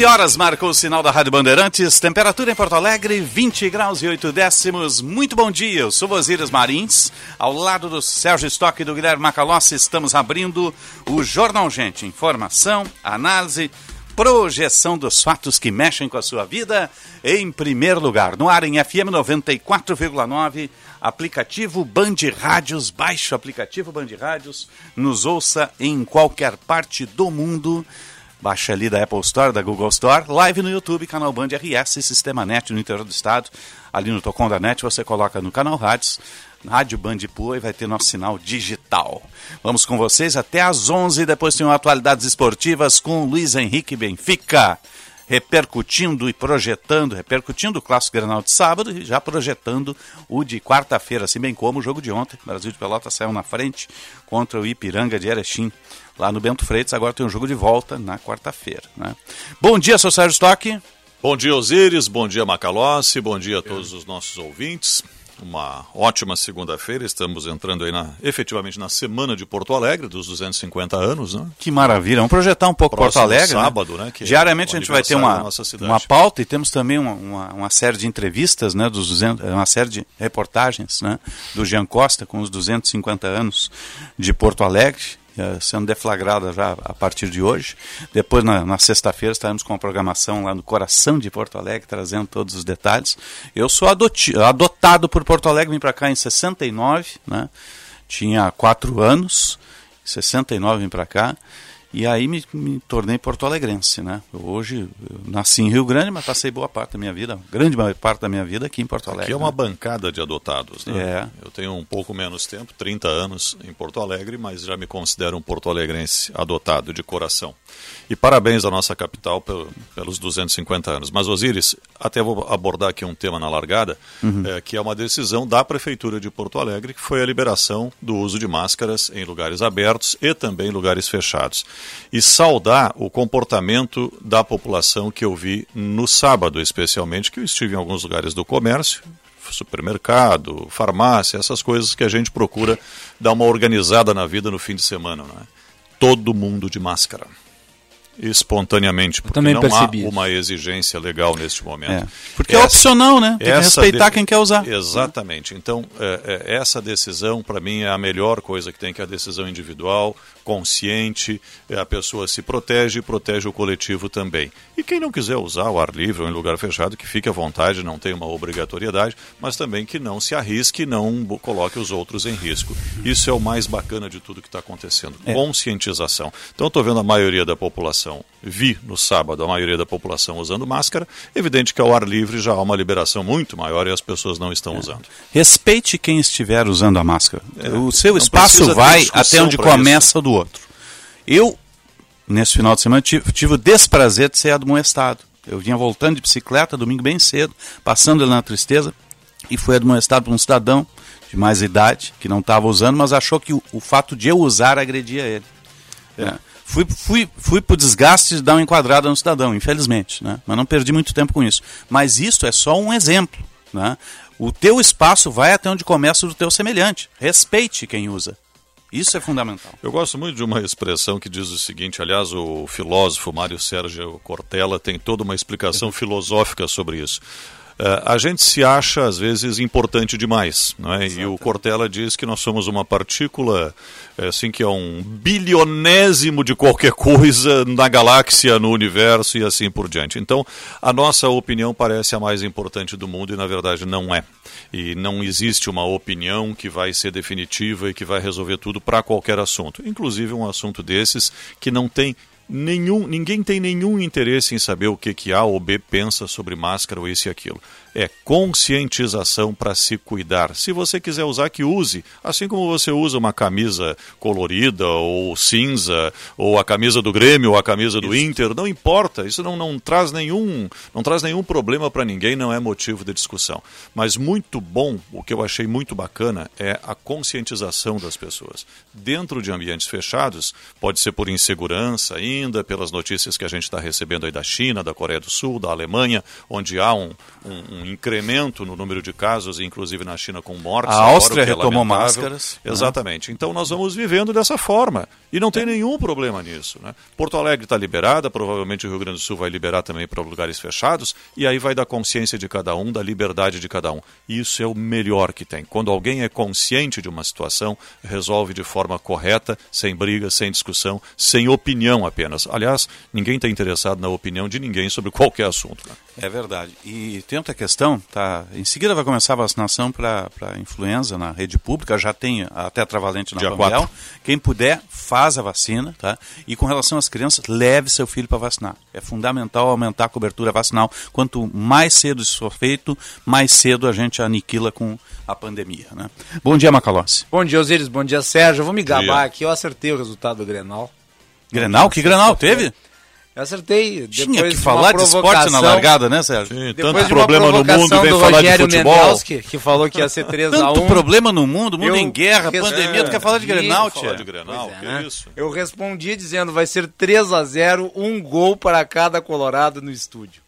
9 horas marcou o sinal da Rádio Bandeirantes, temperatura em Porto Alegre, 20 graus e 8 décimos. Muito bom dia, eu sou Osíris Marins, ao lado do Sérgio Stock e do Guilherme Macalossi, estamos abrindo o Jornal Gente. Informação, análise, projeção dos fatos que mexem com a sua vida, em primeiro lugar, no ar em FM 94,9, aplicativo Band Rádios, baixe o aplicativo Band Rádios, nos ouça em qualquer parte do mundo. Baixa ali da Apple Store, da Google Store, live no YouTube, canal Band RS, Sistema Net no interior do estado. Ali no Tocom da Net você coloca no canal Rádios, Rádio Band Pua e vai ter nosso sinal digital. Vamos com vocês até às 11, depois tem atualidades esportivas com Luiz Henrique Benfica repercutindo e projetando, repercutindo o clássico Granal de sábado e já projetando o de quarta-feira, assim bem como o jogo de ontem. O Brasil de Pelotas saiu na frente contra o Ipiranga de Erechim lá no Bento Freitas. Agora tem um jogo de volta na quarta-feira. Né? Bom dia, seu Sérgio Stock. Bom dia, Osíris. Bom dia, Macalossi. Bom dia a todos os nossos ouvintes. Uma ótima segunda-feira. Estamos entrando aí na, efetivamente na semana de Porto Alegre, dos 250 anos, né? Que maravilha. Vamos projetar um pouco Próximo Porto Alegre. sábado, né? né? Diariamente a gente vai ter uma, uma pauta e temos também uma, uma, uma, série de entrevistas, né? Dos 200, uma série de reportagens, né? Do Jean Costa com os 250 anos de Porto Alegre sendo deflagrada já a partir de hoje. Depois, na, na sexta-feira, estaremos com a programação lá no coração de Porto Alegre, trazendo todos os detalhes. Eu sou adoti, adotado por Porto Alegre, vim para cá em 69, né? tinha quatro anos, em 69 vim para cá. E aí me, me tornei porto-alegrense, né? Hoje eu nasci em Rio Grande, mas passei boa parte da minha vida, grande parte da minha vida aqui em Porto Alegre. Aqui é uma né? bancada de adotados, né? É. Eu tenho um pouco menos tempo, 30 anos em Porto Alegre, mas já me considero um porto-alegrense adotado de coração. E parabéns à nossa capital pelos 250 anos. Mas, Osíris, até vou abordar aqui um tema na largada, uhum. é, que é uma decisão da Prefeitura de Porto Alegre, que foi a liberação do uso de máscaras em lugares abertos e também em lugares fechados. E saudar o comportamento da população que eu vi no sábado, especialmente, que eu estive em alguns lugares do comércio, supermercado, farmácia, essas coisas que a gente procura dar uma organizada na vida no fim de semana. Não é? Todo mundo de máscara espontaneamente, porque não percebi. há uma exigência legal neste momento. É. Porque essa, é opcional, né? Tem que respeitar de... quem quer usar. Exatamente. Então, é, é, essa decisão, para mim, é a melhor coisa que tem, que é a decisão individual, consciente, é, a pessoa se protege e protege o coletivo também. E quem não quiser usar o ar livre ou em lugar fechado, que fique à vontade, não tem uma obrigatoriedade, mas também que não se arrisque e não coloque os outros em risco. Isso é o mais bacana de tudo que está acontecendo. É. Conscientização. Então, estou vendo a maioria da população, vi no sábado a maioria da população usando máscara. Evidente que ao ar livre já há uma liberação muito maior e as pessoas não estão é. usando. Respeite quem estiver usando a máscara. É. O seu espaço vai até onde começa isso. do outro. Eu, nesse final de semana, tive, tive o desprazer de ser admoestado. Eu vinha voltando de bicicleta, domingo bem cedo, passando ali na tristeza, e fui admoestado por um cidadão de mais idade, que não estava usando, mas achou que o, o, fato de eu usar agredia ele. É. Fui, fui, fui para o desgaste de dar uma enquadrada no cidadão, infelizmente, né? mas não perdi muito tempo com isso. Mas isso é só um exemplo. Né? O teu espaço vai até onde começa o teu semelhante. Respeite quem usa. Isso é fundamental. Eu gosto muito de uma expressão que diz o seguinte: aliás, o filósofo Mário Sérgio Cortella tem toda uma explicação filosófica sobre isso. Uh, a gente se acha, às vezes, importante demais. Não é? E o Cortella diz que nós somos uma partícula, é, assim, que é um bilionésimo de qualquer coisa na galáxia, no universo e assim por diante. Então, a nossa opinião parece a mais importante do mundo e, na verdade, não é. E não existe uma opinião que vai ser definitiva e que vai resolver tudo para qualquer assunto. Inclusive um assunto desses que não tem nenhum, ninguém tem nenhum interesse em saber o que, que A ou B pensa sobre máscara ou isso e aquilo. É conscientização para se cuidar. Se você quiser usar, que use. Assim como você usa uma camisa colorida ou cinza, ou a camisa do Grêmio ou a camisa do isso. Inter, não importa. Isso não, não traz nenhum não traz nenhum problema para ninguém, não é motivo de discussão. Mas muito bom, o que eu achei muito bacana é a conscientização das pessoas. Dentro de ambientes fechados, pode ser por insegurança ainda, pelas notícias que a gente está recebendo aí da China, da Coreia do Sul, da Alemanha, onde há um, um, um incremento no número de casos, inclusive na China com mortes. A Áustria é retomou máscaras. Né? Exatamente. Né? Então nós vamos vivendo dessa forma. E não tem nenhum problema nisso. Né? Porto Alegre está liberada, provavelmente o Rio Grande do Sul vai liberar também para lugares fechados, e aí vai da consciência de cada um, da liberdade de cada um. Isso é o melhor que tem. Quando alguém é consciente de uma situação, resolve de forma correta, sem briga, sem discussão, sem opinião apenas. Aliás, ninguém está interessado na opinião de ninguém sobre qualquer assunto. Né? É verdade. E tem outra questão, tá? Em seguida vai começar a vacinação para influenza na rede pública, já tem a tetravalente na Pamel. Quem puder, faz a vacina, tá? E com relação às crianças, leve seu filho para vacinar. É fundamental aumentar a cobertura vacinal. Quanto mais cedo isso for feito, mais cedo a gente aniquila com a pandemia, né? Bom dia, Macalossi. Bom dia, Osíris. Bom dia, Sérgio. Eu vou me gabar aqui. Eu acertei o resultado do Grenal. Grenal? Que Grenal? Teve? Eu acertei. Tinha que falar de esporte na largada, né, Sérgio? Sim, tanto problema no mundo, vem falar Rogério de futebol. Mendelski, que falou que ia ser 3x1. Tanto problema no mundo, mundo em guerra, pandemia, tu quer falar de Grenal, tia? de Grenal, é, né? isso? Eu respondi dizendo, vai ser 3x0, um gol para cada colorado no estúdio.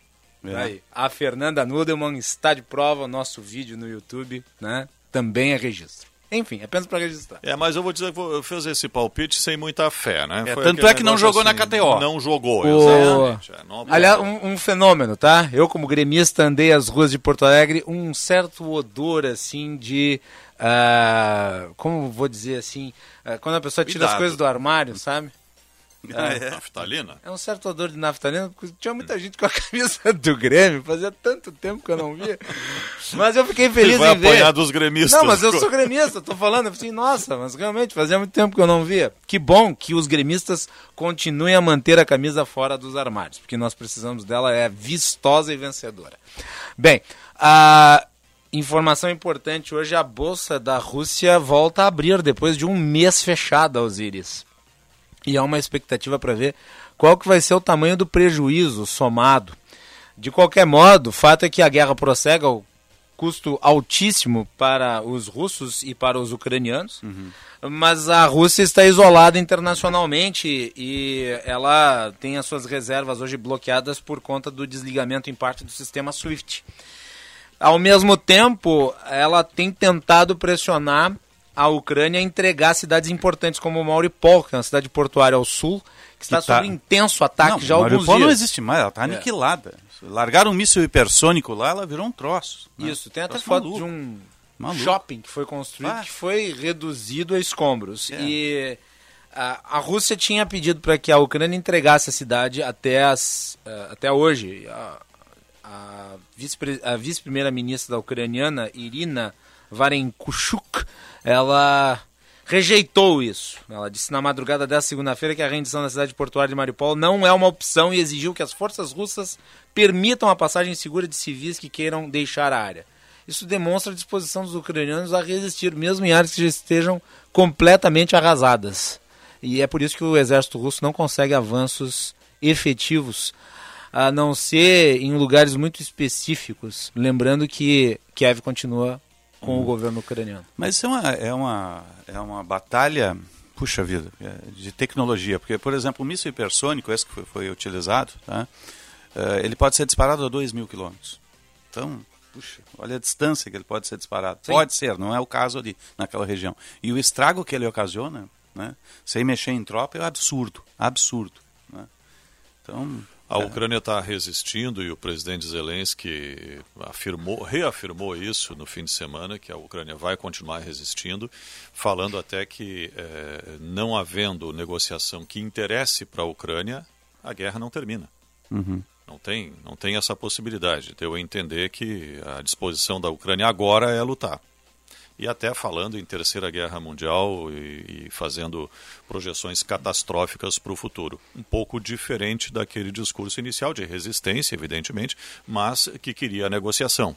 É. Aí, a Fernanda Nudelman está de prova, nosso vídeo no YouTube, né? Também é registro. Enfim, apenas para registrar. É, mas eu vou dizer que eu fiz esse palpite sem muita fé, né? É, tanto é que não jogou assim, na KTO. Não jogou, o... exatamente. É, Aliás, um, um, fenômeno, tá? Eu, como gremista, andei as ruas de Porto Alegre, um certo odor, assim, de... Uh, como vou dizer assim? Uh, quando a pessoa tira Cuidado. as coisas do armário, sabe? Ah, é. Naftalina? É um certo odor de naftalina, porque tinha muita gente com a camisa do Grêmio, fazia tanto tempo que eu não via. Mas eu fiquei feliz vai em ver. apanhar dos gremistas. Não, mas eu sou gremista, tô falando, eu assim, nossa, mas realmente fazia muito tempo que eu não via. Que bom que os gremistas continuem a manter a camisa fora dos armários, porque nós precisamos dela, é vistosa e vencedora. Bem, a informação importante hoje, a Bolsa da Rússia volta a abrir depois de um mês fechada, Osiris e há uma expectativa para ver qual que vai ser o tamanho do prejuízo somado. De qualquer modo, o fato é que a guerra prossegue ao custo altíssimo para os russos e para os ucranianos, uhum. mas a Rússia está isolada internacionalmente e ela tem as suas reservas hoje bloqueadas por conta do desligamento em parte do sistema SWIFT. Ao mesmo tempo, ela tem tentado pressionar a Ucrânia entregar cidades importantes como Mariupol, que é uma cidade portuária ao sul, que está que tá... sob intenso ataque não, já há alguns Mariupol dias. não existe mais, ela está é. aniquilada. Largaram um míssil hipersônico lá, ela virou um troço. Né? Isso, tem até foto maluco. de um maluco. shopping que foi construído, ah. que foi reduzido a escombros. É. E a, a, Rússia tinha pedido para que a Ucrânia entregasse a cidade até, as, uh, até hoje. A, a vice-primeira-ministra vice da ucraniana, Irina Varenkushuk, ela rejeitou isso. Ela disse na madrugada desta segunda-feira que a rendição da cidade portuária de Mariupol não é uma opção e exigiu que as forças russas permitam a passagem segura de civis que queiram deixar a área. Isso demonstra a disposição dos ucranianos a resistir, mesmo em áreas que já estejam completamente arrasadas. E é por isso que o exército russo não consegue avanços efetivos, a não ser em lugares muito específicos. Lembrando que Kiev continua com o governo ucraniano. Mas isso é uma, é uma, é uma batalha, puxa vida, é, de tecnologia. Porque, por exemplo, o míssil hipersônico, esse que foi, foi utilizado, tá? Uh, ele pode ser disparado a 2 mil quilômetros. Então, puxa, olha a distância que ele pode ser disparado. Sim. Pode ser, não é o caso ali, naquela região. E o estrago que ele ocasiona, né, sem mexer em tropa, é absurdo, absurdo. Né? Então, a Ucrânia está resistindo e o presidente Zelensky afirmou, reafirmou isso no fim de semana, que a Ucrânia vai continuar resistindo, falando até que é, não havendo negociação que interesse para a Ucrânia, a guerra não termina. Uhum. Não tem, não tem essa possibilidade. Deu a entender que a disposição da Ucrânia agora é lutar. E até falando em Terceira Guerra Mundial e, e fazendo projeções catastróficas para o futuro. Um pouco diferente daquele discurso inicial de resistência, evidentemente, mas que queria a negociação,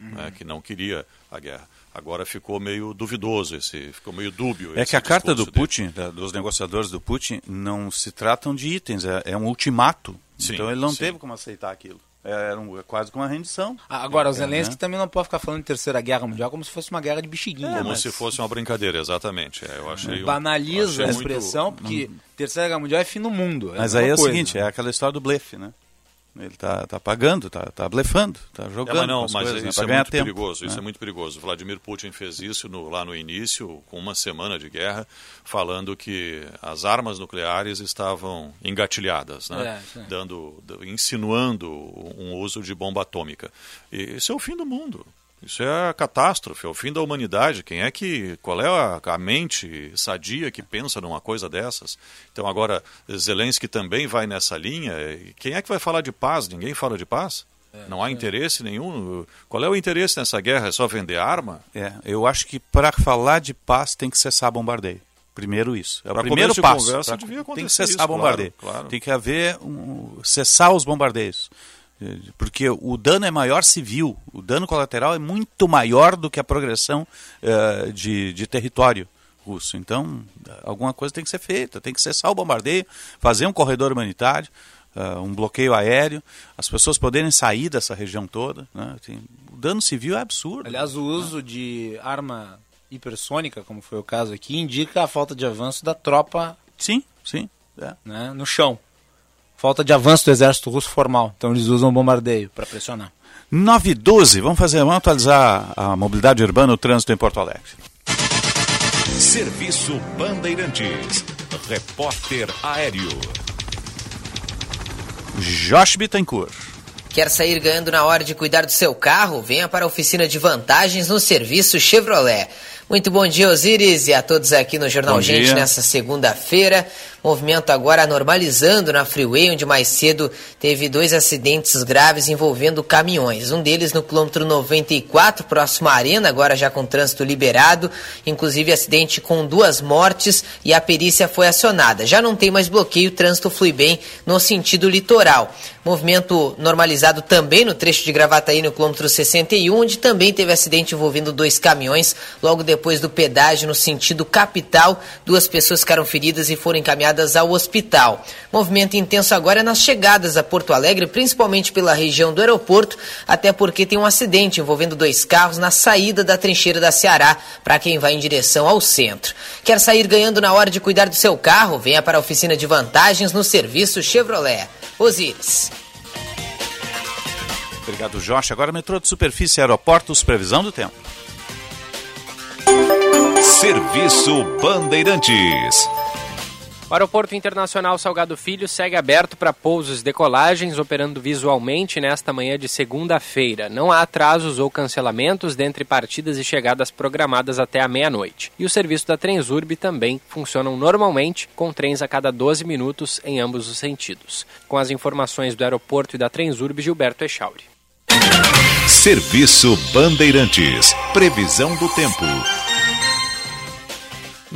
uhum. né, que não queria a guerra. Agora ficou meio duvidoso, esse, ficou meio dúbio. É que a carta do Putin, da, dos negociadores do Putin, não se tratam de itens, é, é um ultimato. Sim, então ele não sim. teve como aceitar aquilo. É, era um, é quase como uma rendição. Ah, agora, o é, Zelensky é, né? também não pode ficar falando de Terceira Guerra Mundial como se fosse uma guerra de bexiguinha. como mas... se fosse uma brincadeira, exatamente. eu achei Banaliza a expressão, muito... porque Terceira Guerra Mundial é fim do mundo. mas aí é o seguinte, é aquela história do blefe, né? Ele está tá pagando, está tá blefando, está jogando. É, mas não, mas coisas, né, isso né, é muito tempo, perigoso. Isso é. é muito perigoso. Vladimir Putin fez isso no, lá no início, com uma semana de guerra, falando que as armas nucleares estavam engatilhadas, né? É, Dando, insinuando um uso de bomba atômica. E isso é o fim do mundo. Isso é a catástrofe, é o fim da humanidade. Quem é que. Qual é a, a, mente sadia que pensa numa coisa dessas? Então agora Zelensky também vai nessa linha. Quem é que vai falar de paz? Ninguém fala de paz? É, não há é. interesse nenhum. Qual é o interesse nessa guerra? É só vender arma? É, eu acho que para falar de paz tem que cessar bombardeio. Primeiro isso. É o pra primeiro passo. Conversa, pra, tem que cessar isso, bombardeio. Claro, claro. Tem que haver um, cessar os bombardeios. Porque o dano é maior civil, o dano colateral é muito maior do que a progressão uh, de, de território russo. Então, alguma coisa tem que ser feita, tem que cessar o bombardeio, fazer um corredor humanitário, uh, um bloqueio aéreo, as pessoas poderem sair dessa região toda. Né? Tem, o dano civil é absurdo. Aliás, o uso de arma hipersônica, como foi o caso aqui, indica a falta de avanço da tropa. Sim, sim. É. Né, no chão falta de avanço do exército russo formal. Então eles usam bombardeio para pressionar. 9 e 12, vamos fazer, vamos atualizar a mobilidade urbana, o trânsito em Porto Alegre. Serviço Bandeirantes. Repórter Aéreo. Josh Bittencourt. Quer sair ganhando na hora de cuidar do seu carro? Venha para a oficina de vantagens no serviço Chevrolet. Muito bom dia, Osiris, e a todos aqui no Jornal bom Gente dia. nessa segunda-feira. Movimento agora normalizando na Freeway, onde mais cedo teve dois acidentes graves envolvendo caminhões. Um deles no quilômetro 94, próximo à Arena, agora já com trânsito liberado. Inclusive acidente com duas mortes e a perícia foi acionada. Já não tem mais bloqueio, o trânsito flui bem no sentido litoral. Movimento normalizado também no trecho de Gravataí, no quilômetro 61, onde também teve acidente envolvendo dois caminhões. Logo depois do pedágio no sentido capital, duas pessoas ficaram feridas e foram encaminhadas encaminhadas ao hospital. Movimento intenso agora é nas chegadas a Porto Alegre, principalmente pela região do aeroporto, até porque tem um acidente envolvendo dois carros na saída da trincheira da Ceará para quem vai em direção ao centro. Quer sair ganhando na hora de cuidar do seu carro? Venha para a oficina de vantagens no serviço Chevrolet. Osiris. Obrigado, Jorge. Agora, metrô de superfície aeroportos, previsão do tempo. Serviço Bandeirantes. O Aeroporto Internacional Salgado Filho segue aberto para pousos e decolagens, operando visualmente nesta manhã de segunda-feira. Não há atrasos ou cancelamentos dentre partidas e chegadas programadas até a meia-noite. E o serviço da Transurb também funcionam normalmente, com trens a cada 12 minutos em ambos os sentidos. Com as informações do aeroporto e da Transurb, Gilberto Echauri. Serviço Bandeirantes. Previsão do tempo.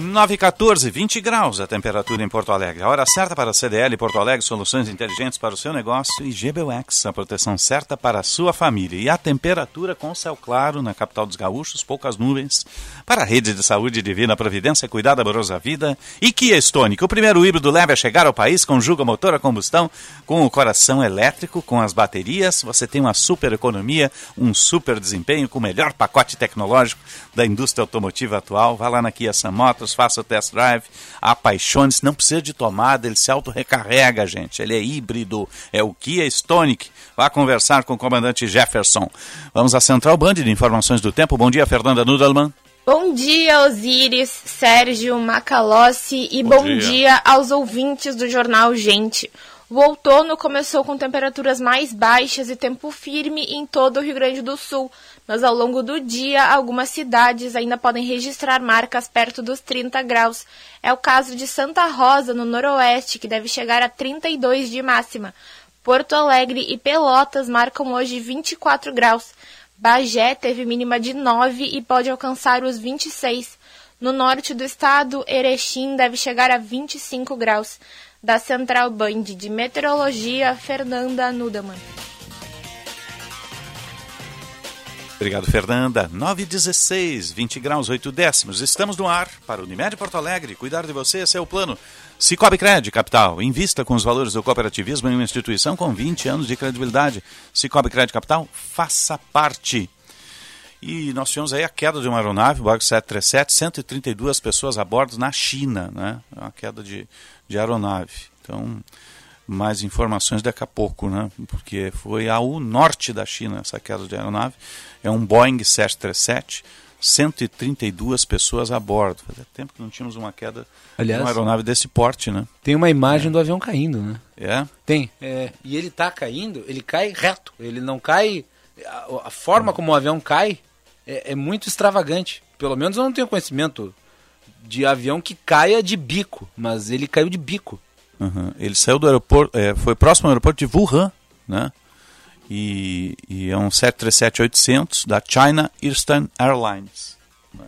9 e 14, 20 graus a temperatura em Porto Alegre. A hora certa para a CDL Porto Alegre, soluções inteligentes para o seu negócio e GBUX, a proteção certa para a sua família. E a temperatura com céu claro na capital dos gaúchos, poucas nuvens. Para a rede de saúde Divina Providência, cuidar amorosa vida. E Kia Stonic, o primeiro híbrido leve a chegar ao país, conjuga motor a combustão com o coração elétrico, com as baterias. Você tem uma super economia, um super desempenho com o melhor pacote tecnológico da indústria automotiva atual. Vá lá na Kia Sam Motors, faça o test drive, apaixone-se, não precisa de tomada, ele se auto-recarrega, gente. Ele é híbrido, é o Kia Stonic. Vá conversar com o comandante Jefferson. Vamos à Central Band de Informações do Tempo. Bom dia, Fernanda Nudelman. Bom dia, Osiris, Sérgio, Macalossi e bom, bom dia. dia aos ouvintes do jornal Gente. O outono começou com temperaturas mais baixas e tempo firme em todo o Rio Grande do Sul, mas ao longo do dia algumas cidades ainda podem registrar marcas perto dos 30 graus. É o caso de Santa Rosa, no noroeste, que deve chegar a 32 de máxima. Porto Alegre e Pelotas marcam hoje 24 graus. Bagé teve mínima de 9 e pode alcançar os 26. No norte do estado, Erechim deve chegar a 25 graus. Da Central Band de Meteorologia, Fernanda Nudemann. Obrigado, Fernanda. 9 16, 20 graus, 8 décimos. Estamos no ar para o Unimed Porto Alegre. Cuidar de você, esse é o plano. Cicobi Cred Capital. Invista com os valores do cooperativismo em uma instituição com 20 anos de credibilidade. Cicobi Cred Capital, faça parte. E nós tivemos aí a queda de uma aeronave, o Boeing 737, 132 pessoas a bordo na China, né? É uma queda de, de aeronave. Então, mais informações daqui a pouco, né? Porque foi ao norte da China essa queda de aeronave. É um Boeing 737, 132 pessoas a bordo. Fazia tempo que não tínhamos uma queda Aliás, de uma aeronave desse porte, né? Tem uma imagem é. do avião caindo, né? É? Tem. É, e ele está caindo, ele cai reto. Ele não cai. A, a forma como o avião cai é, é muito extravagante. Pelo menos eu não tenho conhecimento de avião que caia de bico, mas ele caiu de bico. Uhum. Ele saiu do aeroporto, é, foi próximo ao aeroporto de Wuhan, né? E, e é um 737-800 da China Eastern Airlines. Né?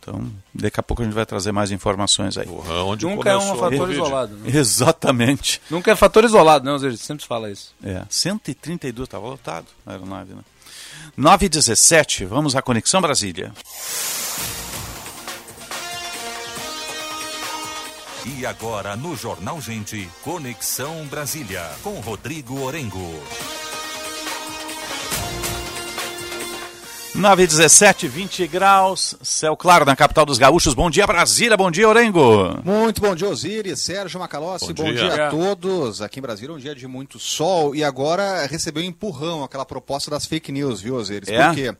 Então, daqui a pouco a gente vai trazer mais informações aí. Wuhan, onde Nunca é um fator isolado. Né? Exatamente. Nunca é fator isolado, né? A gente sempre fala isso. É, 132, estava lotado a aeronave, né? 9 e 17, vamos à Conexão Brasília. E agora no Jornal Gente, Conexão Brasília, com Rodrigo Orengo. 9 17, 20 graus, céu claro na capital dos gaúchos. Bom dia, Brasília. Bom dia, Orengo. Muito bom dia, Osiris, Sérgio Macalossi. Bom, bom dia. dia. a todos. Aqui em Brasília, um dia de muito sol. E agora recebeu um empurrão aquela proposta das fake news, viu, Osiris? É? Por quê?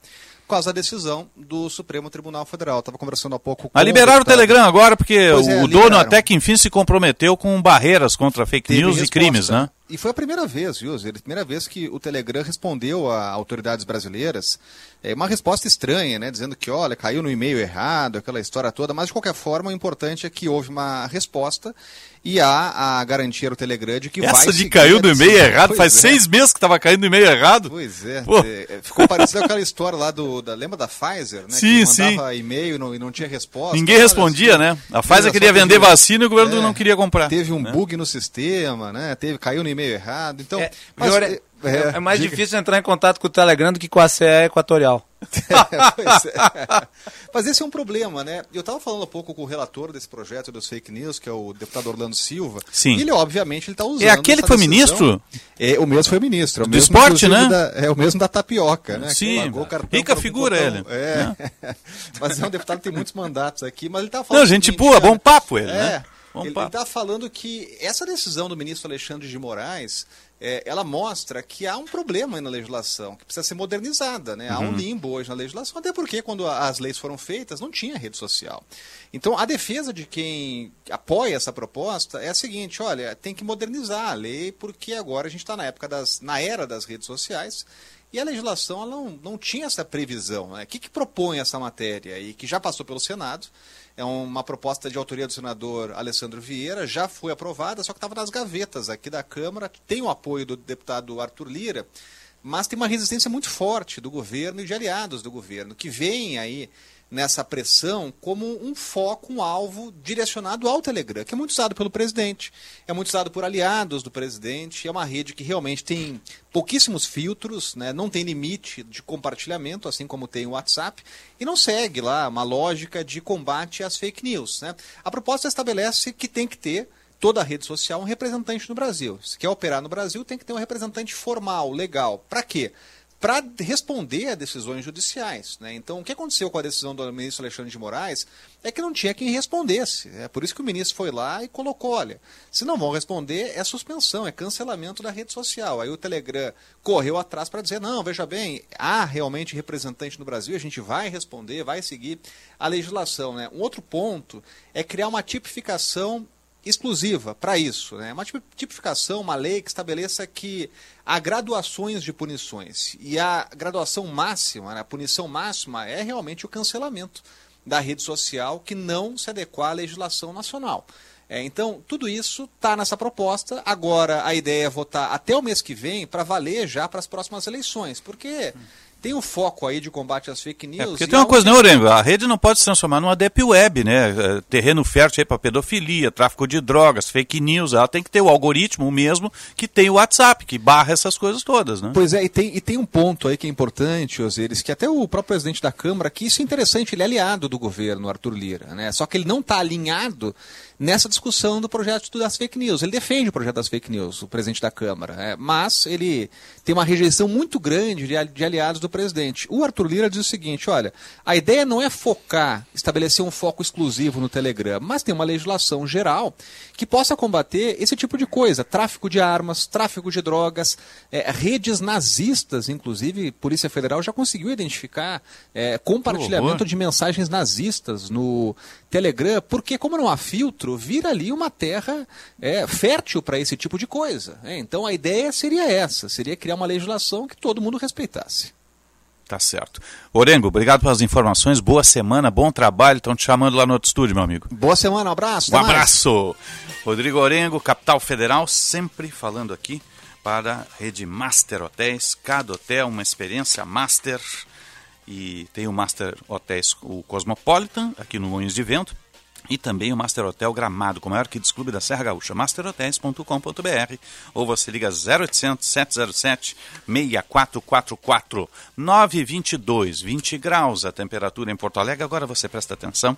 por causa da decisão do Supremo Tribunal Federal. Estava conversando há pouco com. A liberaram o, Telegram agora, porque pois o é, dono até que enfim se comprometeu com barreiras contra fake Teve news resposta. e crimes, né? E foi a primeira vez, viu, Zé? A primeira vez que o Telegram respondeu a autoridades brasileiras é uma resposta estranha, né? Dizendo que, olha, caiu no e-mail errado, aquela história toda, mas de qualquer forma o importante é que houve uma resposta e há a garantia do Telegram de que Essa vai Essa de caiu no e-mail errado, pois faz é. seis meses que estava caindo no e-mail errado. Pois é, é, ficou parecido aquela história lá do, da, lembra da Pfizer, né? Sim, que mandava e-mail e não, e não tinha resposta. Ninguém respondia, né? A Pfizer queria vender vacina e o governo é, não queria comprar. Teve um né? bug no sistema, né? Teve, caiu no e-mail errado, então... É, mas, é, é, é, mais diga. difícil entrar em contato com o Telegram do que com a CE Equatorial. é, Mas esse é um problema, né? Eu estava falando há pouco com o relator desse projeto dos fake news, que é o deputado Orlando Silva. Sim. E ele, obviamente, ele está usando. É aquele que foi decisão. ministro? É, o mesmo foi ministro. É Do esporte, né? Da, é o mesmo da tapioca, né? Sim. Rica figura ele. É. é. mas é um deputado que tem muitos mandatos aqui, mas ele está falando. Não, gente boa, bom papo ele, é, né? Ele está falando que essa decisão do ministro Alexandre de Moraes é, ela mostra que há um problema na legislação, que precisa ser modernizada. Né? Uhum. Há um uhum. limbo hoje na legislação, até porque quando as leis foram feitas não tinha rede social. Então a defesa de quem apoia essa proposta é a seguinte: olha, tem que modernizar a lei, porque agora a gente está na época das. na era das redes sociais. E a legislação ela não, não tinha essa previsão. Né? O que, que propõe essa matéria e que já passou pelo Senado? É uma proposta de autoria do senador Alessandro Vieira, já foi aprovada, só que estava nas gavetas aqui da Câmara, tem o apoio do deputado Arthur Lira, mas tem uma resistência muito forte do governo e de aliados do governo, que veem aí nessa pressão como um foco, um alvo direcionado ao Telegram, que é muito usado pelo presidente, é muito usado por aliados do presidente, é uma rede que realmente tem pouquíssimos filtros, né, não tem limite de compartilhamento, assim como tem o WhatsApp, e não segue lá uma lógica de combate às fake news. Né? A proposta estabelece que tem que ter toda a rede social um representante no Brasil. Se quer operar no Brasil, tem que ter um representante formal, legal. Para quê? Para responder a decisões judiciais. Né? Então, o que aconteceu com a decisão do ministro Alexandre de Moraes é que não tinha quem respondesse. É por isso que o ministro foi lá e colocou: olha, se não vão responder, é suspensão, é cancelamento da rede social. Aí o Telegram correu atrás para dizer: não, veja bem, há realmente representante no Brasil, a gente vai responder, vai seguir a legislação. Né? Um outro ponto é criar uma tipificação exclusiva para isso. Né? Uma tipificação, uma lei que estabeleça que há graduações de punições. E a graduação máxima, né, a punição máxima, é realmente o cancelamento da rede social que não se adequar à legislação nacional. É, então, tudo isso está nessa proposta. Agora, a ideia é votar até o mês que vem para valer já para as próximas eleições, porque tem um foco aí de combate às fake news. É porque tem uma coisa, né, Orengo? A rede não pode se transformar numa deep web, né? É, terreno fértil aí para pedofilia, tráfico de drogas, fake news. Ela tem que ter o algoritmo mesmo que tem o WhatsApp, que barra essas coisas todas, né? Pois é, e tem, e tem um ponto aí que é importante, Osiris, que até o próprio presidente da Câmara, que isso é interessante, ele é aliado do governo, Arthur Lira, né? Só que ele não está alinhado nessa discussão do projeto das fake news. Ele defende o projeto das fake news, o presidente da Câmara, é, mas ele tem uma rejeição muito grande de, de aliados do presidente. O Arthur Lira diz o seguinte: olha, a ideia não é focar, estabelecer um foco exclusivo no Telegram, mas tem uma legislação geral que possa combater esse tipo de coisa: tráfico de armas, tráfico de drogas, é, redes nazistas, inclusive, Polícia Federal já conseguiu identificar é, compartilhamento de mensagens nazistas no Telegram, porque como não há filtro, vira ali uma terra é, fértil para esse tipo de coisa. É, então a ideia seria essa, seria criar uma legislação que todo mundo respeitasse. Tá certo. Orengo, obrigado pelas informações. Boa semana, bom trabalho. Estão te chamando lá no outro estúdio, meu amigo. Boa semana, um abraço. Um abraço. Rodrigo Orengo, Capital Federal, sempre falando aqui para a rede Master Hotéis. Cada hotel, uma experiência master. E tem o Master Hotéis, o Cosmopolitan, aqui no Moinhos de Vento e também o Master Hotel Gramado, com o maior Kids Clube da Serra Gaúcha, masterhotels.com.br ou você liga 0800 707 6444 922, 20 graus a temperatura em Porto Alegre. Agora você presta atenção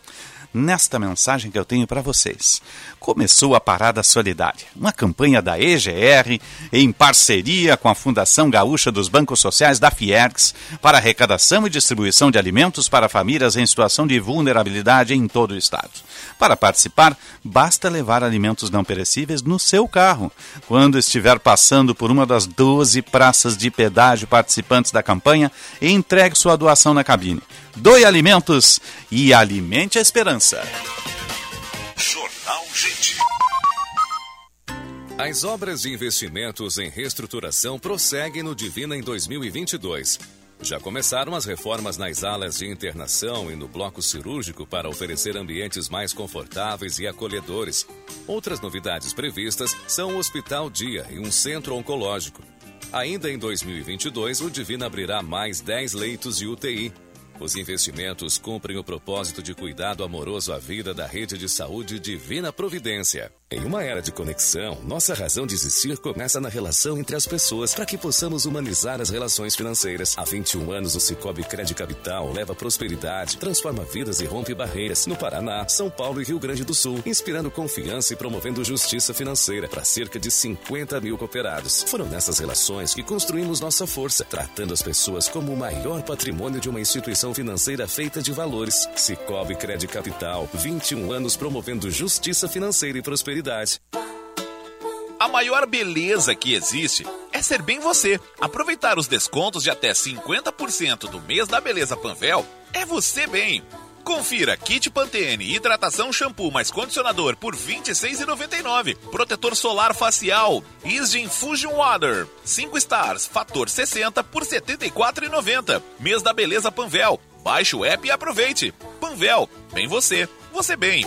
nesta mensagem que eu tenho para vocês. Começou a Parada Solidária, uma campanha da EGR em parceria com a Fundação Gaúcha dos Bancos Sociais da Fiergs para arrecadação e distribuição de alimentos para famílias em situação de vulnerabilidade em todo o estado. Para participar, basta levar alimentos não perecíveis no seu carro. Quando estiver passando por uma das 12 praças de pedágio participantes da campanha, entregue sua doação na cabine. Doe alimentos e alimente a esperança. Jornal Gente. As obras de investimentos em reestruturação prosseguem no Divina em 2022. Já começaram as reformas nas alas de internação e no bloco cirúrgico para oferecer ambientes mais confortáveis e acolhedores. Outras novidades previstas são o Hospital Dia e um centro oncológico. Ainda em 2022, o Divina abrirá mais 10 leitos de UTI os investimentos cumprem o propósito de cuidado amoroso à vida da rede de saúde Divina Providência. Em uma era de conexão, nossa razão de existir começa na relação entre as pessoas para que possamos humanizar as relações financeiras. Há 21 anos, o Cicobi Crédito Capital leva prosperidade, transforma vidas e rompe barreiras no Paraná, São Paulo e Rio Grande do Sul, inspirando confiança e promovendo justiça financeira para cerca de 50 mil cooperados. Foram nessas relações que construímos nossa força, tratando as pessoas como o maior patrimônio de uma instituição financeira feita de valores. Cicobi Crédito Capital, 21 anos promovendo justiça financeira e prosperidade. A maior beleza que existe é ser bem você. Aproveitar os descontos de até 50% do mês da Beleza Panvel é você bem. Confira kit Pantene, hidratação shampoo mais condicionador por R$ 26,99. Protetor solar facial, Isgin Fusion Water, 5 stars, fator 60 por R$ 74,90. Mês da Beleza Panvel. Baixe o app e aproveite. Panvel, bem você, você bem.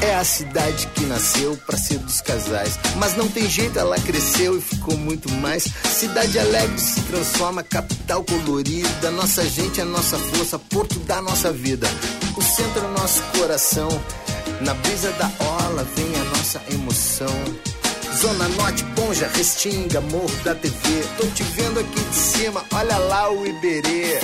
É a cidade que nasceu para ser dos casais. Mas não tem jeito, ela cresceu e ficou muito mais. Cidade alegre se transforma, capital colorida. Nossa gente é nossa força, porto da nossa vida. O centro é nosso coração Na brisa da orla vem a nossa emoção. Zona Norte, Ponja, Restinga, Morro da TV. Tô te vendo aqui de cima, olha lá o Iberê.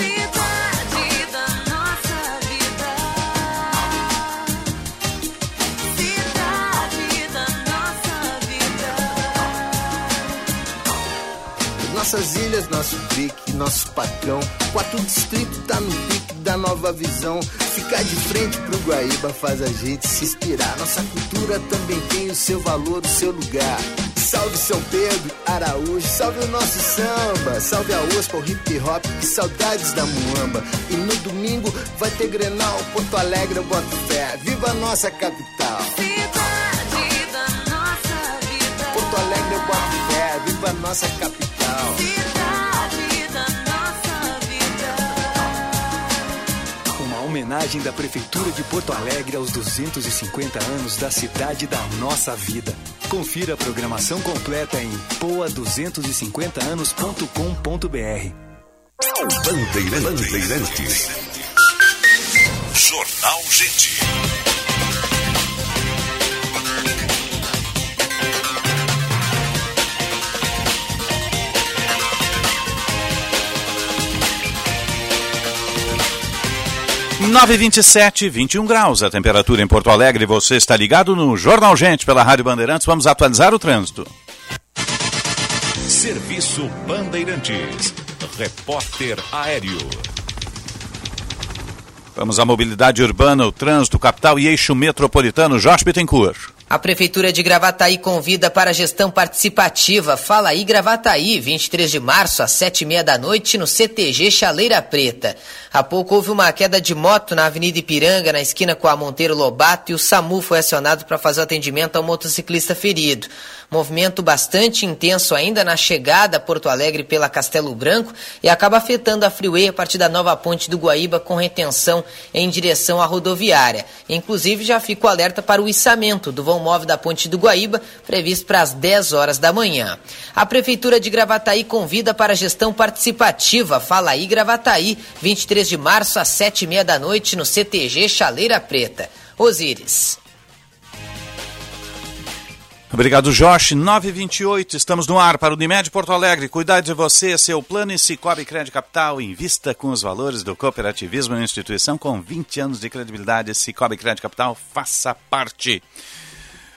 Nossas ilhas, nosso pique, nosso patrão. Quatro distritos tá no pique da nova visão. Ficar de frente pro Guaíba faz a gente se inspirar. Nossa cultura também tem o seu valor, o seu lugar. Salve São Pedro, Araújo, salve o nosso samba, salve a OSPA, o hip hop, que saudades da Muamba. E no domingo vai ter Grenal, Porto Alegre, eu boto fé. Viva a nossa capital! Cidade da nossa vida. Porto Alegre, eu boto fé. Viva a nossa capital! Cidade da nossa vida. Uma homenagem da Prefeitura de Porto Alegre aos 250 anos da cidade da nossa vida. Confira a programação completa em poa250anos.com.br. Bandeirantes. Jornal Gente. Nove vinte e sete, 21 graus a temperatura em Porto Alegre. Você está ligado no Jornal Gente pela Rádio Bandeirantes. Vamos atualizar o trânsito. Serviço Bandeirantes. Repórter Aéreo. Vamos à mobilidade urbana, o trânsito, capital e eixo metropolitano. Jorge Bittencourt. A Prefeitura de Gravataí convida para a gestão participativa. Fala aí, Gravataí, 23 de março, às 7h30 da noite, no CTG Chaleira Preta. Há pouco houve uma queda de moto na Avenida Ipiranga, na esquina com a Monteiro Lobato, e o SAMU foi acionado para fazer o atendimento ao motociclista ferido. Movimento bastante intenso ainda na chegada a Porto Alegre pela Castelo Branco e acaba afetando a freeway a partir da nova ponte do Guaíba com retenção em direção à rodoviária. Inclusive já fica o alerta para o içamento do vão móvel da ponte do Guaíba, previsto para as 10 horas da manhã. A Prefeitura de Gravataí convida para a gestão participativa. Fala aí, Gravataí, 23 de março às 7h30 da noite no CTG Chaleira Preta. Osíris. Obrigado, Josh. 928, estamos no ar para o Unimed Porto Alegre. Cuidar de você, seu plano e Cicobi Crédito Capital. Invista com os valores do cooperativismo na instituição com 20 anos de credibilidade. Cicobi Crédito Capital, faça parte.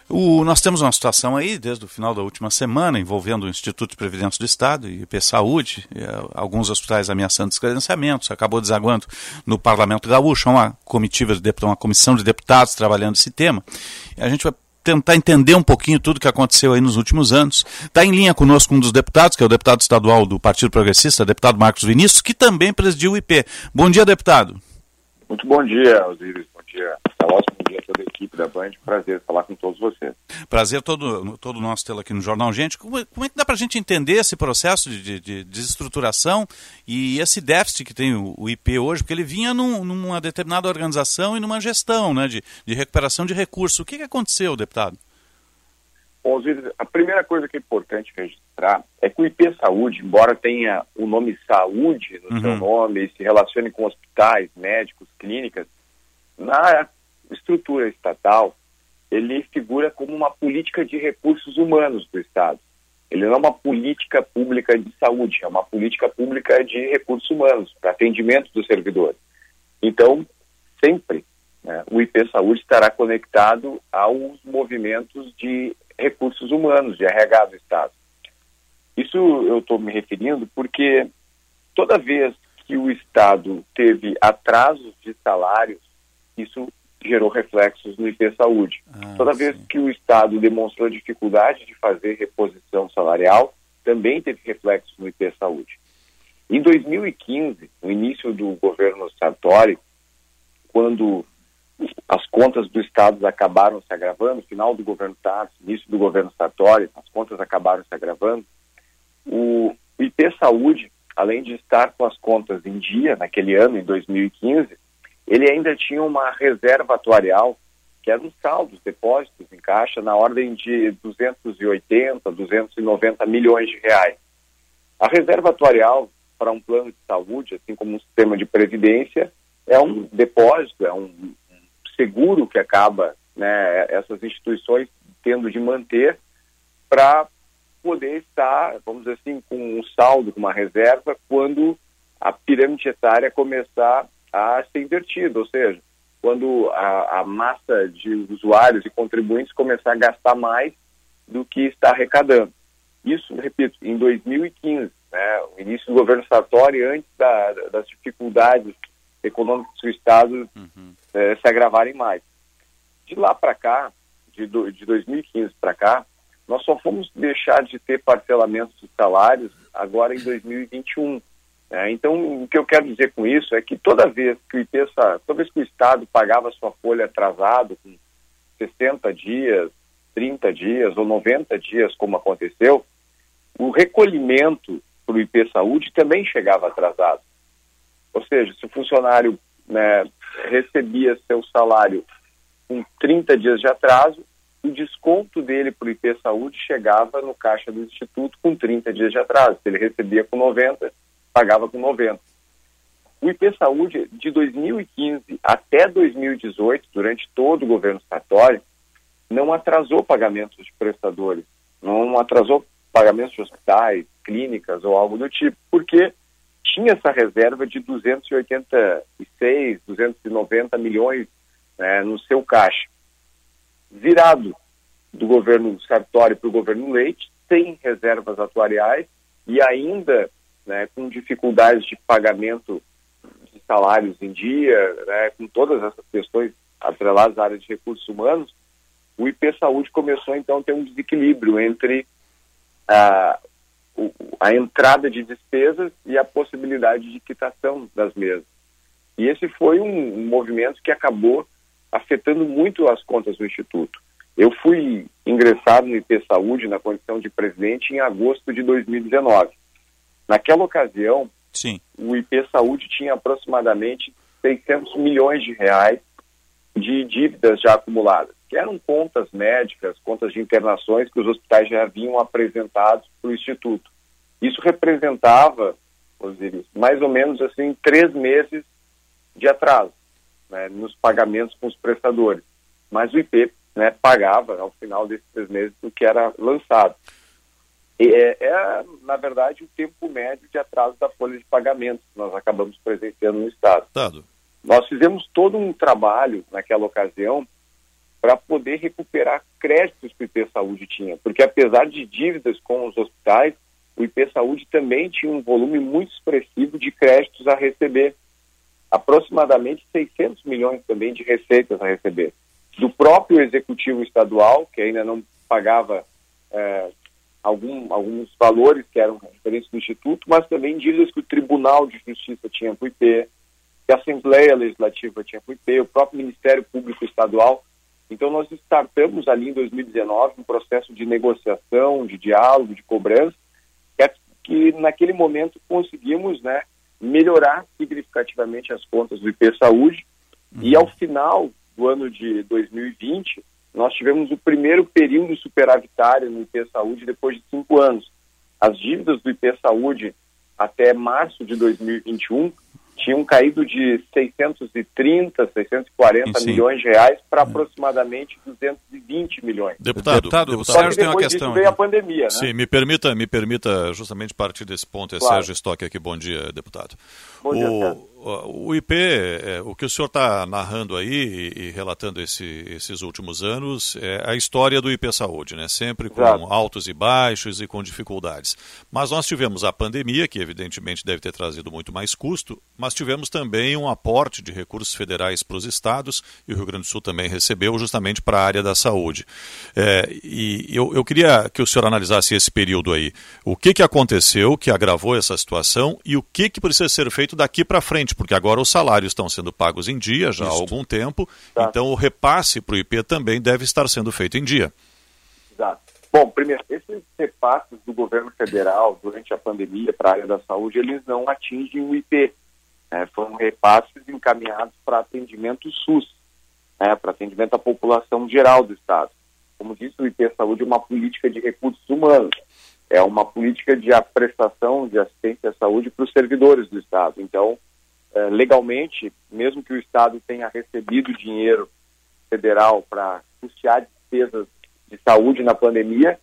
O, nós temos uma situação aí, desde o final da última semana, envolvendo o Instituto de Previdência do Estado e IP Saúde, e, uh, alguns hospitais ameaçando descredenciamentos, acabou desaguando no Parlamento Gaúcho, uma comitiva de uma comissão de deputados trabalhando esse tema. E a gente vai tentar entender um pouquinho tudo que aconteceu aí nos últimos anos. Está em linha conosco um dos deputados, que é o deputado estadual do Partido Progressista, deputado Marcos Vinícius, que também presidiu o IP. Bom dia, deputado. Muito bom dia, Osiris. Bom dia, Celso. Bom dia a toda a equipe da Band. Prazer falar com todos vocês. Prazer todo, todo nosso tê-lo aqui no Jornal Gente. Como, como, é que dá para a gente entender esse processo de, de, de, desestruturação e esse déficit que tem o, o IP hoje? Porque ele vinha num, numa determinada organização e numa gestão né, de, de recuperação de recursos. O que, que aconteceu, deputado? Bom, a primeira coisa que é importante registrar é que o IP Saúde, embora tenha o nome saúde no uhum. seu nome e se relacione com hospitais, médicos, clínicas, na estrutura estatal, ele figura como uma política de recursos humanos do Estado. Ele não é uma política pública de saúde, é uma política pública de recursos humanos, para atendimento dos servidores. Então, sempre né, o IP Saúde estará conectado aos movimentos de recursos humanos, de RH do Estado. Isso eu estou me referindo porque toda vez que o Estado teve atrasos de salários, isso gerou reflexos no IP Saúde. Ah, Toda sim. vez que o Estado demonstrou dificuldade de fazer reposição salarial, também teve reflexos no IP Saúde. Em 2015, no início do governo Sartori, quando as contas do Estado acabaram se agravando, final do governo Tarso, início do governo Sartori, as contas acabaram se agravando, o IP Saúde, além de estar com as contas em dia naquele ano, em 2015, ele ainda tinha uma reserva atuarial, que era um saldo, os depósitos em caixa, na ordem de 280, 290 milhões de reais. A reserva atuarial para um plano de saúde, assim como um sistema de previdência, é um depósito, é um seguro que acaba né, essas instituições tendo de manter para poder estar, vamos dizer assim, com um saldo, com uma reserva, quando a pirâmide etária começar a ser invertida, ou seja, quando a, a massa de usuários e contribuintes começar a gastar mais do que está arrecadando. Isso, repito, em 2015, né, o início do governo Sartori, antes da, das dificuldades econômicas do Estado eh, se agravarem mais. De lá para cá, de, do- de 2015 para cá, nós só fomos deixar de ter parcelamentos de salários agora em 2021. Né? então, o que eu quero dizer com isso é que toda vez que o IPESA, toda vez que o Estado pagava sua folha atrasado, com 60 dias, 30 dias ou 90 dias, como aconteceu, o recolhimento para o IP Saúde também chegava atrasado. Ou seja, se o funcionário né, recebia seu salário com 30 dias de atraso, o desconto dele para o IP Saúde chegava no caixa do Instituto com 30 dias de atraso. Se ele recebia com 90, pagava com 90. O IP Saúde, de 2015 até 2018, durante todo o governo Sartori, não atrasou pagamentos de prestadores, não atrasou pagamentos de hospitais, clínicas ou algo do tipo, porque tinha essa reserva de 286, 290 milhões né, no seu caixa. Virado do governo Sartori para o governo Leite, sem reservas atuariais e ainda né, com dificuldades de pagamento de salários em dia, né, com todas essas questões atreladas à área de recursos humanos, o IP Saúde começou então a ter um desequilíbrio entre a, o- a entrada de despesas e a possibilidade de quitação das mesmas. E esse foi um, um movimento que acabou afetando muito as contas do Instituto. Eu fui ingressado no IP Saúde na condição de presidente em agosto de 2019. Naquela ocasião, Sim. o IP Saúde tinha aproximadamente 600 milhões de reais de dívidas já acumuladas, que eram contas médicas, contas de internações que os hospitais já haviam apresentado para o Instituto. Isso representava, Osiris, mais ou menos assim, três meses de atraso né, nos pagamentos com os prestadores. Mas o IP né, pagava, ao final desses três meses, o que era lançado. É, é, na verdade, o tempo médio de atraso da folha de pagamento que nós acabamos presenciando no Estado. Nós fizemos todo um trabalho naquela ocasião para poder recuperar créditos que o IP Saúde tinha, porque apesar de dívidas com os hospitais, o IP Saúde também tinha um volume muito expressivo de créditos a receber, aproximadamente 600 milhões também de receitas a receber, do próprio executivo estadual, que ainda não pagava eh, algum, alguns valores que eram referentes do Instituto, mas também dívidas que o Tribunal de Justiça tinha para o IP, que a Assembleia Legislativa tinha para o IP, o próprio Ministério Público Estadual. Então, nós startamos ali em 2019 um processo de negociação, de diálogo, de cobrança, que, é- que naquele momento conseguimos né, melhorar significativamente as contas do IP Saúde. E ao final do ano de 2020, nós tivemos o primeiro período superavitário no IP Saúde depois de cinco anos. As dívidas do IP Saúde até março de 2021 tinham caído de 630, 640 Sim. milhões de reais para aproximadamente 220 milhões. Deputado, Deputado, o deputado. Sérgio tem uma questão veio a pandemia, né? Sim, me permita, me permita justamente partir desse ponto. É Claro. Sérgio Stock aqui. Bom dia, deputado. Bom dia, o, Sérgio. O, IP, é, o que o senhor está narrando aí e, e relatando esse- esses últimos anos é a história do IP Saúde, né? Sempre com Exato. altos e baixos e com dificuldades. Mas nós tivemos a pandemia, que evidentemente deve ter trazido muito mais custo, mas tivemos também um aporte de recursos federais para os estados, e o Rio Grande do Sul também recebeu, justamente para a área da saúde. É, e eu, eu queria que o senhor analisasse esse período aí. O que, que aconteceu que agravou essa situação e o que, que precisa ser feito daqui para frente, porque agora os salários estão sendo pagos em dia já há Isso. algum tempo, Tá. então o repasse para o IP também deve estar sendo feito em dia. Exato. Bom, primeiro, esses repasses do governo federal durante a pandemia para a área da saúde, eles não atingem o IP. né? foram repasses encaminhados para atendimento SUS, né? para atendimento à população geral do Estado. Como disse, o IP Saúde é uma política de recursos humanos, é uma política de prestação de assistência à saúde para os servidores do Estado. Então, eh, legalmente, mesmo que o Estado tenha recebido dinheiro federal para custear despesas de saúde na pandemia,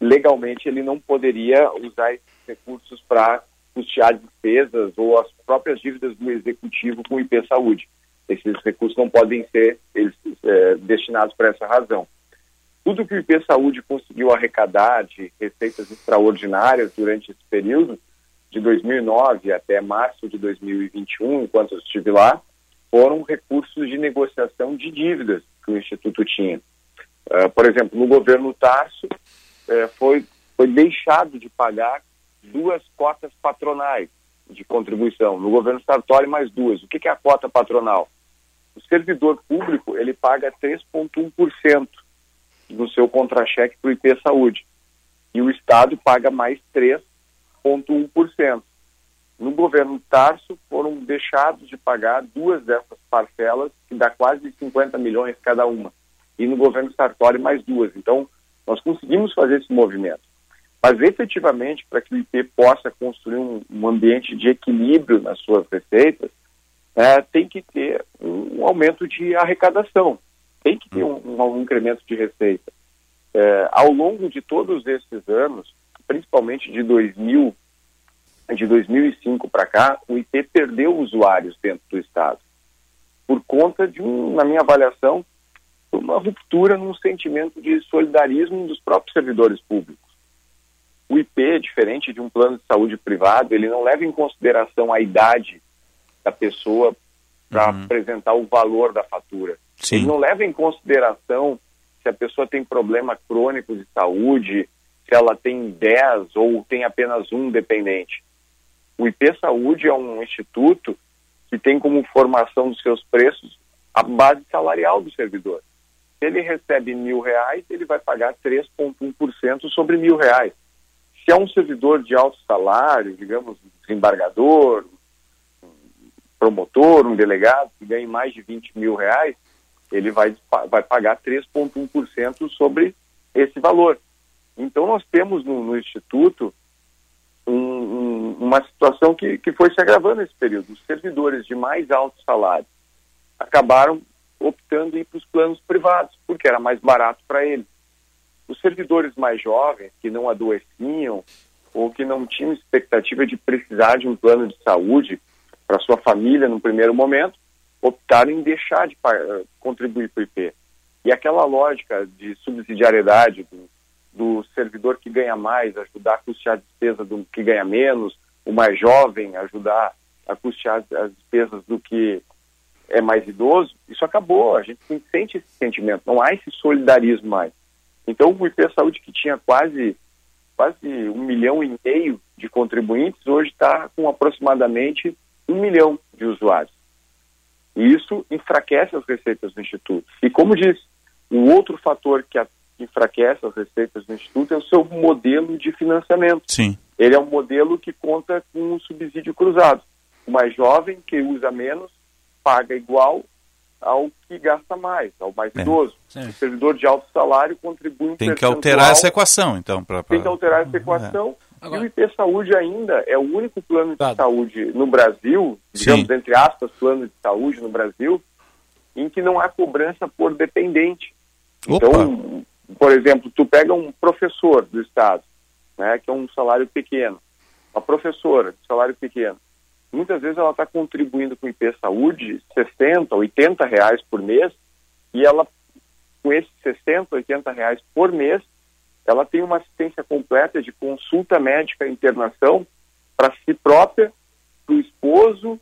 legalmente ele não poderia usar esses recursos para custear despesas ou as próprias dívidas do executivo com o IP Saúde. Esses recursos não podem ser eles, é, destinados para essa razão. Tudo que o IP Saúde conseguiu arrecadar de receitas extraordinárias durante esse período, de 2009 até março de 2021, enquanto eu estive lá, foram recursos de negociação de dívidas que o Instituto tinha. Uh, por exemplo, no governo Tarso, uh, foi, foi deixado de pagar duas cotas patronais de contribuição. No governo Sartori, mais duas. O que, que é a cota patronal? O servidor público ele paga 3,1% no seu contra-cheque para o IP Saúde. E o Estado paga mais 3,1%. No governo Tarso, foram deixados de pagar duas dessas parcelas, que dá quase 50 milhões cada uma. E no governo Sartori, mais duas. Então, nós conseguimos fazer esse movimento. Mas, efetivamente, para que o IP possa construir um, um ambiente de equilíbrio nas suas receitas, é, tem que ter um, um, aumento de arrecadação, tem que ter um, um incremento de receita. É, ao longo de todos esses anos, principalmente de 2000, de 2005 para cá, o IP perdeu usuários dentro do Estado, por conta de, um, na minha avaliação, uma ruptura num sentimento de solidarismo dos próprios servidores públicos. O IP, diferente de um plano de saúde privado, ele não leva em consideração a idade da pessoa para uhum. apresentar o valor da fatura. Sim. Ele não leva em consideração se a pessoa tem problema crônico de saúde, se ela tem 10 ou tem apenas um dependente. O IP Saúde é um instituto que tem como formação dos seus preços a base salarial do servidor. Se ele recebe mil reais, ele vai pagar 3,1% sobre mil reais. Se é um servidor de alto salário, digamos, desembargador, promotor, um delegado que ganha mais de 20 mil reais, ele vai, vai pagar 3,1% sobre esse valor. Então, nós temos no, no Instituto um, um, uma situação que, que foi se agravando nesse período. Os servidores de mais alto salário acabaram optando em ir para os planos privados, porque era mais barato para eles. Os servidores mais jovens, que não adoeciam ou que não tinham expectativa de precisar de um plano de saúde para sua família no primeiro momento, optaram em deixar de contribuir para o IP. E aquela lógica de subsidiariedade do servidor que ganha mais ajudar a custear a despesa do que ganha menos, o mais jovem ajudar a custear as despesas do que é mais idoso, isso acabou. A gente sente esse sentimento, não há esse solidarismo mais. Então, o IP Saúde, que tinha quase, quase um milhão e meio de contribuintes, hoje está com aproximadamente um milhão de usuários. E isso enfraquece as receitas do Instituto. E, como disse, um outro fator que enfraquece as receitas do Instituto é o seu modelo de financiamento. Sim. Ele é um modelo que conta com um subsídio cruzado. O mais jovem, que usa menos, paga igual ao que gasta mais, ao mais É. idoso. Sim. O servidor de alto salário contribui um Tem que alterar essa equação, então. Pra, pra- Tem que alterar essa equação. E o IP Saúde ainda é o único plano de saúde no Brasil, digamos, Sim. entre aspas, plano de saúde no Brasil, em que não há cobrança por dependente. Então, por exemplo, tu pega um professor do Estado, né, que é um salário pequeno, uma professora de salário pequeno, muitas vezes ela está contribuindo com o IP Saúde 60, 80 reais por mês, e ela, com esses 60, 80 reais por mês, ela tem uma assistência completa de consulta médica internação para si própria, para o esposo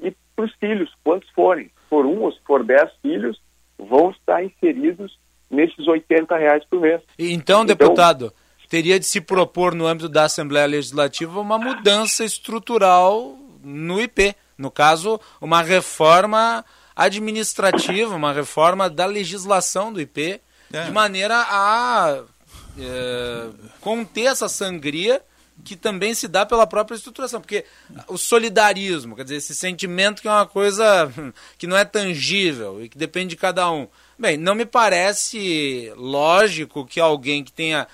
e para os filhos, quantos forem. Se for um ou se for dez filhos, vão estar inseridos nesses 80 reais por mês. Então, deputado, teria de se propor no âmbito da Assembleia Legislativa uma mudança estrutural no IP. No caso, uma reforma administrativa, uma reforma da legislação do IP, de maneira a eh, conter essa sangria que também se dá pela própria estruturação, porque o solidarismo, quer dizer, esse sentimento que é uma coisa que não é tangível e que depende de cada um. Bem, não me parece lógico que alguém que tenha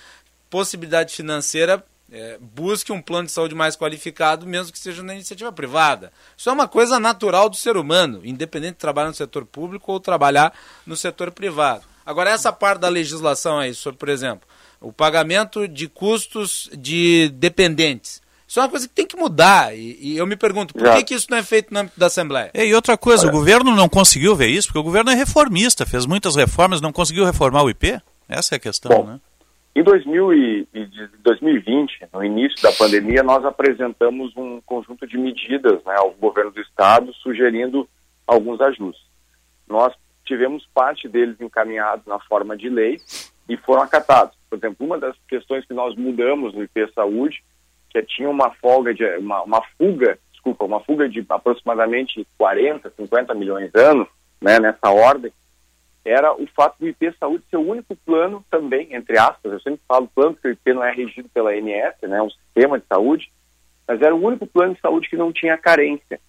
possibilidade financeira eh, busque um plano de saúde mais qualificado, mesmo que seja na iniciativa privada. Isso é uma coisa natural do ser humano, independente de trabalhar no setor público ou trabalhar no setor privado. Agora, essa parte da legislação aí, sobre, por exemplo, o pagamento de custos de dependentes. Isso é uma coisa que tem que mudar. E, e eu me pergunto, por que, que isso não é feito no âmbito da Assembleia? E outra coisa, o governo não conseguiu ver isso, porque o governo é reformista, fez muitas reformas, não conseguiu reformar o IP? Essa é a questão, Bom, né? Em 2000 e, e de 2020, no início da pandemia, nós apresentamos um conjunto de medidas né, ao governo do estado, sugerindo alguns ajustes. Nós tivemos parte deles encaminhados na forma de lei e foram acatados. Por exemplo, uma das questões que nós mudamos no IP Saúde, que tinha uma folga de uma, uma fuga, desculpa, uma fuga de aproximadamente 40, 50 milhões de anos, né, nessa ordem, era o fato do IP Saúde ser o único plano também, entre aspas, eu sempre falo plano porque o IP não é regido pela ANS, né, é um sistema de saúde, mas era o único plano de saúde que não tinha carência.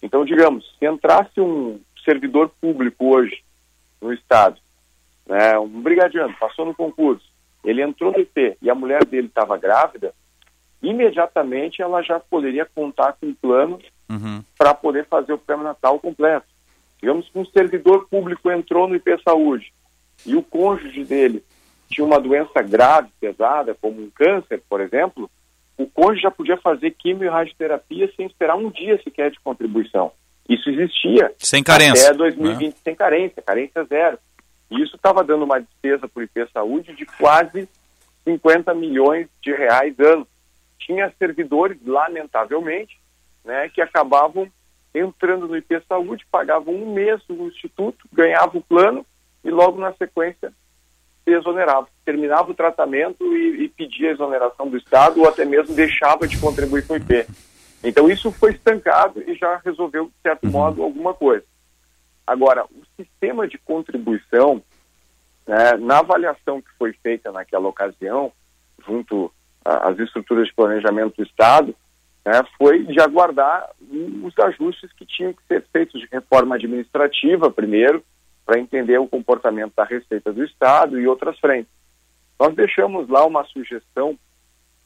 Então, digamos, se entrasse um servidor público hoje no Estado, né, um brigadiano, passou no concurso, ele entrou no IP e a mulher dele estava grávida, imediatamente ela já poderia contar com um plano Uhum. para poder fazer o pré-natal completo. Digamos que um servidor público entrou no IP Saúde e o cônjuge dele tinha uma doença grave, pesada, como um câncer, por exemplo, o cônjuge já podia fazer quimio e radioterapia sem esperar um dia sequer de contribuição. Isso existia Sem carência, até 2020, sem carência, carência zero. E isso estava dando uma despesa para o IP Saúde de quase 50 milhões de reais ano. Tinha servidores, lamentavelmente, né, que acabavam entrando no IP Saúde, pagavam um mês no Instituto, ganhavam o plano e logo na sequência se exonerava. Terminava o tratamento e, e pedia a exoneração do Estado ou até mesmo deixava de contribuir com o IP. Então isso foi estancado e já resolveu, de certo modo, alguma coisa. Agora, o sistema de contribuição, né, na avaliação que foi feita naquela ocasião, junto a- às estruturas de planejamento do Estado, né, foi de aguardar os ajustes que tinham que ser feitos de reforma administrativa primeiro, para entender o comportamento da receita do Estado e outras frentes. Nós deixamos lá uma sugestão,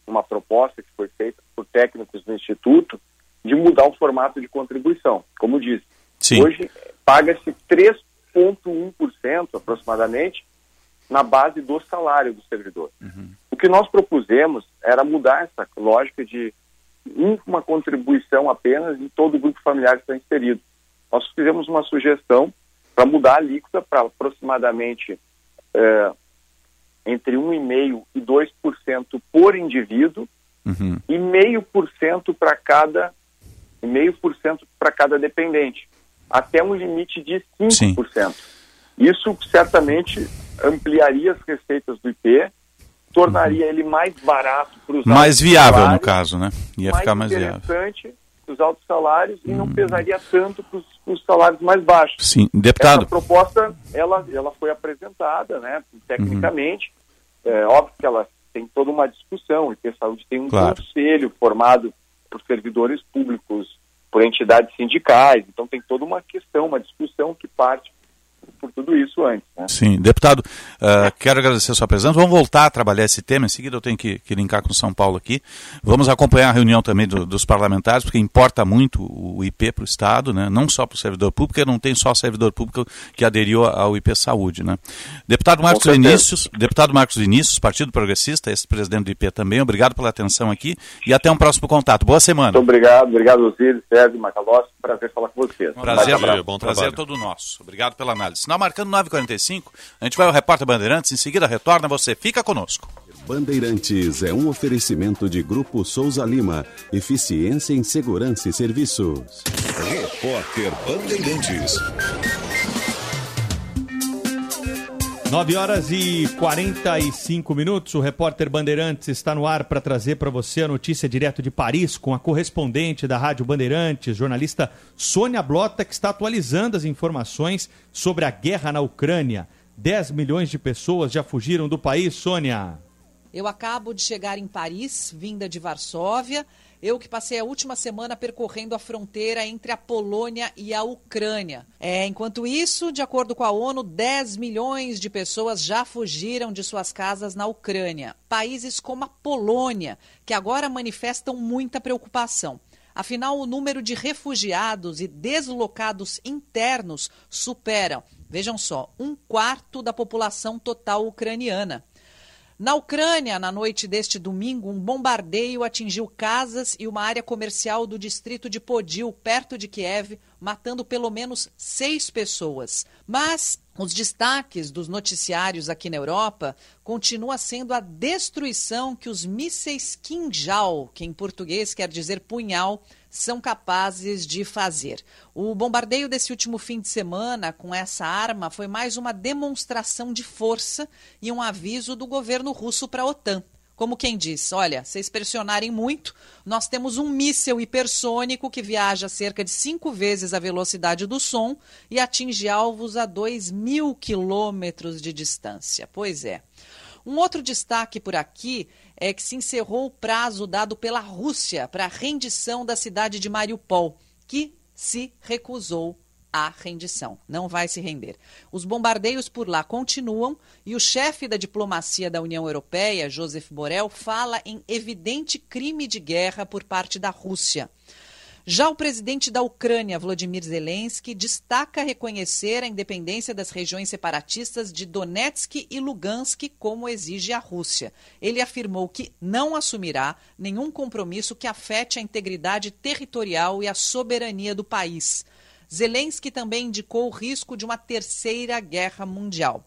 uma proposta que foi feita por técnicos do Instituto, de mudar o formato de contribuição. Como disse, Sim. hoje paga-se 3,1% aproximadamente na base do salário do servidor. O que nós propusemos era mudar essa lógica de uma contribuição apenas em todo o grupo familiar que está inserido. Nós fizemos uma sugestão para mudar a alíquota para aproximadamente eh, entre 1,5% e 2% por indivíduo Uhum. e meio por cento para cada e meio por cento para cada dependente, até um limite de 5%. Isso certamente ampliaria as receitas do IP, tornaria ele mais barato para os Mais viável, no caso, né? Ia ficar mais viável. Hum. os altos salários e não pesaria tanto para os salários mais baixos. Sim, deputado. Essa proposta, ela, ela foi apresentada, né, tecnicamente. Uhum. É óbvio que ela tem toda uma discussão, e a saúde tem um Claro. conselho formado por servidores públicos, por entidades sindicais, então tem toda uma questão, uma discussão que parte por tudo isso antes. Né? Sim, deputado, ah, quero agradecer a sua presença. Vamos voltar a trabalhar esse tema. Em seguida, eu tenho que, que linkar com São Paulo aqui. Vamos acompanhar a reunião também do- dos parlamentares, porque importa muito o IP para o Estado, né? não só para o servidor público, porque não tem só servidor público que aderiu ao IP Saúde. Né? Deputado Marcos. Vinícius, deputado Marcos Vinícius, Partido Progressista, ex-presidente do IP também, obrigado pela atenção aqui e até um próximo contato. Boa semana. Muito obrigado, obrigado Osiris, Sérgio, Macalossi, prazer falar com vocês. Prazer, Um abraço. prazer todo nosso. Obrigado pela análise. Sinal marcando 9h45, a gente vai ao Repórter Bandeirantes, em seguida retorna, você fica conosco. Bandeirantes é um oferecimento de Grupo Souza Lima. Eficiência em Segurança e Serviços. Repórter Bandeirantes. 9 horas e 45 minutos. O repórter Bandeirantes está no ar para trazer para você a notícia direto de Paris com a correspondente da Rádio Bandeirantes, jornalista Sônia Blota, que está atualizando as informações sobre a guerra na Ucrânia. 10 milhões de pessoas já fugiram do país, Sônia. Eu acabo de chegar em Paris, vinda de Varsóvia. Eu que passei a última semana percorrendo a fronteira entre a Polônia e a Ucrânia. É, enquanto isso, de acordo com a ONU, 10 milhões de pessoas já fugiram de suas casas na Ucrânia. Países como a Polônia, que agora manifestam muita preocupação. Afinal, o número de refugiados e deslocados internos superam, vejam só, um quarto da população total ucraniana. Na Ucrânia, na noite deste domingo, um bombardeio atingiu casas e uma área comercial do distrito de Podil, perto de Kiev, matando pelo menos seis pessoas. Mas os destaques dos noticiários aqui na Europa continua sendo a destruição que os mísseis Kinjal, que em português quer dizer punhal, são capazes de fazer. O bombardeio desse último fim de semana com essa arma foi mais uma demonstração de força e um aviso do governo russo para a OTAN. Como quem diz, olha, vocês pressionarem muito, nós temos um míssil hipersônico que viaja cerca de cinco vezes a velocidade do som e atinge alvos a 2 mil quilômetros de distância. Pois é. Um outro destaque por aqui é que se encerrou o prazo dado pela Rússia para a rendição da cidade de Mariupol, que se recusou à rendição. Não vai se render. Os bombardeios por lá continuam e o chefe da diplomacia da União Europeia, Joseph Borrell, fala em evidente crime de guerra por parte da Rússia. Já o presidente da Ucrânia, Volodymyr Zelensky, destaca reconhecer a independência das regiões separatistas de Donetsk e Lugansk, como exige a Rússia. Ele afirmou que não assumirá nenhum compromisso que afete a integridade territorial e a soberania do país. Zelensky também indicou o risco de uma terceira guerra mundial.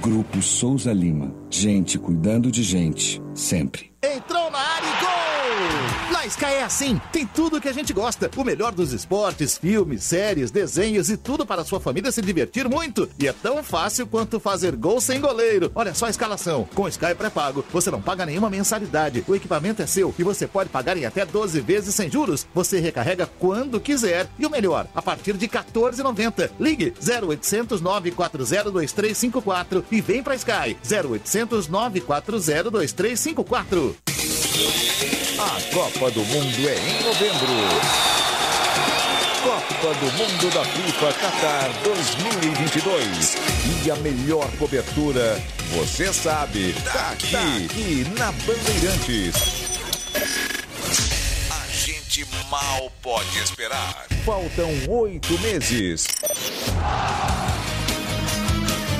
Grupo Souza Lima. Gente cuidando de gente, sempre. Entrou na! Sky é assim, tem tudo o que a gente gosta. O melhor dos esportes, filmes, séries, desenhos e tudo para sua família se divertir muito. E é tão fácil quanto fazer gol sem goleiro. Olha só a escalação. Com Sky pré-pago, você não paga nenhuma mensalidade. O equipamento é seu e você pode pagar em até 12 vezes sem juros. Você recarrega quando quiser. E o melhor, a partir de R$ 14,90. Ligue 0800 940 2354 e vem pra Sky. 0800 940 2354. A Copa do Mundo é em novembro. Copa do Mundo da FIFA Qatar 2022. E a melhor cobertura, você sabe, tá aqui, tá aqui na Bandeirantes. A gente mal pode esperar. Faltam oito meses.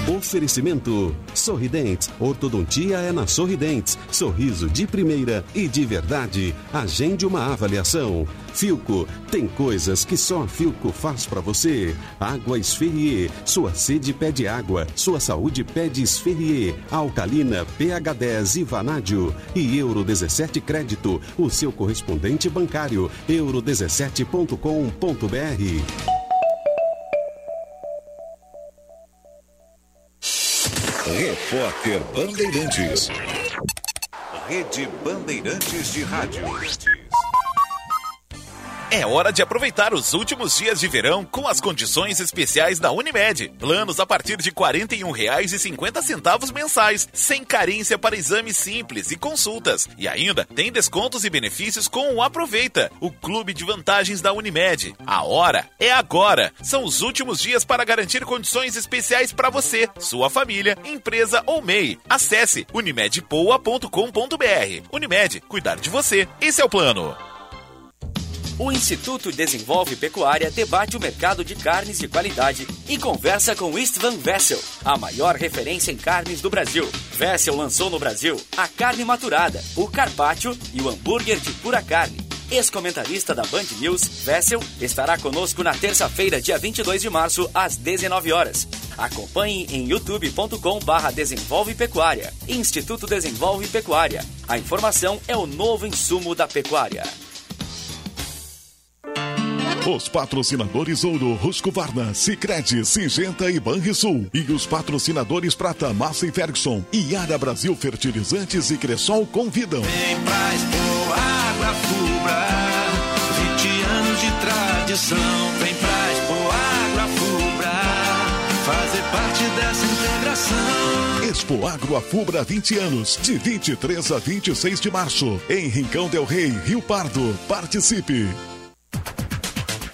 Oferecimento Sorridentes. Ortodontia é na Sorridentes. Sorriso de primeira e de verdade. Agende uma avaliação. Filco. Tem coisas que só a Filco faz pra você. Água Esferrier. Sua sede pede água. Sua saúde pede Esferrier. Alcalina pH 10 e Vanádio. E Euro 17 Crédito. O seu correspondente bancário. euro17.com.br. Repórter Bandeirantes. Rede Bandeirantes de Rádio. É hora de aproveitar os últimos dias de verão com as condições especiais da Unimed. Planos a partir de R$ 41,50 mensais, sem carência para exames simples e consultas. E ainda tem descontos e benefícios com o Aproveita, o clube de vantagens da Unimed. A hora é agora. São os últimos dias para garantir condições especiais para você, sua família, empresa ou MEI. Acesse unimedpoa.com.br. Unimed, cuidar de você. Esse é o plano. O Instituto Desenvolve Pecuária debate o mercado de carnes de qualidade e conversa com Istvan Vessel, a maior referência em carnes do Brasil. Vessel lançou no Brasil a carne maturada, o carpaccio e o hambúrguer de pura carne. Ex-comentarista da Band News, Vessel estará conosco na terça-feira, dia 22 de março, às 19 horas. Acompanhe em youtube.com barra Desenvolve Pecuária. Instituto Desenvolve Pecuária. A informação é o novo insumo da pecuária. Os patrocinadores Ouro, Husqvarna, Sicredi, Singenta e Banrisul. E os patrocinadores Prata, Massa e Ferguson. E Ara Brasil Fertilizantes e Cressol convidam. Vem pra Expo Água Fubra, tradição. Vem pra Expo Agro fazer parte dessa integração. Expo Agro Afubra 20 anos, de 23 a 26 de março, em Rincão del Rei, Rio Pardo. Participe!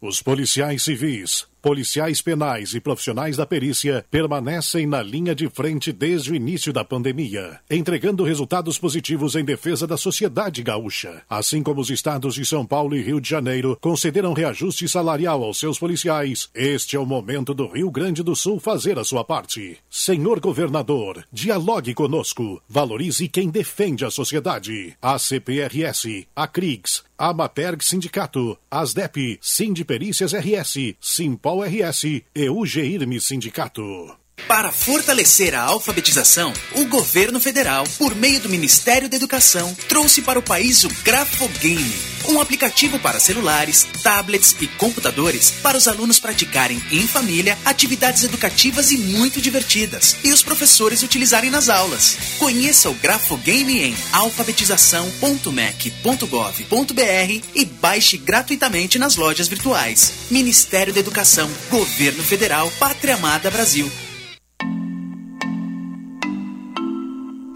Os policiais civis, policiais penais e profissionais da perícia permanecem na linha de frente desde o início da pandemia, entregando resultados positivos em defesa da sociedade gaúcha. Assim como os estados de São Paulo e Rio de Janeiro concederam reajuste salarial aos seus policiais, este é o momento do Rio Grande do Sul fazer a sua parte. Senhor governador, dialogue conosco, valorize quem defende a sociedade. A CPRS, a CRIGS, a Maperg Sindicato, ASDEP, Sindiperícias RS, Simpol RS e o GIRME Sindicato. Para fortalecer a alfabetização, o governo federal, por meio do Ministério da Educação, trouxe para o país o Grafogame, um aplicativo para celulares, tablets e computadores para os alunos praticarem em família atividades educativas e muito divertidas e os professores utilizarem nas aulas. Conheça o Grafogame em alfabetização.mec.gov.br e baixe gratuitamente nas lojas virtuais. Ministério da Educação, Governo Federal, Pátria Amada Brasil.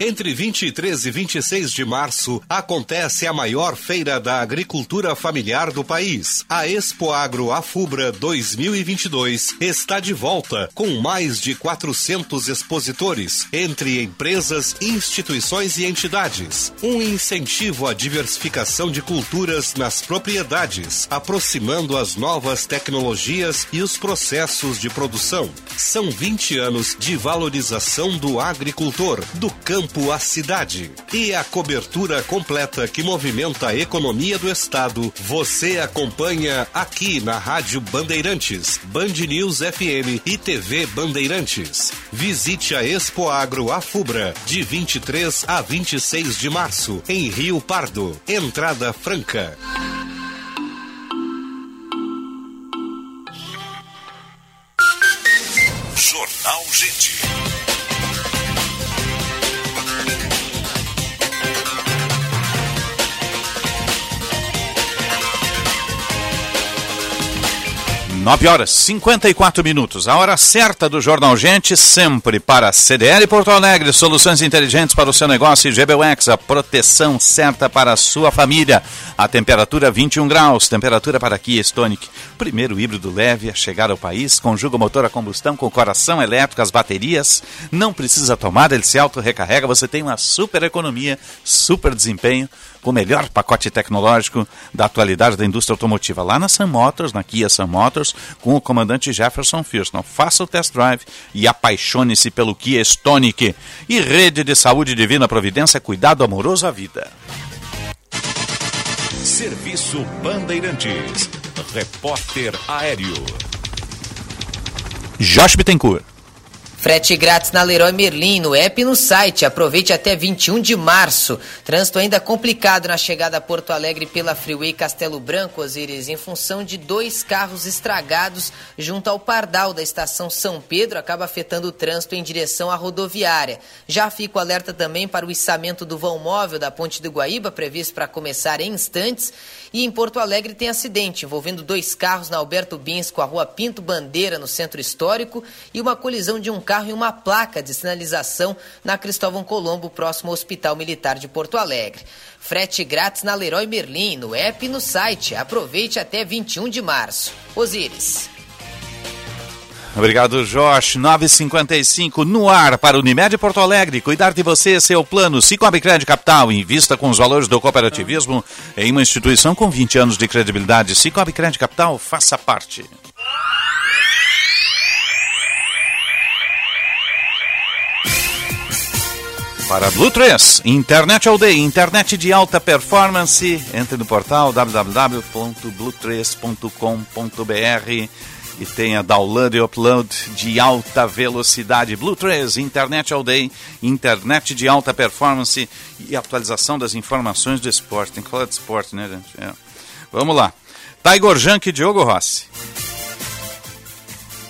Entre 23 e 26 de março acontece a maior feira da agricultura familiar do país. A Expo Agro Afubra 2022 está de volta com mais de 400 expositores entre empresas, instituições e entidades. Um incentivo à diversificação de culturas nas propriedades, aproximando as novas tecnologias e os processos de produção. São 20 anos de valorização do agricultor, do campo à cidade. E a cobertura completa que movimenta a economia do estado, você acompanha aqui na Rádio Bandeirantes, Band News FM e TV Bandeirantes. Visite a Expo Agro Afubra, de 23 a 26 de março, em Rio Pardo. Entrada franca. Jornal Gente. Nove horas 54 minutos, a hora certa do Jornal Gente, sempre para CDL Porto Alegre, soluções inteligentes para o seu negócio e GBUX, a proteção certa para a sua família. A temperatura 21 graus, temperatura para Kia Stonic, primeiro híbrido leve a chegar ao país, conjuga o motor a combustão com coração elétrico, as baterias, não precisa tomar, ele se auto-recarrega, você tem uma super economia, super desempenho, com o melhor pacote tecnológico da atualidade da indústria automotiva lá na Sun Motors, na Kia Sun Motors, com o comandante Jefferson Firston. Faça o test drive e apaixone-se pelo Kia Stonic. E Rede de Saúde Divina Providência, cuidado amoroso à vida. Serviço Bandeirantes. Repórter Aéreo. Josh Bittencourt. Frete grátis na Leroy Merlin, no app e no site. Aproveite até 21 de março. Trânsito ainda complicado na chegada a Porto Alegre pela Freeway Castelo Branco, Osiris, em função de dois carros estragados junto ao Pardal da estação São Pedro, acaba afetando o trânsito em direção à rodoviária. Já fica o alerta também para o içamento do vão móvel da Ponte do Guaíba, previsto para começar em instantes. E em Porto Alegre tem acidente envolvendo dois carros na Alberto Bins com a rua Pinto Bandeira, no centro histórico, e uma colisão de um carro e uma placa de sinalização na Cristóvão Colombo, próximo ao Hospital Militar de Porto Alegre. Frete grátis na Leroy Merlin, no app e no site. Aproveite até 21 de março. Osíris. Obrigado, Josh. 955 no ar para Unimed Porto Alegre. Cuidar de você, seu plano. Cicobi Crédito Capital. Invista com os valores do cooperativismo em uma instituição com 20 anos de credibilidade. Cicobi Crédito Capital, faça parte. Para Blue 3, Internet All Day, internet de alta performance. Entre no portal www.blue3.com.br e tenha download e upload de alta velocidade. Blue 3, Internet All Day, internet de alta performance e atualização das informações do esporte. Tem que falar de esporte, né, gente? É. Vamos lá. Tiger Junk e Diogo Rossi.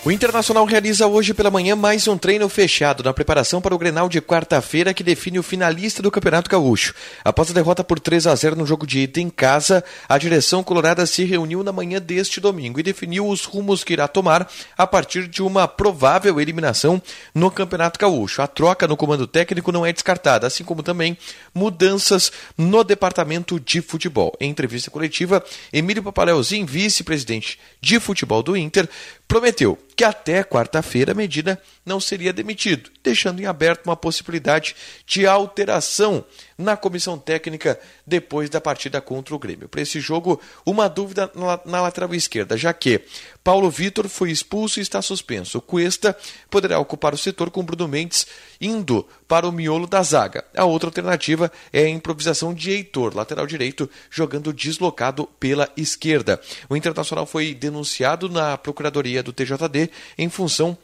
O Internacional realiza hoje pela manhã mais um treino fechado na preparação para o Grenal de quarta-feira que define o finalista do Campeonato Gaúcho. Após a derrota por 3 a 0 no jogo de ida em casa, a direção colorada se reuniu na manhã deste domingo e definiu os rumos que irá tomar a partir de uma provável eliminação no Campeonato Gaúcho. A troca no comando técnico não é descartada, assim como também mudanças no departamento de futebol. Em entrevista coletiva, Emílio Papaleuzinho, vice-presidente de futebol do Inter, prometeu que até quarta-feira Medina não seria demitido, deixando em aberto uma possibilidade de alteração na comissão técnica depois da partida contra o Grêmio. Para esse jogo, uma dúvida na, lateral esquerda, já que Paulo Vitor foi expulso e está suspenso. Cuesta poderá ocupar o setor com Bruno Mendes indo para o miolo da zaga. A outra alternativa é a improvisação de Heitor, lateral direito, jogando deslocado pela esquerda. O Internacional foi denunciado na Procuradoria do TJD em função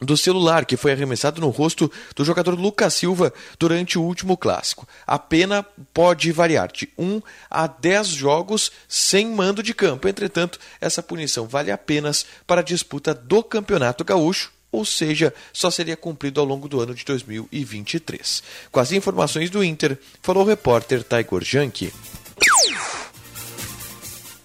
do celular que foi arremessado no rosto do jogador Lucas Silva durante o último clássico. A pena pode variar de 1 a 10 jogos sem mando de campo. Entretanto, essa punição vale apenas para a disputa do Campeonato Gaúcho, ou seja, só seria cumprido ao longo do ano de 2023. Com as informações do Inter, falou o repórter Taigor Janke.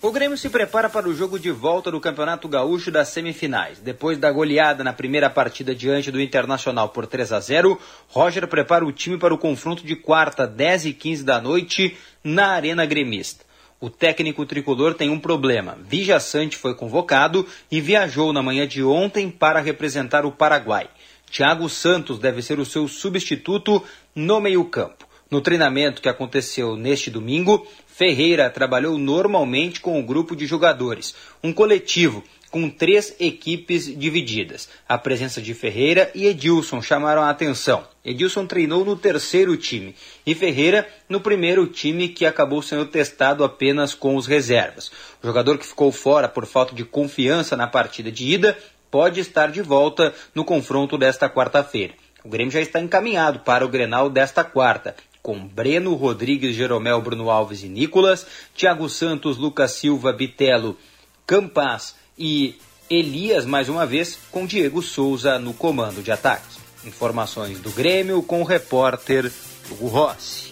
O Grêmio se prepara para o jogo de volta do Campeonato Gaúcho das semifinais. Depois da goleada na primeira partida diante do Internacional por 3 a 0, Roger prepara o time para o confronto de quarta, 10 e 15 da noite, na Arena Gremista. O técnico tricolor tem um problema. Vija Sante foi convocado e viajou na manhã de ontem para representar o Paraguai. Thiago Santos deve ser o seu substituto no meio-campo. No treinamento que aconteceu neste domingo, Ferreira trabalhou normalmente com o grupo de jogadores, um coletivo com três equipes divididas. A presença de Ferreira e Edilson chamaram a atenção. Edilson treinou no terceiro time e Ferreira no primeiro time que acabou sendo testado apenas com os reservas. O jogador que ficou fora por falta de confiança na partida de ida pode estar de volta no confronto desta quarta-feira. O Grêmio já está encaminhado para o Grenal desta quarta, com Breno, Rodrigues, Jeromel, Bruno Alves e Nicolas, Thiago Santos, Lucas Silva, Bitelo, Campas e Elias, mais uma vez, com Diego Souza no comando de ataques. Informações do Grêmio com o repórter Hugo Rossi.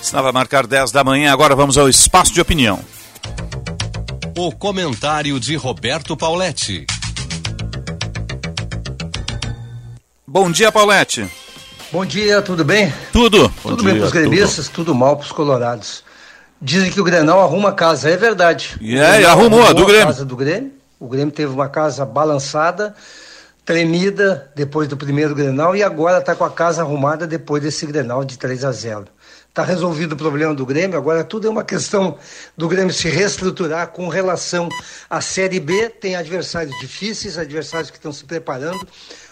Estava a marcar 10 da manhã, agora vamos ao espaço de opinião. O comentário de Roberto Pauletti. Bom dia, Paulette. Bom dia, tudo bem? Tudo. tudo bem para os gremistas, tudo, mal para os colorados. Dizem que o Grenal arruma a casa, é verdade. E é, arrumou, a do Grêmio. casa do Grêmio. O Grêmio teve uma casa balançada, tremida depois do primeiro Grenal e agora está com a casa arrumada depois desse Grenal de 3 a 0. Está resolvido o problema do Grêmio, agora tudo é uma questão do Grêmio se reestruturar com relação à Série B. Tem adversários difíceis, adversários que estão se preparando.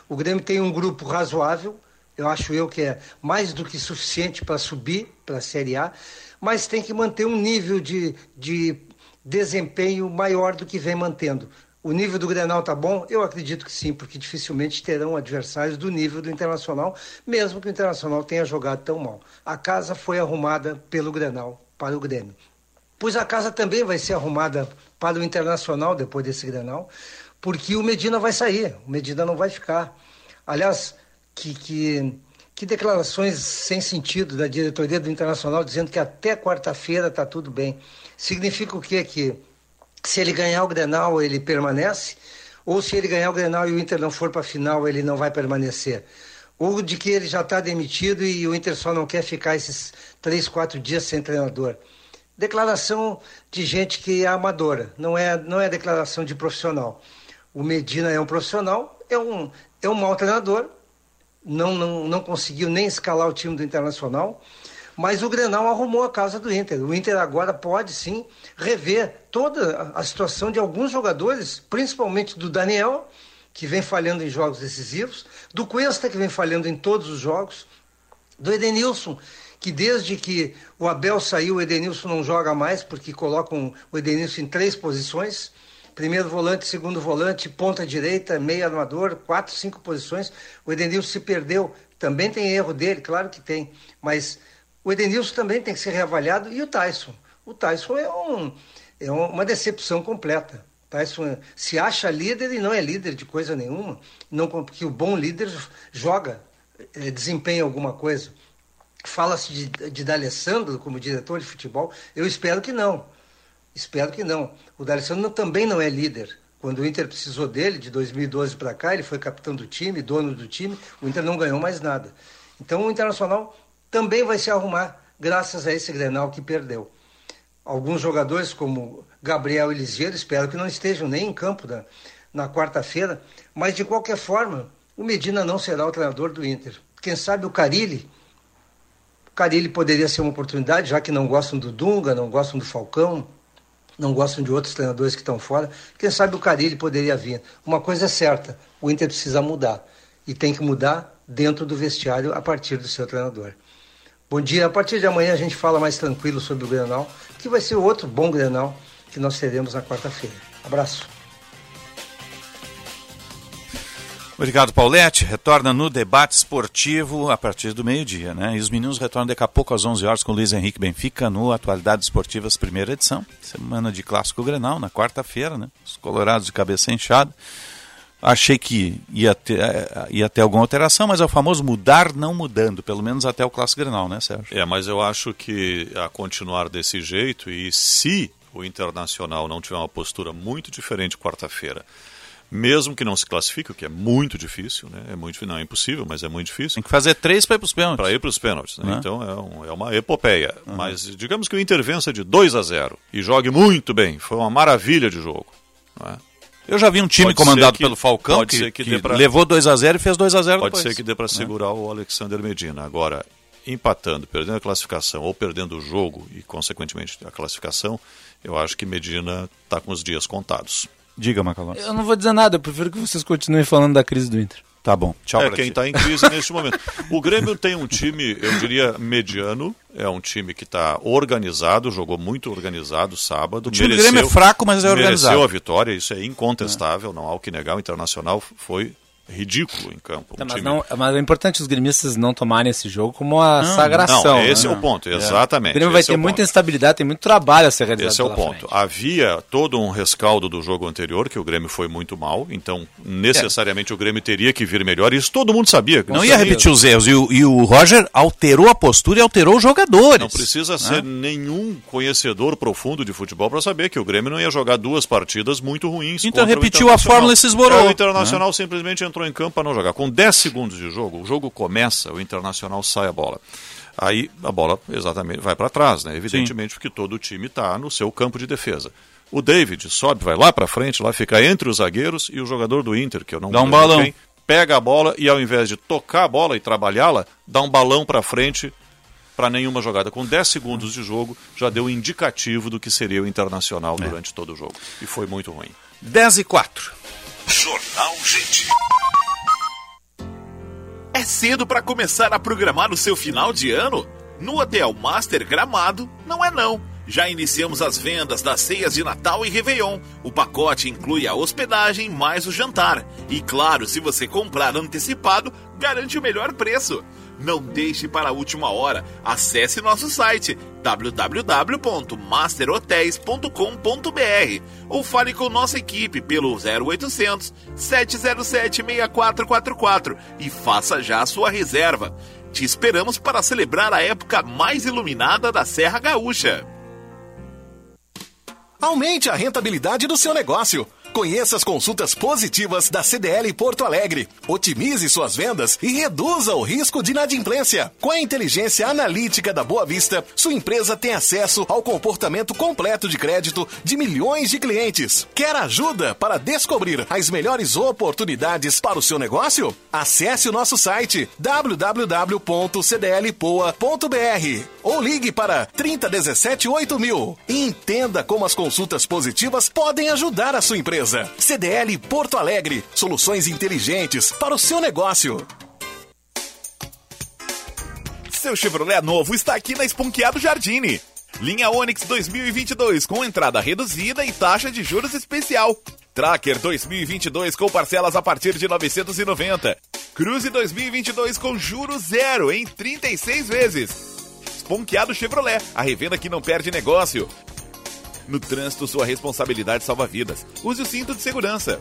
O Grêmio tem um grupo razoável, eu acho eu que é mais do que suficiente para subir para a Série A, mas tem que manter um nível de, de desempenho maior do que vem mantendo. O nível do Grenal tá bom? Eu acredito que sim, porque dificilmente terão adversários do nível do Internacional, mesmo que o Internacional tenha jogado tão mal. A casa foi arrumada pelo Grenal para o Grêmio. Pois a casa também vai ser arrumada para o Internacional depois desse Grenal, porque o Medina vai sair, o Medina não vai ficar. Aliás, que, que, que declarações sem sentido da diretoria do Internacional dizendo que até quarta-feira está tudo bem. Significa o quê? Que se ele ganhar o Grenal, ele permanece, ou se ele ganhar o Grenal e o Inter não for para a final, ele não vai permanecer. Ou de que ele já está demitido e o Inter só não quer ficar esses três, quatro dias sem treinador. Declaração de gente que é amadora, não é, não é declaração de profissional. O Medina é um profissional, é um, é um mau treinador, não, não, não conseguiu nem escalar o time do Internacional, mas o Grenal arrumou a casa do Inter. O Inter agora pode sim rever toda a situação de alguns jogadores, principalmente do Daniel, que vem falhando em jogos decisivos, do Cuesta, que vem falhando em todos os jogos, do Edenilson, que desde que o Abel saiu, o Edenilson não joga mais, porque colocam o Edenilson em três posições. Primeiro volante, segundo volante, ponta direita, meio armador, quatro, cinco posições. O Edenilson se perdeu. Também tem erro dele, claro que tem. Mas o Edenilson também tem que ser reavaliado e o Tyson. O Tyson é, um, é uma decepção completa. O Tyson se acha líder e não é líder de coisa nenhuma, não porque o bom líder joga, é, desempenha alguma coisa. Fala-se de, de D'Alessandro como diretor de futebol, eu espero que não. Espero que não. O D'Alessandro também não é líder. Quando o Inter precisou dele, de 2012 para cá, ele foi capitão do time, dono do time, o Inter não ganhou mais nada. Então o Internacional também vai se arrumar graças a esse Grenal que perdeu. Alguns jogadores, como Gabriel e espero que não estejam nem em campo na, na quarta-feira, mas de qualquer forma, o Medina não será o treinador do Inter. Quem sabe o Carilli, o Carilli poderia ser uma oportunidade, já que não gostam do Dunga, não gostam do Falcão, não gostam de outros treinadores que estão fora. Quem sabe o Carilli poderia vir. Uma coisa é certa, o Inter precisa mudar. E tem que mudar dentro do vestiário a partir do seu treinador. Bom dia. A partir de amanhã a gente fala mais tranquilo sobre o Grenal, que vai ser outro bom Grenal que nós teremos na quarta-feira. Abraço. Obrigado, Paulette. Retorna no debate esportivo a partir do meio-dia, né? E os meninos retornam daqui a pouco às 11 horas com Luiz Henrique Benfica no Atualidades Esportivas, primeira edição. Semana de Clássico Grenal, na quarta-feira, né? Os colorados de cabeça inchada. Achei que ia ter, eh, ia ter alguma alteração, mas é o famoso mudar não mudando, pelo menos até o Clássico Grenal, né, Sérgio? É, mas eu acho que a continuar desse jeito, e se o Internacional não tiver uma postura muito diferente quarta-feira, mesmo que não se classifique, o que é muito difícil, né? É muito, não é impossível, mas é muito difícil. Tem que fazer três para ir para os pênaltis. Para ir para os pênaltis, né? Uhum. Então é, um, é, uma epopeia. Uhum. Mas digamos que o Inter vença de 2 a 0 e jogue muito bem, foi uma maravilha de jogo. É? Eu já vi um time pode comandado que, pelo Falcão que, que, que pra, levou 2 a 0 e fez 2 a 0 Pode depois. ser que dê para né? segurar o Alexander Medina. Agora, empatando, perdendo a classificação ou perdendo o jogo e, consequentemente, a classificação, eu acho que Medina está com os dias contados. Diga, Macalós. Eu não vou dizer nada, eu prefiro que vocês continuem falando da crise do Inter. Tá bom. Tchau. É quem está em crise neste momento. O Grêmio tem um time, eu diria, mediano. É um time que está organizado, jogou muito organizado sábado. O time mereceu, do Grêmio é fraco, mas é organizado. Mereceu a vitória, isso é incontestável, é. não há o que negar. O Internacional foi ridículo em campo. Um mas, não, mas é importante os gremistas não tomarem esse jogo como uma não, sagração. Não, esse né? é o ponto, exatamente. O Grêmio vai ter é muita instabilidade, tem muito trabalho a ser realizado. Esse é o ponto. Frente. Havia todo um rescaldo do jogo anterior, que o Grêmio foi muito mal, então necessariamente é. o Grêmio teria que vir melhor, isso todo mundo sabia. Não, ia repetir os erros, e o, e o, Roger alterou a postura e alterou os jogadores. Não precisa né? ser nenhum conhecedor profundo de futebol para saber que o Grêmio não ia jogar duas partidas muito ruins. Então repetiu a fórmula e se esborou. É, o Internacional né? simplesmente entrou em campo para não jogar. Com 10 segundos de jogo, o jogo começa, o Internacional sai a bola. Aí a bola exatamente vai para trás, né? Evidentemente, Sim. porque todo o time está no seu campo de defesa. O David sobe, vai lá para frente, lá fica entre os zagueiros e o jogador do Inter, que eu não dá um balão, quem, pega a bola e ao invés de tocar a bola e trabalhá-la, dá um balão para frente para nenhuma jogada. Com 10 segundos de jogo, já deu um indicativo do que seria o Internacional é. durante todo o jogo. E foi muito ruim. 10 e 4. Jornal Gente. É cedo para começar a programar o seu final de ano? No Hotel Master Gramado, não é não. Já iniciamos as vendas das ceias de Natal e Réveillon. O pacote inclui a hospedagem mais o jantar. E claro, se você comprar antecipado, garante o melhor preço. Não deixe para a última hora. Acesse nosso site www.masterhotels.com.br ou fale com nossa equipe pelo 0800 707 6444 e faça já a sua reserva. Te esperamos para celebrar a época mais iluminada da Serra Gaúcha. Aumente a rentabilidade do seu negócio. Conheça as consultas positivas da CDL Porto Alegre. Otimize suas vendas e reduza o risco de inadimplência. Com a inteligência analítica da Boa Vista, sua empresa tem acesso ao comportamento completo de crédito de milhões de clientes. Quer ajuda para descobrir as melhores oportunidades para o seu negócio? Acesse o nosso site www.cdlpoa.br ou ligue para 3017 8000 e entenda como as consultas positivas podem ajudar a sua empresa. CDL Porto Alegre. Soluções inteligentes para o seu negócio. Seu Chevrolet novo está aqui na Esponqueado Jardine. Linha Onix 2022 com entrada reduzida e taxa de juros especial. Tracker 2022 com parcelas a partir de 990. Cruze 2022 com juros zero em 36 vezes. Esponqueado Chevrolet, a revenda que não perde negócio. No trânsito, sua responsabilidade salva vidas. Use o cinto de segurança.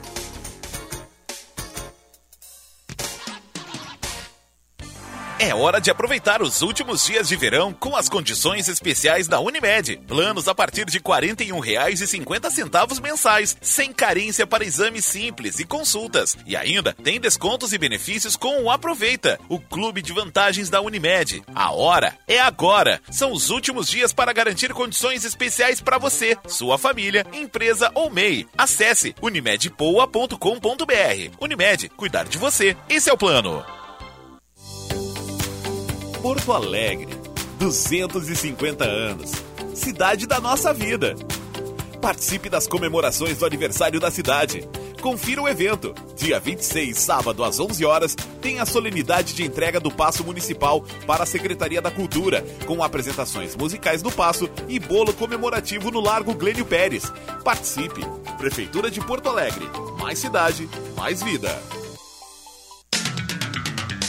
É hora de aproveitar os últimos dias de verão com as condições especiais da Unimed. Planos a partir de R$ 41,50 mensais, sem carência para exames simples e consultas. E ainda tem descontos e benefícios com o Aproveita, o clube de vantagens da Unimed. A hora é agora. São os últimos dias para garantir condições especiais para você, sua família, empresa ou MEI. Acesse unimedpoa.com.br. Unimed, cuidar de você. Esse é o plano. Porto Alegre, 250 anos. Cidade da nossa vida. Participe das comemorações do aniversário da cidade. Confira o evento. Dia 26, sábado, às 11 horas, tem a solenidade de entrega do Passo Municipal para a Secretaria da Cultura, com apresentações musicais do Passo e bolo comemorativo no Largo Glênio Pérez. Participe. Prefeitura de Porto Alegre. Mais cidade, mais vida.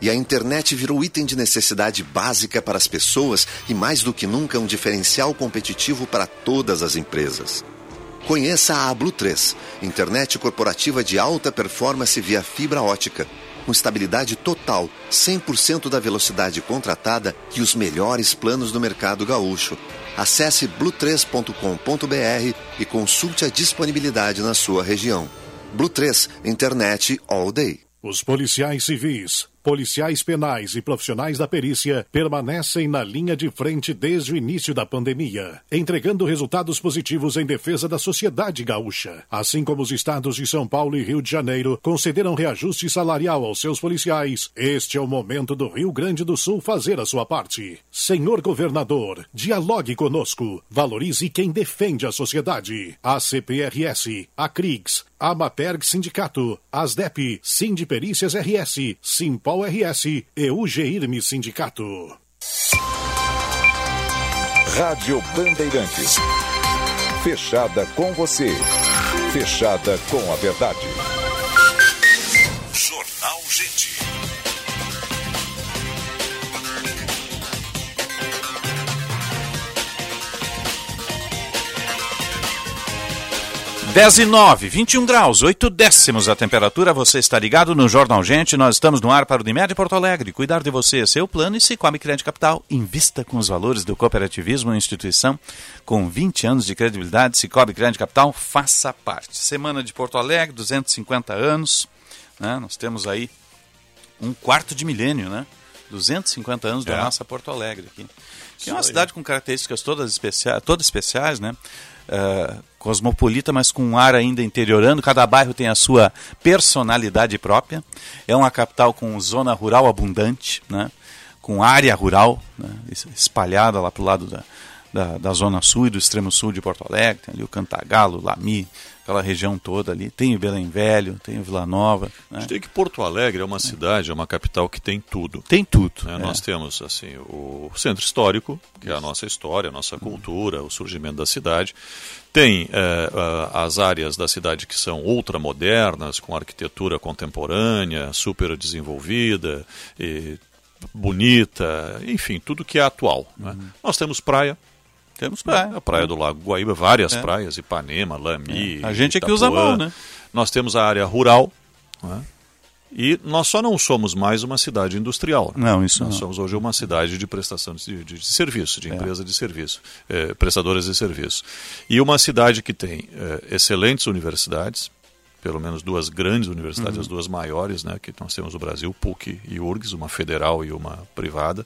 e a internet virou item de necessidade básica para as pessoas e, mais do que nunca, um diferencial competitivo para todas as empresas. Conheça a Blue 3, internet corporativa de alta performance via fibra ótica, com estabilidade total, 100% da velocidade contratada e os melhores planos do mercado gaúcho. Acesse blue3.com.br e consulte a disponibilidade na sua região. Blue 3, internet all day. Os policiais civis, policiais penais e profissionais da perícia permanecem na linha de frente desde o início da pandemia, entregando resultados positivos em defesa da sociedade gaúcha. Assim como os estados de São Paulo e Rio de Janeiro concederam reajuste salarial aos seus policiais, este é o momento do Rio Grande do Sul fazer a sua parte. Senhor governador, dialogue conosco, valorize quem defende a sociedade. A CPRS, a CRIGS, a Maperg Sindicato, Asdep, Sindiperícias RS, Simpol RS e o GIRME Sindicato. Rádio Bandeirantes. Fechada com você. Fechada com a verdade. 10 e 9, 21 graus, 8 décimos a temperatura. Você está ligado no Jornal Gente. Nós estamos no ar para o Unimed Porto Alegre. Cuidar de você é seu plano e Cicobi Crédito Capital. Invista com os valores do cooperativismo, instituição com 20 anos de credibilidade. Cicobi Crédito Capital, faça parte. Semana de Porto Alegre, 250 anos. Né? Nós temos aí um quarto de milênio, né? 250 anos da É. nossa Porto Alegre aqui. Que é uma cidade com características todas, especia todas especiais, né? Ah, cosmopolita, mas com um ar ainda interiorando. Cada bairro tem a sua personalidade própria. É uma capital com zona rural abundante, né? com área rural né? es- espalhada lá para o lado da, da, da zona sul e do extremo sul de Porto Alegre, tem ali o Cantagalo, Lami, aquela região toda ali. Tem o Belém Velho, tem o Vila Nova. Né? A gente tem que Porto Alegre é uma cidade, é uma capital que tem tudo. Tem tudo. Né? É. Nós temos assim o centro histórico, que é a nossa história, a nossa cultura, o surgimento da cidade. Tem eh, ah, as áreas da cidade que são ultramodernas, com arquitetura contemporânea, super desenvolvida, e bonita, enfim, tudo que é atual. Né? Nós temos praia. Temos praia. A praia do Lago Guaíba, várias É. praias, Ipanema, Lami. É. A gente é que usa a mão, né? Nós temos a área rural. né? E nós só não somos mais uma cidade industrial. né? Não, isso Nós não. somos hoje uma cidade de prestação de, de- de serviço, É. de empresa de serviço, eh, prestadoras de serviço. E uma cidade que tem eh, excelentes universidades, pelo menos duas grandes universidades, Uhum. as duas maiores né, que nós temos no Brasil, PUC e URGS, uma federal e uma privada.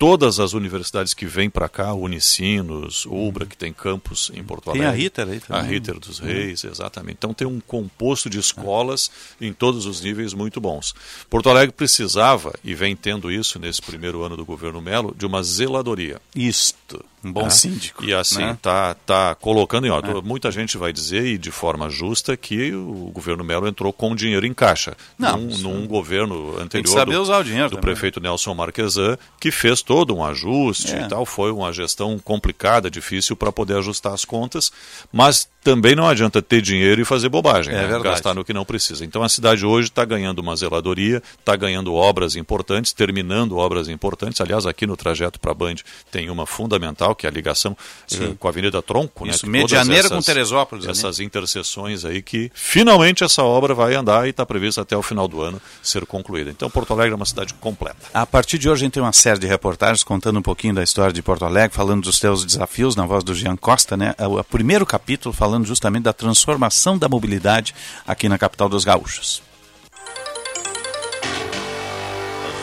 Todas as universidades que vêm para cá, Unicinos, UBRA, que tem campus em Porto Tem Alegre. a Ritter aí também. A Ritter dos Uhum. Reis, exatamente. Então tem um composto de escolas em todos os níveis muito bons. Porto Alegre precisava, e vem tendo isso nesse primeiro ano do governo Melo, de uma zeladoria. Isto, um bom né? síndico. E assim, né? tá, tá colocando em ordem. É. Muita gente vai dizer, e de forma justa, que o governo Melo entrou com dinheiro em caixa. Não, num, num governo anterior saber do, usar o dinheiro do também. prefeito Nelson Marquesan, que fez todo um ajuste É. e tal. Foi uma gestão complicada, difícil para poder ajustar as contas, mas também não adianta ter dinheiro e fazer bobagem, É né? verdade. gastar no que não precisa. Então a cidade hoje está ganhando uma zeladoria, está ganhando obras importantes, terminando obras importantes. Aliás, aqui no trajeto para a Band tem uma fundamental, que é a ligação eh, Sim. com a Avenida Tronco. Isso, né? Que todas Medianeira essas- com Teresópolis ali. Essas interseções aí que finalmente essa obra vai andar e está prevista até o final do ano ser concluída. Então Porto Alegre é uma cidade completa. A partir de hoje a gente tem uma série de reportagens contando um pouquinho da história de Porto Alegre, falando dos seus desafios na voz do Jean Costa, né? O, o primeiro capítulo falando justamente da transformação da mobilidade aqui na capital dos gaúchos.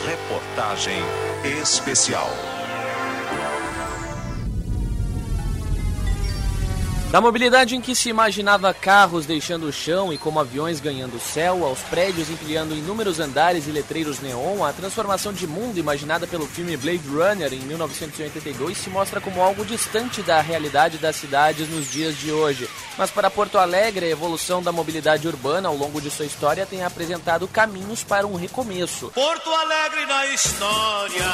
Reportagem especial. Da mobilidade em que se imaginava carros deixando o chão e como aviões ganhando o céu, aos prédios empilhando inúmeros andares e letreiros neon, a transformação de mundo imaginada pelo filme Blade Runner em 1982 se mostra como algo distante da realidade das cidades nos dias de hoje. Mas para Porto Alegre, a evolução da mobilidade urbana ao longo de sua história tem apresentado caminhos para um recomeço. Porto Alegre na história.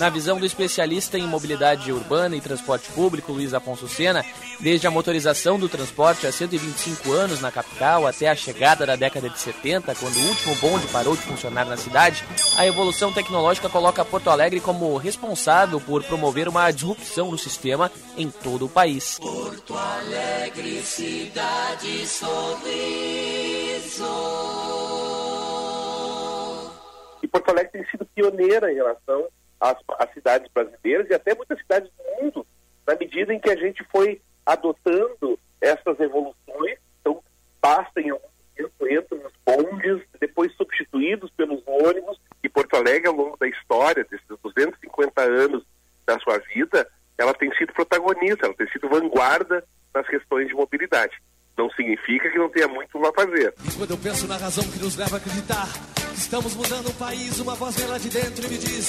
Na visão do especialista em mobilidade urbana e transporte público, Luiz Afonso Sena, desde a motorização do transporte há 125 anos na capital até a chegada da década de 70, quando o último bonde parou de funcionar na cidade, a evolução tecnológica coloca Porto Alegre como responsável por promover uma disrupção no sistema em todo o país. Porto Alegre, cidade sorriso. E Porto Alegre tem sido pioneira em relação às, às cidades brasileiras e até muitas cidades do mundo, na medida em que a gente foi adotando essas evoluções. Então, basta em algum momento, entram nos bondes, depois substituídos pelos ônibus. E Porto Alegre, ao longo da história, desses 250 anos da sua vida, ela tem sido protagonista, ela tem sido vanguarda nas questões de mobilidade. Não significa que não tenha muito a fazer. E quando eu penso na razão que nos leva a acreditar que estamos mudando o país, uma voz vem lá de dentro e me diz: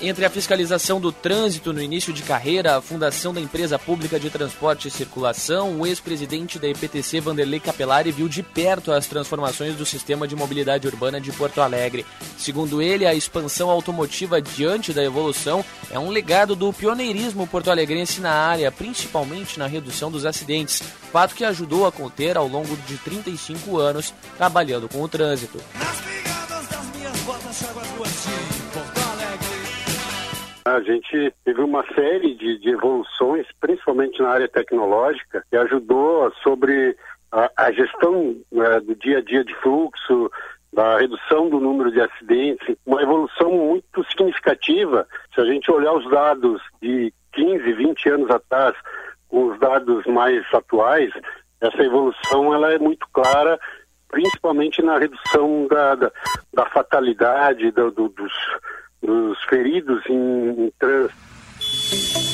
Entre a fiscalização do trânsito no início de carreira, a fundação da empresa pública de transporte e circulação, o ex-presidente da EPTC, Vanderlei Capelari, viu de perto as transformações do sistema de mobilidade urbana de Porto Alegre. Segundo ele, a expansão automotiva diante da evolução é um legado do pioneirismo porto-alegrense na área, principalmente na redução dos acidentes, fato que ajudou a conter ao longo de 35 anos trabalhando com o trânsito. A gente teve uma série de, de evoluções, principalmente na área tecnológica, que ajudou sobre a, a gestão né, do dia a dia de fluxo, da redução do número de acidentes, uma evolução muito significativa. Se a gente olhar os dados de 15, 20 anos atrás, com os dados mais atuais, essa evolução ela é muito clara, principalmente na redução da, da, da fatalidade, do, do, dos, dos feridos em, em trânsito.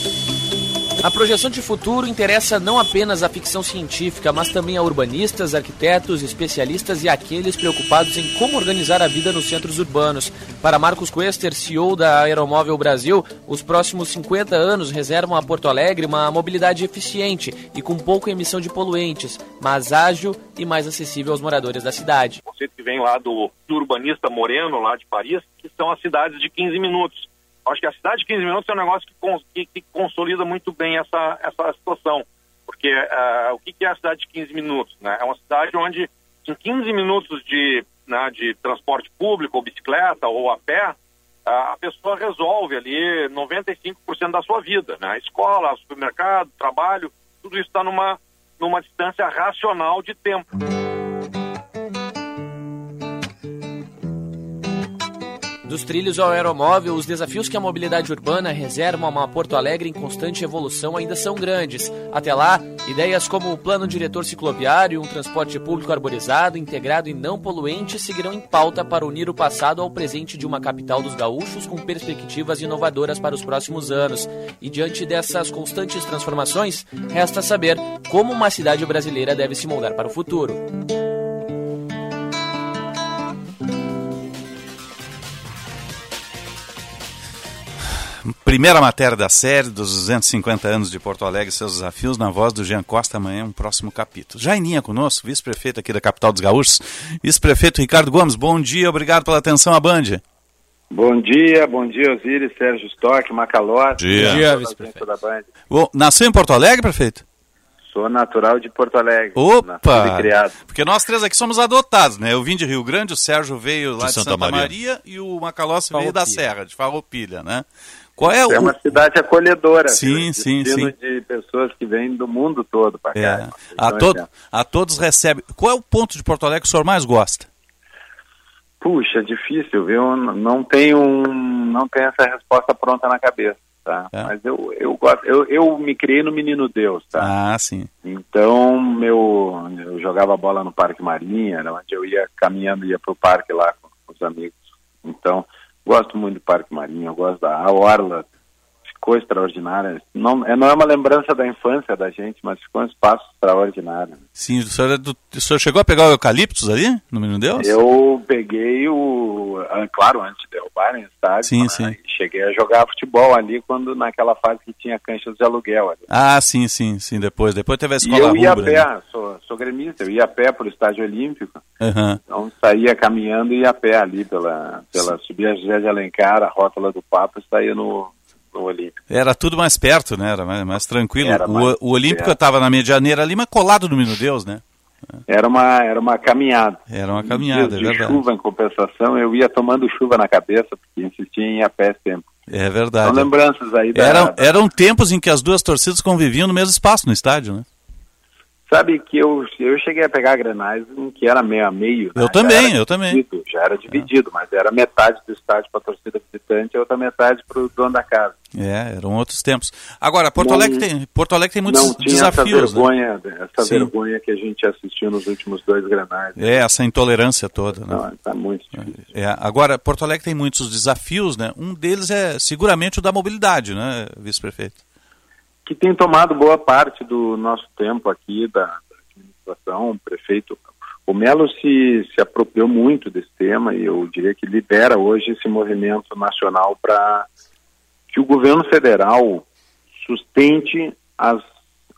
A projeção de futuro interessa não apenas a ficção científica, mas também a urbanistas, arquitetos, especialistas e aqueles preocupados em como organizar a vida nos centros urbanos. Para Marcos Quester, CEO da Aeromóvel Brasil, os próximos 50 anos reservam a Porto Alegre uma mobilidade eficiente e com pouca emissão de poluentes, mas ágil e mais acessível aos moradores da cidade. O conceito que vem lá do, do urbanista Moreno, lá de Paris, que são as cidades de 15 minutos acho que a cidade de 15 minutos é um negócio que, que, que consolida muito bem essa, essa situação. Porque uh, o que, que é a cidade de 15 minutos? Né? É uma cidade onde, em 15 minutos de, né, de transporte público, ou bicicleta, ou a pé, uh, a pessoa resolve ali 95% da sua vida. Né? Escola, supermercado, trabalho, tudo isso está numa, numa distância racional de tempo. Dos trilhos ao aeromóvel, os desafios que a mobilidade urbana reserva a uma Porto Alegre em constante evolução ainda são grandes. Até lá, ideias como o plano diretor cicloviário, um transporte público arborizado, integrado e não poluente seguirão em pauta para unir o passado ao presente de uma capital dos gaúchos com perspectivas inovadoras para os próximos anos. E diante dessas constantes transformações, resta saber como uma cidade brasileira deve se moldar para o futuro. Primeira matéria da série dos 250 anos de Porto Alegre e seus desafios na voz do Jean Costa amanhã, um próximo capítulo. Já em linha conosco, vice-prefeito aqui da capital dos gaúchos, vice-prefeito Ricardo Gomes. Bom dia, obrigado pela atenção à Band. Bom dia, bom dia Osiris, Sérgio Stock, Macalote. Bom dia, dia vice-prefeito. Nasceu em Porto Alegre, prefeito? Sou natural de Porto Alegre. Opa! Porque nós três aqui somos adotados, né? Eu vim de Rio Grande, o Sérgio veio lá de, de Santa, Santa Maria. Maria. e o Macalossi veio da Serra, de Farroupilha, né? Qual é, o... é uma cidade acolhedora. Sim, sim, sim. de pessoas que vêm do mundo todo para cá. É. A, então, todo, a todos recebe. Qual é o ponto de Porto Alegre que o senhor mais gosta? Puxa, difícil, viu? Não tenho, não tenho essa resposta pronta na cabeça, tá? É. Mas eu, eu gosto, eu, eu me criei no Menino Deus, tá? Ah, sim. Então, meu, eu jogava bola no Parque Marinha, onde eu ia caminhando, ia pro parque lá com os amigos. Então, Gosto muito do Parque Marinho, gosto da Orla, ficou extraordinária. Não, é, não é uma lembrança da infância da gente, mas ficou um espaço extraordinário. Sim, o senhor, é do, o senhor chegou a pegar o eucaliptus ali, no Menino Deus? Eu peguei o, ah, claro, antes de derrubarem o estádio, sim, né? sim. cheguei a jogar futebol ali, quando naquela fase que tinha canchas de aluguel ali. Ah, sim, sim, sim, depois, depois teve a escola e eu ia a pé, ali. sou, sou gremista, eu ia a pé para o estádio olímpico, uhum. então saía caminhando e ia a pé ali, pela, pela subia José de Alencar, a rótula do Papo, e saía no no Olímpico. Era tudo mais perto, né? Era mais, mais tranquilo. Era mais o, o Olímpico estava na Medianeira ali, mas colado no Menino Deus, né? Era uma, era uma caminhada. Era uma caminhada, é verdade. chuva, em compensação, eu ia tomando chuva na cabeça, porque insistia em ir a pé sempre. É verdade. São lembranças aí da... Eram, eram tempos em que as duas torcidas conviviam no mesmo espaço no estádio, né? Sabe que eu, eu cheguei a pegar granais em que era meio a meio. Né? Eu também, eu também. Já era dividido, é. mas era metade do estádio para a torcida visitante e outra metade para o dono da casa. É, eram outros tempos. Agora, Porto não, Alegre tem, Porto Alegre tem muitos não tinha desafios. Essa vergonha, né? essa vergonha que a gente assistiu nos últimos dois granais. É, essa intolerância toda. Né? Não, tá muito difícil. É, agora, Porto Alegre tem muitos desafios, né? Um deles é seguramente o da mobilidade, né, vice-prefeito? Que tem tomado boa parte do nosso tempo aqui, da, administração, o prefeito. O Melo se, se apropriou muito desse tema e eu diria que lidera hoje esse movimento nacional para que o governo federal sustente as,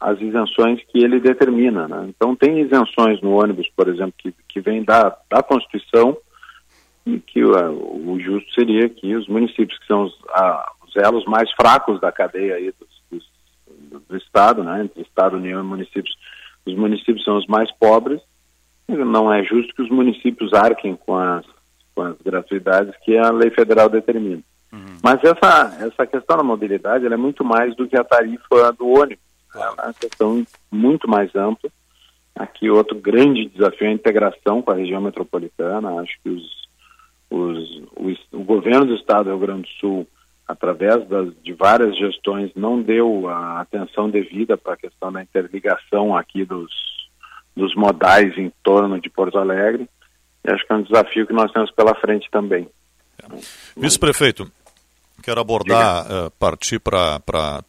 as isenções que ele determina. Né? Então, tem isenções no ônibus, por exemplo, que, que vem da, da Constituição e que uh, o justo seria que os municípios, que são os, os elos mais fracos da cadeia aí dos, do Estado, né, entre Estado, União e municípios, os municípios são os mais pobres, não é justo que os municípios arquem com as, com as gratuidades que a lei federal determina. Uhum. Mas essa, essa questão da mobilidade é muito mais do que a tarifa do ônibus. É uma questão muito mais ampla. Aqui outro grande desafio é a integração com a região metropolitana. Acho que os, os, o, o governo do estado do Rio Grande do Sul através das, de várias gestões, não deu a atenção devida para a questão da interligação aqui dos, dos modais em torno de Porto Alegre. E acho que é um desafio que nós temos pela frente também. Vice-prefeito, quero abordar, uh, partir para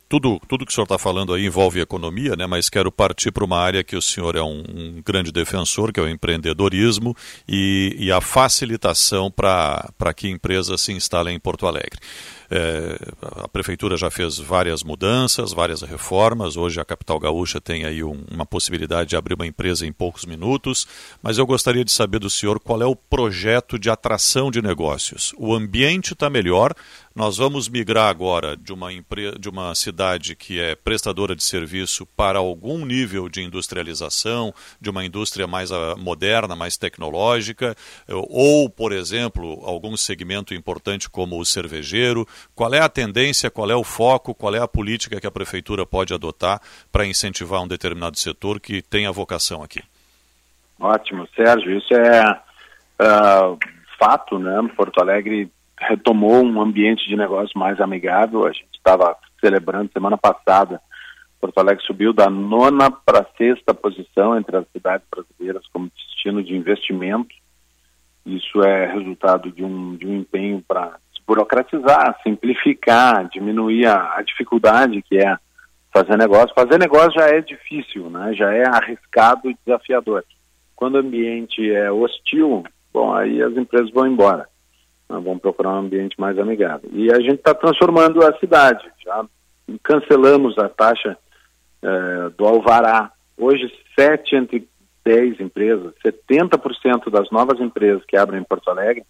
tudo, tudo que o senhor está falando aí envolve economia, né? mas quero partir para uma área que o senhor é um, um grande defensor, que é o empreendedorismo e, e a facilitação para que empresas se instalem em Porto Alegre. É, a prefeitura já fez várias mudanças, várias reformas. Hoje a capital gaúcha tem aí um, uma possibilidade de abrir uma empresa em poucos minutos. Mas eu gostaria de saber do senhor qual é o projeto de atração de negócios. O ambiente está melhor, nós vamos migrar agora de uma, de uma cidade que é prestadora de serviço para algum nível de industrialização, de uma indústria mais ah, moderna, mais tecnológica, ou, por exemplo, algum segmento importante como o cervejeiro. Qual é a tendência, qual é o foco, qual é a política que a prefeitura pode adotar para incentivar um determinado setor que tem a vocação aqui? Ótimo, Sérgio. Isso é uh, fato, né? Porto Alegre retomou um ambiente de negócio mais amigável. A gente estava celebrando semana passada. Porto Alegre subiu da nona para a sexta posição entre as cidades brasileiras como destino de investimento. Isso é resultado de um, de um empenho para burocratizar, simplificar, diminuir a, a, dificuldade que é fazer negócio. Fazer negócio já é difícil, né? já é arriscado e desafiador. Quando o ambiente é hostil, bom, aí as empresas vão embora. Nós vamos procurar um ambiente mais amigável. E a gente está transformando a cidade. Já cancelamos a taxa é, do alvará. Hoje, sete entre dez empresas, 70% das novas empresas que abrem em Porto Alegre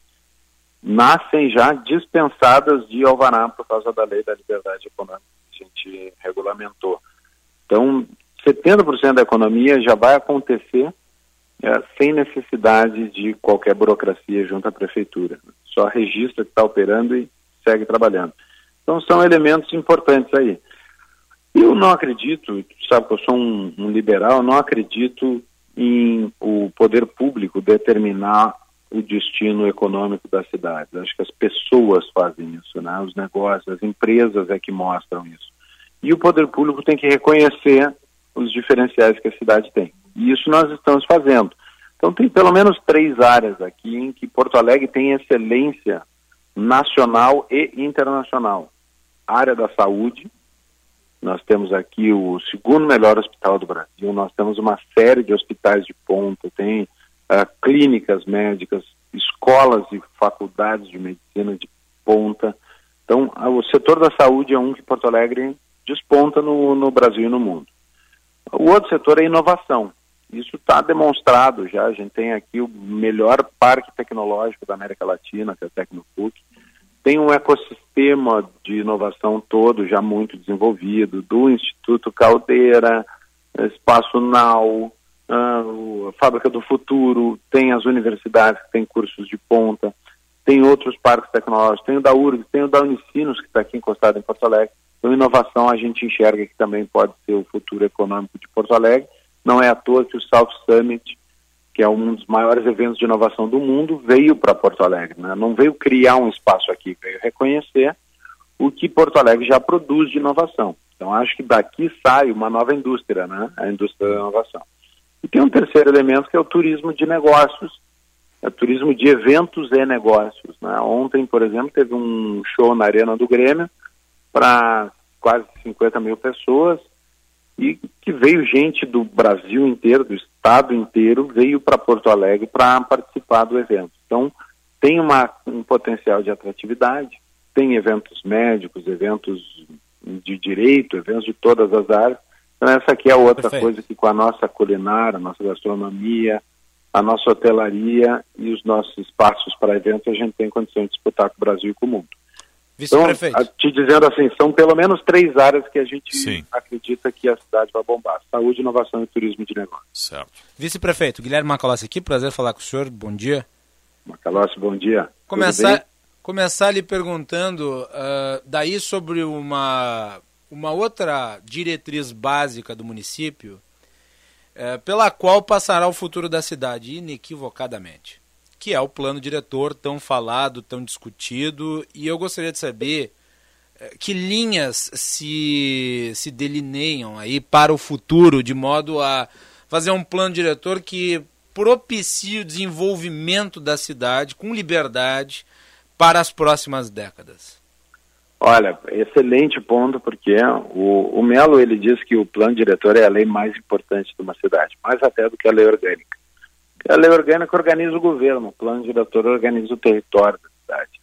nascem já dispensadas de alvará por causa da lei da liberdade econômica que a gente regulamentou. Então, 70% da economia já vai acontecer é, sem necessidade de qualquer burocracia junto à prefeitura. Só registra que está operando e segue trabalhando. Então são elementos importantes aí. Eu não acredito, sabe que eu sou um, um liberal, não acredito em o poder público determinar o destino econômico da cidade. Acho que as pessoas fazem isso, né? os negócios, as empresas é que mostram isso. E o poder público tem que reconhecer os diferenciais que a cidade tem. E isso nós estamos fazendo. Então tem pelo menos três áreas aqui em que Porto Alegre tem excelência nacional e internacional. Área da saúde, nós temos aqui o segundo melhor hospital do Brasil, nós temos uma série de hospitais de ponta, tem uh, clínicas médicas, escolas e faculdades de medicina de ponta. Então, o setor da saúde é um que Porto Alegre desponta no, no Brasil e no mundo. O outro setor é inovação. Isso está demonstrado já. A gente tem aqui o melhor parque tecnológico da América Latina, que é o Tecnopuc. Tem um ecossistema de inovação todo já muito desenvolvido, do Instituto Caldeira, Espaço Nau, a Fábrica do Futuro, tem as universidades que têm cursos de ponta, tem outros parques tecnológicos, tem o da URGS, tem o da Unicinos, que está aqui encostado em Porto Alegre. Então, inovação a gente enxerga que também pode ser o futuro econômico de Porto Alegre não é à toa que o South Summit, que é um dos maiores eventos de inovação do mundo, veio para Porto Alegre. Né? Não veio criar um espaço aqui, veio reconhecer o que Porto Alegre já produz de inovação. Então, acho que daqui sai uma nova indústria, né? a indústria da inovação. E tem um terceiro elemento que é o turismo de negócios, é o turismo de eventos e negócios. Né? Ontem, por exemplo, teve um show na Arena do Grêmio para quase 50 mil pessoas, e que veio gente do Brasil inteiro, do estado inteiro, veio para Porto Alegre para participar do evento. Então, tem uma, um potencial de atratividade, tem eventos médicos, eventos de direito, eventos de todas as áreas. Então, essa aqui é outra Perfeito. coisa que com a nossa culinária, a nossa gastronomia, a nossa hotelaria e os nossos espaços para eventos, a gente tem condição de disputar com o Brasil e com o mundo. Vice-prefeito. Então, te dizendo assim, são pelo menos três áreas que a gente Sim. acredita que a cidade vai bombar: saúde, inovação e turismo de negócio. Certo. Vice-prefeito, Guilherme Macalossi aqui, prazer falar com o senhor. Bom dia. Macalossi, bom dia. Começar, começar lhe perguntando uh, daí sobre uma, uma outra diretriz básica do município, uh, pela qual passará o futuro da cidade, inequivocadamente que é o plano diretor tão falado, tão discutido, e eu gostaria de saber eh, que linhas se, se delineiam aí para o futuro, de modo a fazer um plano diretor que propicie o desenvolvimento da cidade com liberdade para as próximas décadas. Olha, excelente ponto, porque o, o Melo ele diz que o plano diretor é a lei mais importante de uma cidade, mais até do que a lei orgânica. A lei orgânica organiza o governo, o plano diretor organiza o território da cidade.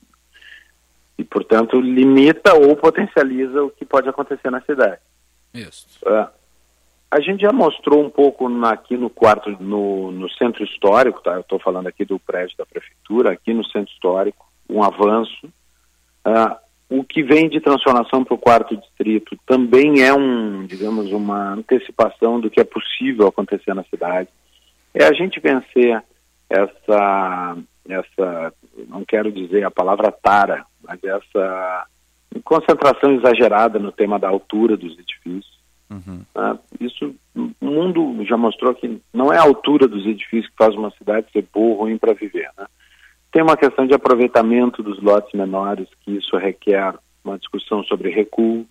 E, portanto, limita ou potencializa o que pode acontecer na cidade. Isso. Uh, a gente já mostrou um pouco na, aqui no quarto, no, no centro histórico, tá? Eu estou falando aqui do prédio da prefeitura, aqui no centro histórico, um avanço. Uh, o que vem de transformação para o quarto distrito também é um, digamos, uma antecipação do que é possível acontecer na cidade. É a gente vencer essa, essa, não quero dizer a palavra tara, mas essa concentração exagerada no tema da altura dos edifícios. Uhum. Ah, isso, o mundo já mostrou que não é a altura dos edifícios que faz uma cidade ser boa ou ruim para viver, né? Tem uma questão de aproveitamento dos lotes menores, que isso requer uma discussão sobre recuo,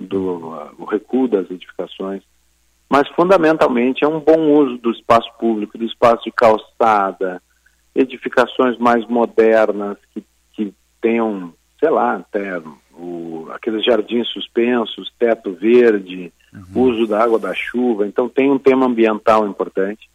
do, uh, o recuo das edificações, mas fundamentalmente é um bom uso do espaço público, do espaço de calçada, edificações mais modernas que, que tenham, sei lá, até o, aqueles jardins suspensos, teto verde, uhum. uso da água da chuva, então tem um tema ambiental importante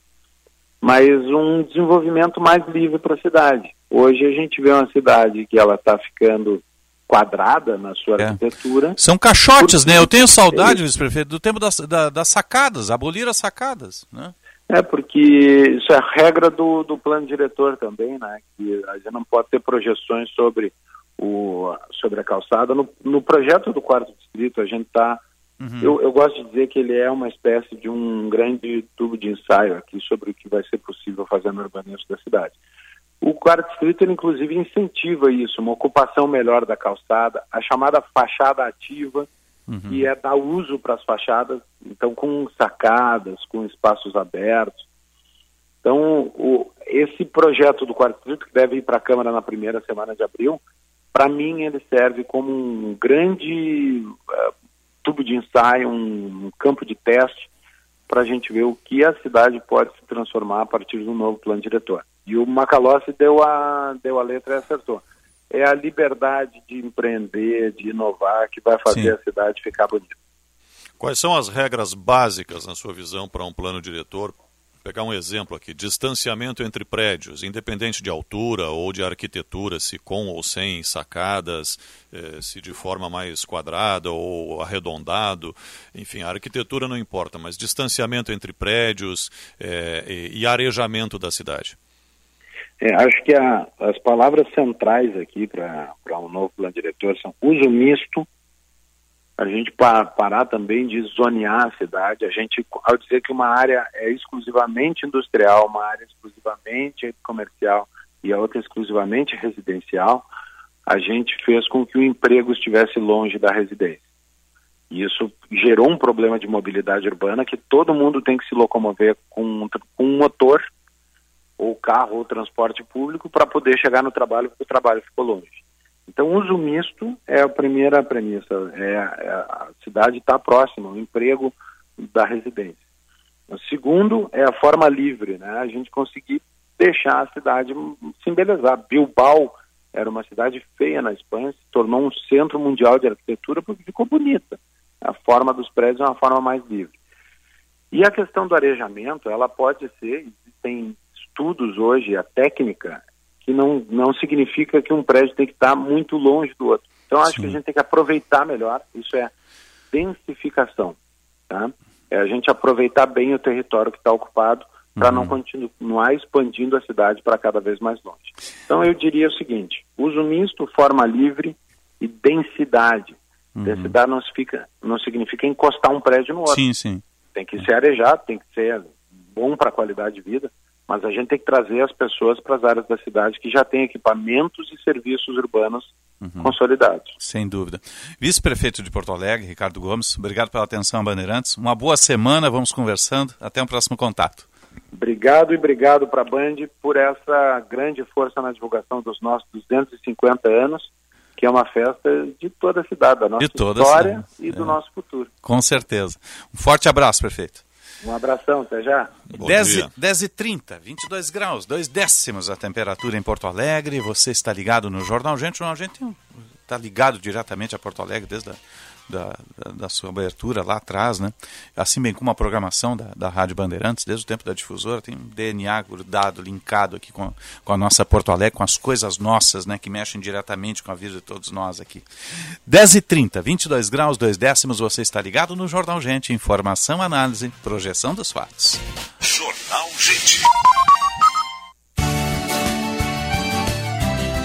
mas um desenvolvimento mais livre para a cidade. Hoje a gente vê uma cidade que ela está ficando quadrada na sua é. arquitetura. São caixotes, né? Eu tenho saudade, vice-prefeito, do tempo das, da, das sacadas, abolir as sacadas, né? É, porque isso é regra do, do plano diretor também, né? Que a gente não pode ter projeções sobre, o, sobre a calçada. No, no projeto do quarto distrito, a gente está Uhum. Eu, eu, gosto de dizer que ele é uma espécie de um grande tubo de ensaio aqui sobre o que vai ser possível fazer no urbanismo da cidade. O quarto distrito, ele, inclusive, incentiva isso, uma ocupação melhor da calçada, a chamada fachada ativa, uhum. que é dar uso para as fachadas, então com sacadas, com espaços abertos. Então, o, esse projeto do quarto distrito, que deve ir para a Câmara na primeira semana de abril, para mim ele serve como um grande uh, tubo de ensaio, um, um campo de teste para a gente ver o que a cidade pode se transformar a partir do novo plano diretor. E o Macalossi deu a, deu a letra e acertou. É a liberdade de empreender, de inovar, que vai fazer Sim. a cidade ficar bonita. Quais são as regras básicas, na sua visão, para um plano diretor pegar um exemplo aqui, distanciamento entre prédios, independente de altura ou de arquitetura, se com ou sem sacadas, eh, se de forma mais quadrada ou arredondado, enfim, a arquitetura não importa, mas distanciamento entre prédios eh, e, arejamento da cidade. É, acho que a, as palavras centrais aqui para um novo plano diretor são uso misto, a gente parar também de zonear a cidade. A gente, ao dizer que uma área é exclusivamente industrial, uma área exclusivamente comercial e a outra exclusivamente residencial, a gente fez com que o emprego estivesse longe da residência. E isso gerou um problema de mobilidade urbana que todo mundo tem que se locomover com, com um motor, ou carro, ou transporte público, para poder chegar no trabalho, porque o trabalho ficou longe. Então, uso misto é a primeira premissa. É, é a cidade está próxima, o emprego da residência. O segundo é a forma livre, né? A gente conseguir deixar a cidade se embelezar. Bilbao era uma cidade feia na Espanha, se tornou um centro mundial de arquitetura porque ficou bonita. A forma dos prédios é uma forma mais livre. E a questão do arejamento, ela pode ser, existem estudos hoje, a técnica que não, não significa que um prédio tem que estar muito longe do outro. Então, acho Sim. que a gente tem que aproveitar melhor, isso é densificação, tá? É a gente aproveitar bem o território que está ocupado para uhum. não continuar expandindo a cidade para cada vez mais longe. Então, eu diria o seguinte, uso misto, forma livre e densidade. Uhum. Densidade não significa, não significa encostar um prédio no outro. Sim, sim. Tem que ser arejado, tem que ser bom para a qualidade de vida, mas a gente tem que trazer as pessoas para as áreas da cidade que já têm equipamentos e serviços urbanos uhum. consolidados. Sem dúvida. Vice-prefeito de Porto Alegre, Ricardo Gomes, obrigado pela atenção, Bandeirantes. Uma boa semana, vamos conversando. Até um próximo contato. Obrigado e obrigado para a Band por essa grande força na divulgação dos nossos 250 anos, que é uma festa de toda a cidade, da nossa história e é. do nosso futuro. Com certeza. Um forte abraço, prefeito. Um abração, até já. 10, 10 e 30, 22 graus, dois décimos a temperatura em Porto Alegre. Você está ligado no Jornal Gente. O Jornal Gente tem um está ligado diretamente a Porto Alegre desde a da, da, da, sua abertura lá atrás, né? Assim bem como a programação da, da Rádio Bandeirantes, desde o tempo da difusora, tem um DNA grudado, linkado aqui com, com a nossa Porto Alegre, com as coisas nossas, né? Que mexem diretamente com a vida de todos nós aqui. 10h30, 22 graus, 2 décimos, você está ligado no Jornal Gente, informação, análise, projeção dos fatos. Jornal Gente.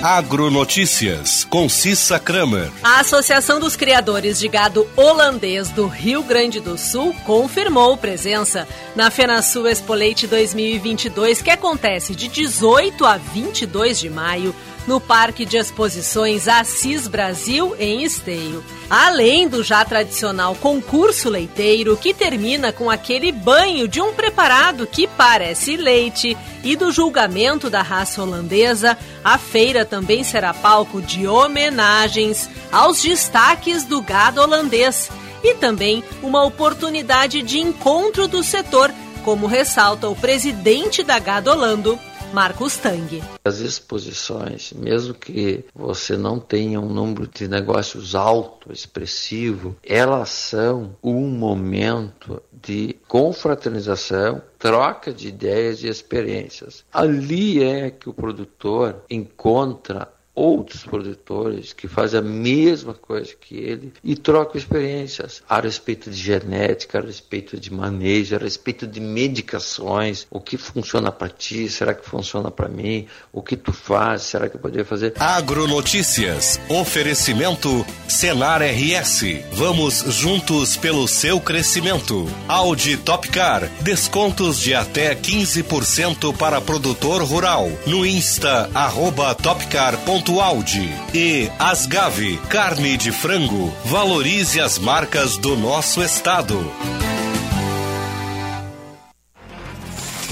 Agronotícias, com Cissa Kramer. A Associação dos Criadores de Gado Holandês do Rio Grande do Sul confirmou presença na FenaSul Expo Leite 2022, que acontece de 18 a 22 de maio no Parque de Exposições Assis Brasil, em Esteio. Além do já tradicional concurso leiteiro, que termina com aquele banho de um preparado que parece leite, e do julgamento da raça holandesa, a feira também será palco de homenagens aos destaques do gado holandês e também uma oportunidade de encontro do setor, como ressalta o presidente da Gado Holando, Marcos Tang. As exposições, mesmo que você não tenha um número de negócios alto, expressivo, elas são um momento de confraternização, troca de ideias e experiências. Ali é que o produtor encontra outros produtores que fazem a mesma coisa que ele e trocam experiências a respeito de genética, a respeito de manejo, a respeito de medicações, o que funciona para ti, será que funciona para mim, o que tu faz, será que eu poderia fazer? Agronotícias, oferecimento Senar RS. Vamos juntos pelo seu crescimento. Audi Topcar, descontos de até 15% para produtor rural. No Insta, arroba topcar.com Audi e Asgave, carne de frango. Valorize as marcas do nosso estado.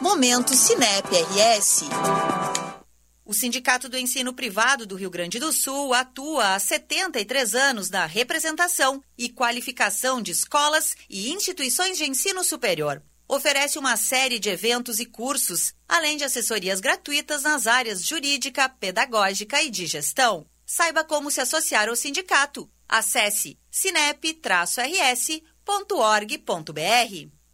Momento Cinep RS. O Sindicato do Ensino Privado do Rio Grande do Sul atua há 73 anos na representação e qualificação de escolas e instituições de ensino superior. Oferece uma série de eventos e cursos, além de assessorias gratuitas nas áreas jurídica, pedagógica e de gestão. Saiba como se associar ao sindicato. Acesse sinep-rs.org.br.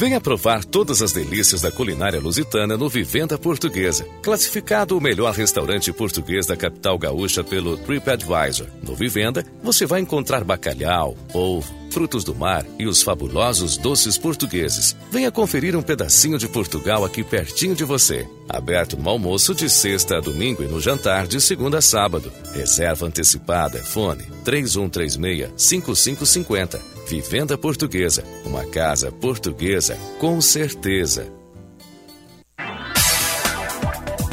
Venha provar todas as delícias da culinária lusitana no Vivenda Portuguesa. Classificado o melhor restaurante português da capital gaúcha pelo TripAdvisor. No Vivenda, você vai encontrar bacalhau, polvo, frutos do mar e os fabulosos doces portugueses. Venha conferir um pedacinho de Portugal aqui pertinho de você. Aberto no almoço de sexta a domingo e no jantar de segunda a sábado. Reserva antecipada. Fone 3136-5550. Vivenda Portuguesa. Uma casa portuguesa com certeza.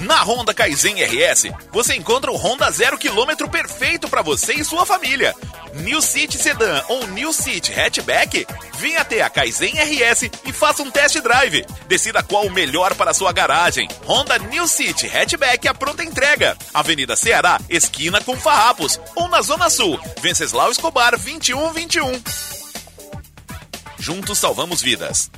Na Honda Kaizen RS, você encontra o Honda zero quilômetro perfeito para você e sua família. New City Sedan ou New City Hatchback? Venha até a Kaizen RS e faça um test drive. Decida qual o melhor para sua garagem. Honda New City Hatchback a pronta entrega. Avenida Ceará, esquina com Farrapos. Ou na Zona Sul, Venceslau Escobar 2121. Juntos salvamos vidas.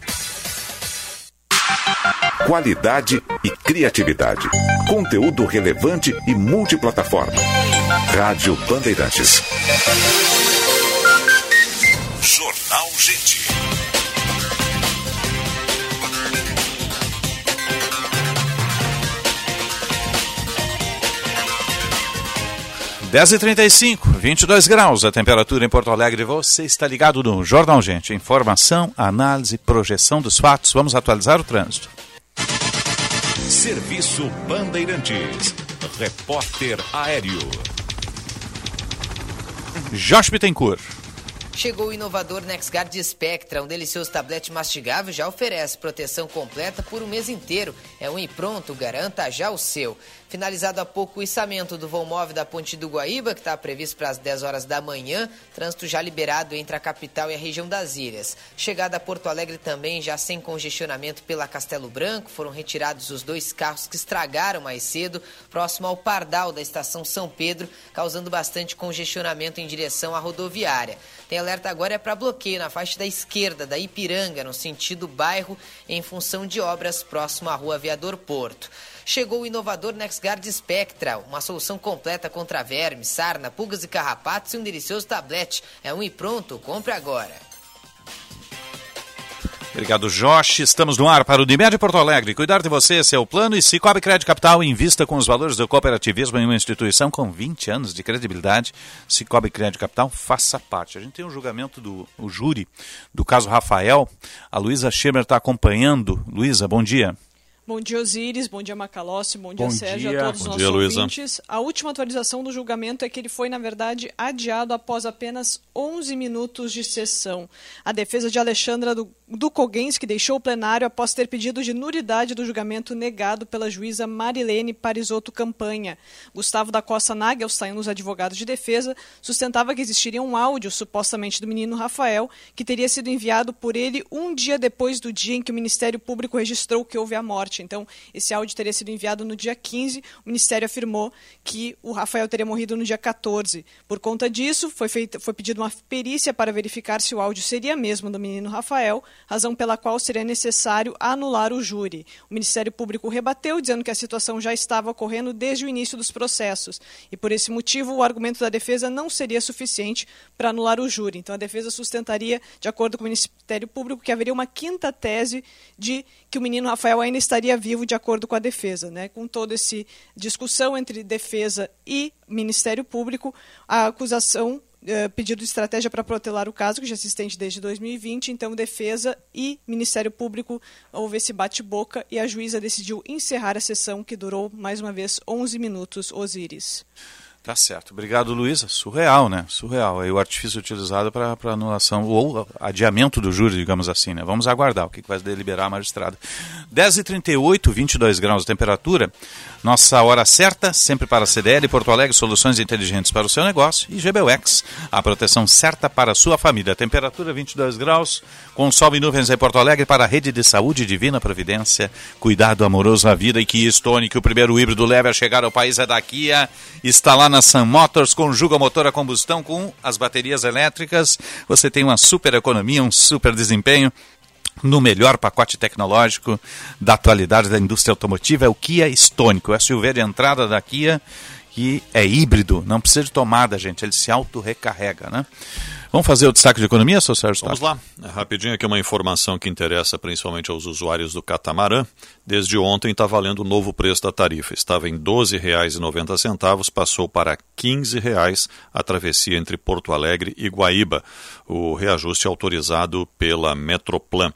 qualidade e criatividade. Conteúdo relevante e multiplataforma. Rádio Bandeirantes. Jornal Gente. Dez e trinta e cinco, 22 graus a temperatura em Porto Alegre. Você está ligado no Jornal Gente. Informação, análise, projeção dos fatos. Vamos atualizar o trânsito. Serviço Bandeirantes. Repórter Aéreo. Josh Bittencourt. Chegou o inovador NexGuard Spectra, um delicioso tablete mastigável já oferece proteção completa por um mês inteiro. É um e pronto, garanta já o seu. Finalizado há pouco o içamento do voo móvel da Ponte do Guaíba, que está previsto para as 10 horas da manhã. Trânsito já liberado entre a capital e a região das ilhas. Chegada a Porto Alegre também, já sem congestionamento pela Castelo Branco. Foram retirados os dois carros que estragaram mais cedo, próximo ao Pardal da estação São Pedro, causando bastante congestionamento em direção à rodoviária. Tem alerta agora é para bloqueio na faixa da esquerda da Ipiranga, no sentido bairro, em função de obras próximo à rua Aviador Porto. Chegou o inovador NexGuard Spectra, uma solução completa contra vermes, sarna, pulgas e carrapatos e um delicioso tablete. É um e pronto, compre agora. Obrigado, Josh. Estamos no ar para o Unimed Porto Alegre. Cuidar de você, esse é o plano. E Cicobi Crédito Capital invista com os valores do cooperativismo em uma instituição com 20 anos de credibilidade. Cicobi Crédito Capital, faça parte. A gente tem um julgamento do júri do caso Rafael. A Luísa Schemer está acompanhando. Luísa, bom dia. Bom dia, Osiris. Bom dia, Macalossi. Bom dia, Bom Sérgio. dia. A todos Bom os dia, nossos Luísa. ouvintes. A última atualização do julgamento é que ele foi, na verdade, adiado após apenas 11 minutos de sessão. A defesa de Alexandra do, do Coguens, que deixou o plenário após ter pedido de nulidade do julgamento negado pela juíza Marilene Parisotto Campanha. Gustavo da Costa Nagel, saindo os advogados de defesa, sustentava que existiria um áudio, supostamente do menino Rafael, que teria sido enviado por ele um dia depois do dia em que o Ministério Público registrou que houve a morte. Então, esse áudio teria sido enviado no dia 15. O Ministério afirmou que o Rafael teria morrido no dia 14. Por conta disso, foi, feita, foi pedida uma perícia para verificar se o áudio seria mesmo do menino Rafael, razão pela qual seria necessário anular o júri. O Ministério Público rebateu, dizendo que a situação já estava ocorrendo desde o início dos processos. E por esse motivo, o argumento da defesa não seria suficiente para anular o júri. Então, a defesa sustentaria, de acordo com o Ministério Público, que haveria uma quinta tese de que o menino Rafael ainda estaria vivo, de acordo com a defesa. Né? Com toda essa discussão entre defesa e Ministério Público, a acusação eh, pedido de estratégia para protelar o caso, que já se estende desde 2020. Então, Defesa e Ministério Público houve esse bate-boca e a juíza decidiu encerrar a sessão, que durou, mais uma vez, 11 minutos. Osíris. Tá certo. Obrigado, Luísa. Surreal, né? Surreal. Aí o artifício utilizado para anulação ou adiamento do júri, digamos assim, né? Vamos aguardar o que vai deliberar a magistrada. 10h38, 22 graus de temperatura. Nossa hora certa, sempre para a CDL, Porto Alegre, soluções inteligentes para o seu negócio. E GBUX, a proteção certa para a sua família. Temperatura 22 graus, com sol e nuvens em Porto Alegre para a rede de saúde Divina Providência. Cuidado amoroso à vida e que Stone, que o primeiro híbrido leve a chegar ao país é da Kia. Está lá na Sun Motors, conjuga motor a combustão com as baterias elétricas. Você tem uma super economia, um super desempenho no melhor pacote tecnológico da atualidade da indústria automotiva, é o Kia Stonic, o SUV de entrada da Kia, que é híbrido, não precisa de tomada, gente, ele se auto-recarrega, né? Vamos fazer o destaque de economia, seu Sérgio? Vamos lá. Rapidinho aqui uma informação que interessa principalmente aos usuários do catamarã. Desde ontem está valendo o novo preço da tarifa. Estava em R$ 12,90, passou para R$ 15,00 a travessia entre Porto Alegre e Guaíba. O reajuste é autorizado pela Metroplan.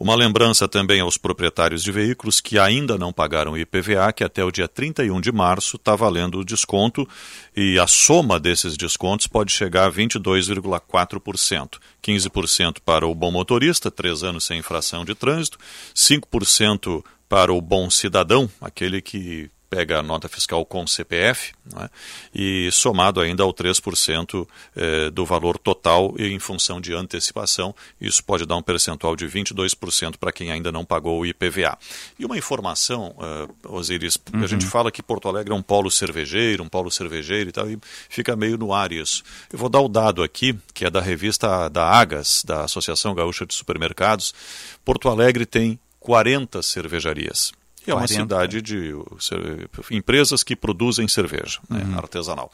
Uma lembrança também aos proprietários de veículos que ainda não pagaram IPVA, que até o dia 31 de março está valendo o desconto e a soma desses descontos pode chegar a 22,4%. 15% para o bom motorista, três anos sem infração de trânsito, 5% para o bom cidadão, aquele que pega a nota fiscal com CPF, é? e somado ainda ao 3% eh, do valor total e em função de antecipação, isso pode dar um percentual de 22% para quem ainda não pagou o IPVA. E uma informação, uh, Osiris, Uhum. a gente fala que Porto Alegre é um polo cervejeiro, um polo cervejeiro e tal, e fica meio no ar isso. Eu vou dar o dado aqui, que é da revista da Agas, da Associação Gaúcha de Supermercados. Porto Alegre tem 40 cervejarias. E é uma 40, cidade de empresas que produzem cerveja né, Uhum. artesanal.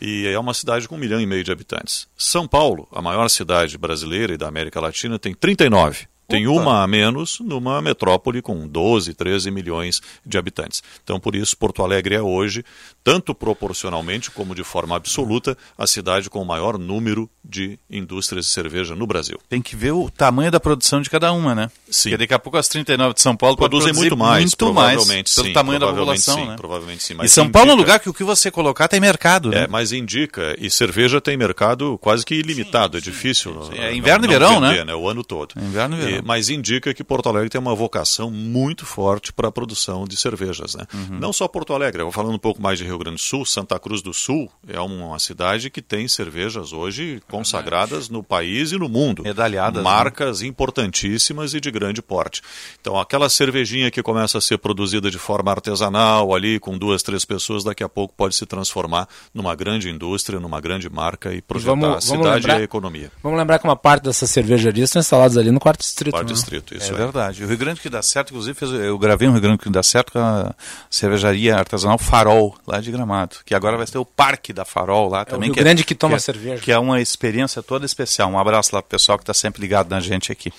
E é uma cidade com um milhão e meio de habitantes. São Paulo, a maior cidade brasileira e da América Latina, tem 39. Tem uma a menos numa metrópole com 12, 13 milhões de habitantes. Então, por isso, Porto Alegre é hoje, tanto proporcionalmente como de forma absoluta, a cidade com o maior número de indústrias de cerveja no Brasil. Tem que ver o tamanho da produção de cada uma, né? Sim. Porque daqui a pouco as 39 de São Paulo Produzem muito mais, muito mais provavelmente pelo sim, tamanho da população, sim, né? provavelmente sim, E mas São Paulo é um indica- lugar que o que você colocar tem mercado, né? É, mas indica, e cerveja tem mercado quase que ilimitado, é difícil. É não- inverno e não verão, vender, né? O ano todo. Inverno e verão. mas indica que Porto Alegre tem uma vocação muito forte para a produção de cervejas. Né? Uhum. Não só Porto Alegre, eu vou falando um pouco mais de Rio Grande do Sul, Santa Cruz do Sul é uma cidade que tem cervejas hoje consagradas no país e no mundo. Medalhadas, né? Marcas importantíssimas e de grande porte. Então, aquela cervejinha que começa a ser produzida de forma artesanal, ali com duas, três pessoas, daqui a pouco pode se transformar numa grande indústria, numa grande marca e projetar a cidade e a economia. Vamos lembrar que uma parte dessas cervejarias estão instaladas ali no quarto distrito. Quarto né? distrito, isso é aí. verdade. O Rio Grande que dá certo, inclusive, eu gravei um Rio Grande que dá certo com a cervejaria artesanal Farol, lá de Gramado. Que agora vai ter o Parque da Farol lá também. Rio é- Grande que toma é- cerveja. Que é uma experiência toda especial. Um abraço lá pro pessoal que está sempre ligado na gente aqui.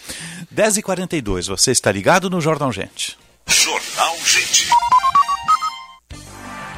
10h42, você está ligado no Jornal Gente. Jornal Gente.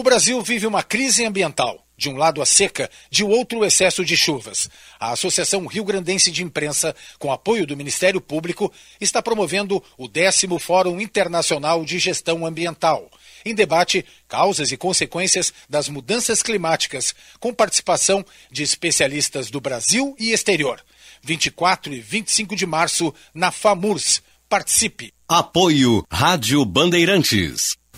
O Brasil vive uma crise ambiental. De um lado a seca, de outro o excesso de chuvas. A Associação Rio Grandense de Imprensa, com apoio do Ministério Público, está promovendo o décimo Fórum Internacional de Gestão Ambiental. Em debate, causas e consequências das mudanças climáticas, com participação de especialistas do Brasil e exterior. 24 e 25 de março, na FAMURS. Participe! Apoio Rádio Bandeirantes.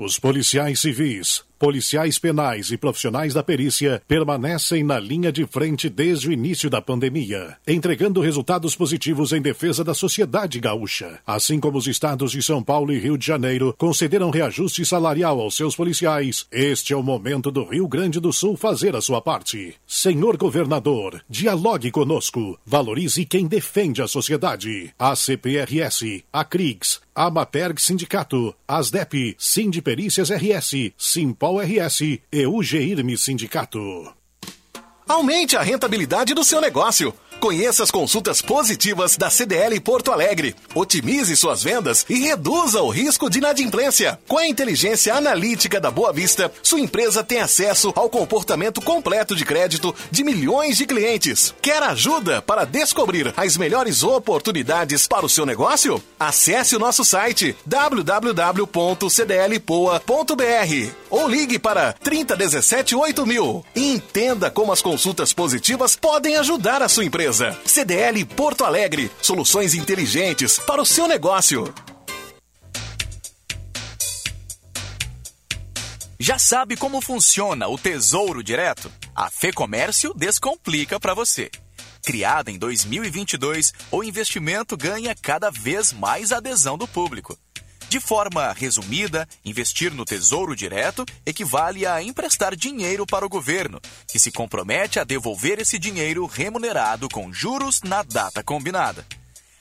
Os policiais civis, policiais penais e profissionais da perícia permanecem na linha de frente desde o início da pandemia, entregando resultados positivos em defesa da sociedade gaúcha. Assim como os estados de São Paulo e Rio de Janeiro concederam reajuste salarial aos seus policiais, este é o momento do Rio Grande do Sul fazer a sua parte. Senhor governador, dialogue conosco, valorize quem defende a sociedade. A CPRS, a CRIGS, a Maperg Sindicato, ASDEP, Sindiperícias RS, Simpol RS e o GIRME Sindicato. Aumente a rentabilidade do seu negócio. Conheça as consultas positivas da CDL Porto Alegre. Otimize suas vendas e reduza o risco de inadimplência. Com a inteligência analítica da Boa Vista, sua empresa tem acesso ao comportamento completo de crédito de milhões de clientes. Quer ajuda para descobrir as melhores oportunidades para o seu negócio? Acesse o nosso site www.cdlpoa.br ou ligue para 3017 8000 e entenda como as consultas positivas podem ajudar a sua empresa. CDL Porto Alegre, soluções inteligentes para o seu negócio. Já sabe como funciona o Tesouro Direto? A Fê Comércio descomplica para você. Criada em 2022, o investimento ganha cada vez mais adesão do público. De forma resumida, investir no Tesouro Direto equivale a emprestar dinheiro para o governo, que se compromete a devolver esse dinheiro remunerado com juros na data combinada.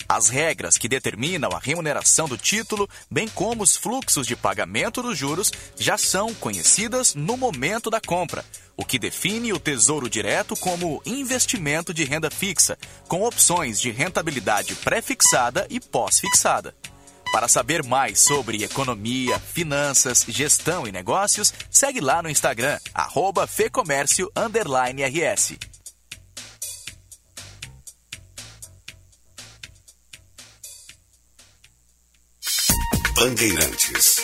As regras que determinam a remuneração do título, bem como os fluxos de pagamento dos juros, já são conhecidas no momento da compra, o que define o Tesouro Direto como investimento de renda fixa, com opções de rentabilidade pré-fixada e pós-fixada. Para saber mais sobre economia, finanças, gestão e negócios, segue lá no Instagram, arroba Fecomércio RS. Bandeirantes.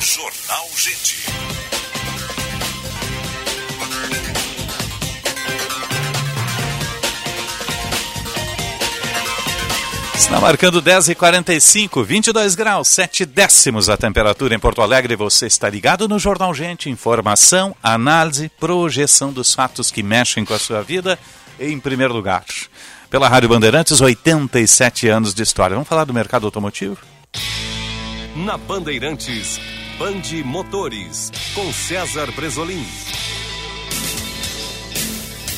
Jornal Gente. Está marcando 10 e 45 22 graus, 7 décimos a temperatura em Porto Alegre. Você está ligado no Jornal Gente. Informação, análise, projeção dos fatos que mexem com a sua vida em primeiro lugar. Pela Rádio Bandeirantes, 87 anos de história. Vamos falar do mercado automotivo? Na Bandeirantes, Bande Motores, com César Bresolim.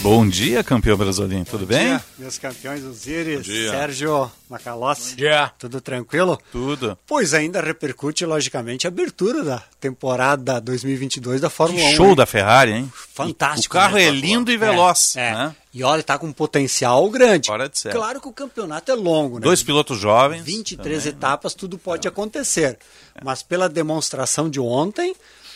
Bom dia, campeão brasileiro. Tudo Bom bem? Dia, meus campeões Osiris. Sérgio Macalossi. Bom dia. Tudo tranquilo? Tudo. Pois ainda repercute, logicamente, a abertura da temporada 2022 da Fórmula Que 1. show hein? da Ferrari, hein? Fantástico. O carro né? é lindo e veloz. É, é. né? E olha, tá com um potencial grande. Fora de série. Claro que o campeonato é longo, né? Dois pilotos jovens. 23 também, né? etapas, tudo pode acontecer. Mas pela demonstração de ontem,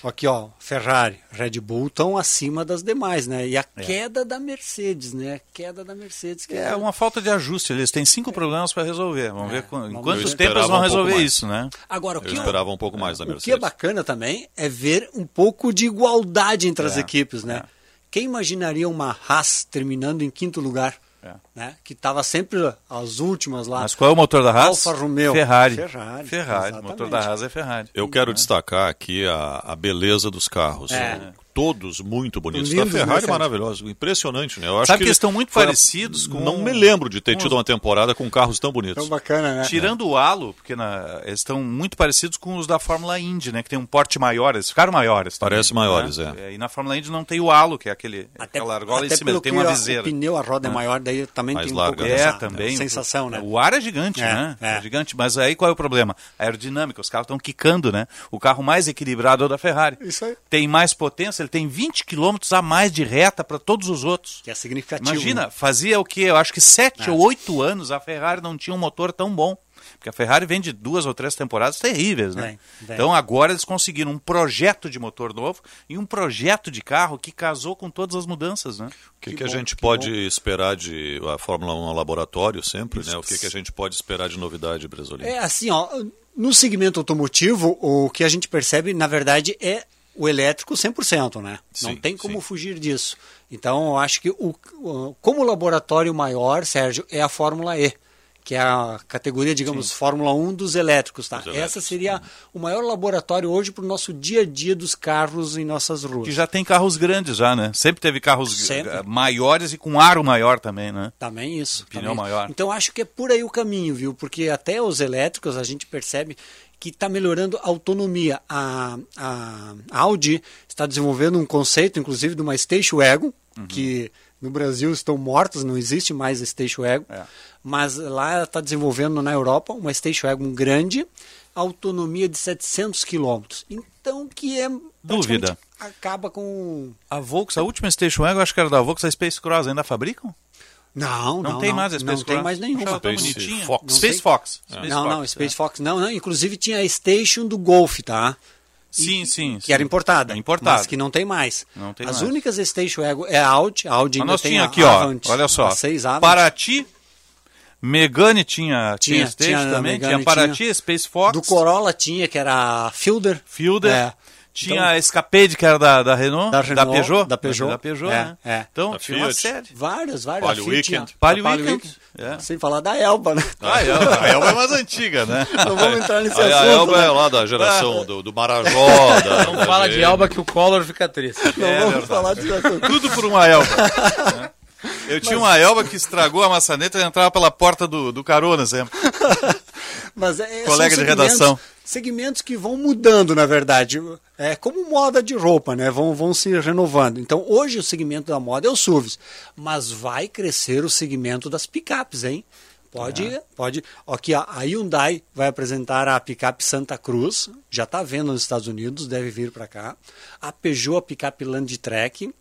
aqui ó, Ferrari, Red Bull estão acima das demais, né? E a queda da Mercedes, né? Queda da Mercedes. Que É uma falta de ajuste. Eles têm cinco problemas para resolver. Vamos ver com- em vamos quantos tempos vão um resolver isso, né? Agora, o Eu que esperava um pouco mais da O que é Mercedes. bacana também é ver um pouco de igualdade entre as É, equipes, né? Quem imaginaria uma Haas terminando em quinto lugar? Né? Que estava sempre as últimas lá. Mas qual é o motor da Haas? Alfa Romeo. Ferrari. Ferrari. Ferrari. O motor da Haas é Ferrari. Eu quero destacar aqui a, a beleza dos carros. É. né? Todos muito bonitos. Lindos, a Ferrari né, é Sérgio? maravilhosa. Impressionante, né? Eu acho Sabe que que eles estão muito parecidos com- Não me lembro de ter com tido uma temporada com carros tão bonitos. Tão bacana, né? Tirando o halo, porque na- eles estão muito parecidos com os da Fórmula Indy, né? Que tem um porte maior, eles ficaram maiores. também, Parece maiores, né? E na Fórmula Indy não tem o halo, que é aquele, aquela argola em Até cima, ele pelo tem uma viseira. O pneu, a roda é É. maior, daí também Mais tem um larga, pouco né? dessa É, também. sensação, né? O ar é gigante, É, né? é. gigante. Mas aí qual é o problema? A aerodinâmica, os carros estão quicando, né? O carro mais equilibrado é o da Ferrari. Isso aí. Tem mais potência, ele tem 20 km a mais de reta para todos os outros. Que é significativo. Imagina, né? fazia o que? Eu acho que sete É. ou oito anos a Ferrari não tinha um motor tão bom. Porque a Ferrari vem de duas ou três temporadas terríveis, né? Então agora eles conseguiram um projeto de motor novo e um projeto de carro que casou com todas as mudanças, né? O que, que, a gente pode esperar de a Fórmula 1 no laboratório sempre, né? O que, que a gente pode esperar de novidade, Bresolim? É assim, ó, no segmento automotivo, o que a gente percebe, na verdade, é o elétrico 100%, né? Não Sim, tem como fugir disso. Então, eu acho que o, como laboratório maior, Sérgio, é a Fórmula E, que é a categoria, digamos, Fórmula 1 dos elétricos, tá? Essa seria o maior laboratório hoje para o nosso dia a dia dos carros em nossas ruas. Que já tem carros grandes já, né? Sempre teve carros Sempre. eh, maiores e com aro maior também, né? Também isso. Pneu também. maior. Então acho que é por aí o caminho, viu? Porque até os elétricos a gente percebe que está melhorando a autonomia. A, a Audi está desenvolvendo um conceito, inclusive, de uma Station Wagon, Uhum. que no Brasil estão mortas, não existe mais a Station Wagon. É. Mas lá ela está desenvolvendo na Europa uma Station Wagon grande, autonomia de 700 quilômetros. Então que é Dúvida. acaba com A Volks, a última Station Wagon, acho que era da Volks, a Space Cross, ainda fabricam? Não, Não não, tem não, mais a Space não tem Cross. mais nenhuma. Tão bonitinha. Não Space tem- Fox. Space não, não, Fox, Space é. Fox não, não. Inclusive tinha a Station do Golf, tá? Sim, sim. Que era importada. É importada. Mas que não tem mais. Não tem As mais. únicas Station Wagon é a Audi. A Audi Mas ainda nós tem tinha aqui, ó, Avant, olha só. 6 Avant. Paraty, Megane tinha, tinha, Tinha, Station tinha também, Megane, tinha Paraty, tinha. Space Fox. Do Corolla tinha, que era a Fielder. Fielder. É. Tinha Então- a Escapade, que era da, da Renault, Da Renault, Peugeot. da Peugeot. Da Peugeot, É, né? é. Então, Da tinha uma Fiat. série. Várias, várias. Palio A Weekend. Palio a Weekend. É. Sem falar da Elba, né? Ah, a Elba, a Elba é mais antiga, né? Não vamos entrar nesse a, a assunto. Elba né? é lá da geração do, do Marajó. da, Não da fala de. Elba que o Collor fica triste. Não É vamos verdade. falar assunto. Tudo por uma Elba. Eu tinha uma Elba que estragou a maçaneta e entrava pela porta do, do carona sempre. Mas é, são Colega de segmentos- redação. Segmentos que vão mudando, na verdade. É como moda de roupa, né? Vão, vão se renovando. Então, hoje o segmento da moda é o SUVs. Mas vai crescer o segmento das picapes, hein? Pode, É. pode. Aqui, a Hyundai vai apresentar a picape Santa Cruz. Já está vendo nos Estados Unidos, deve vir para cá. A Peugeot, a picape Landtrek.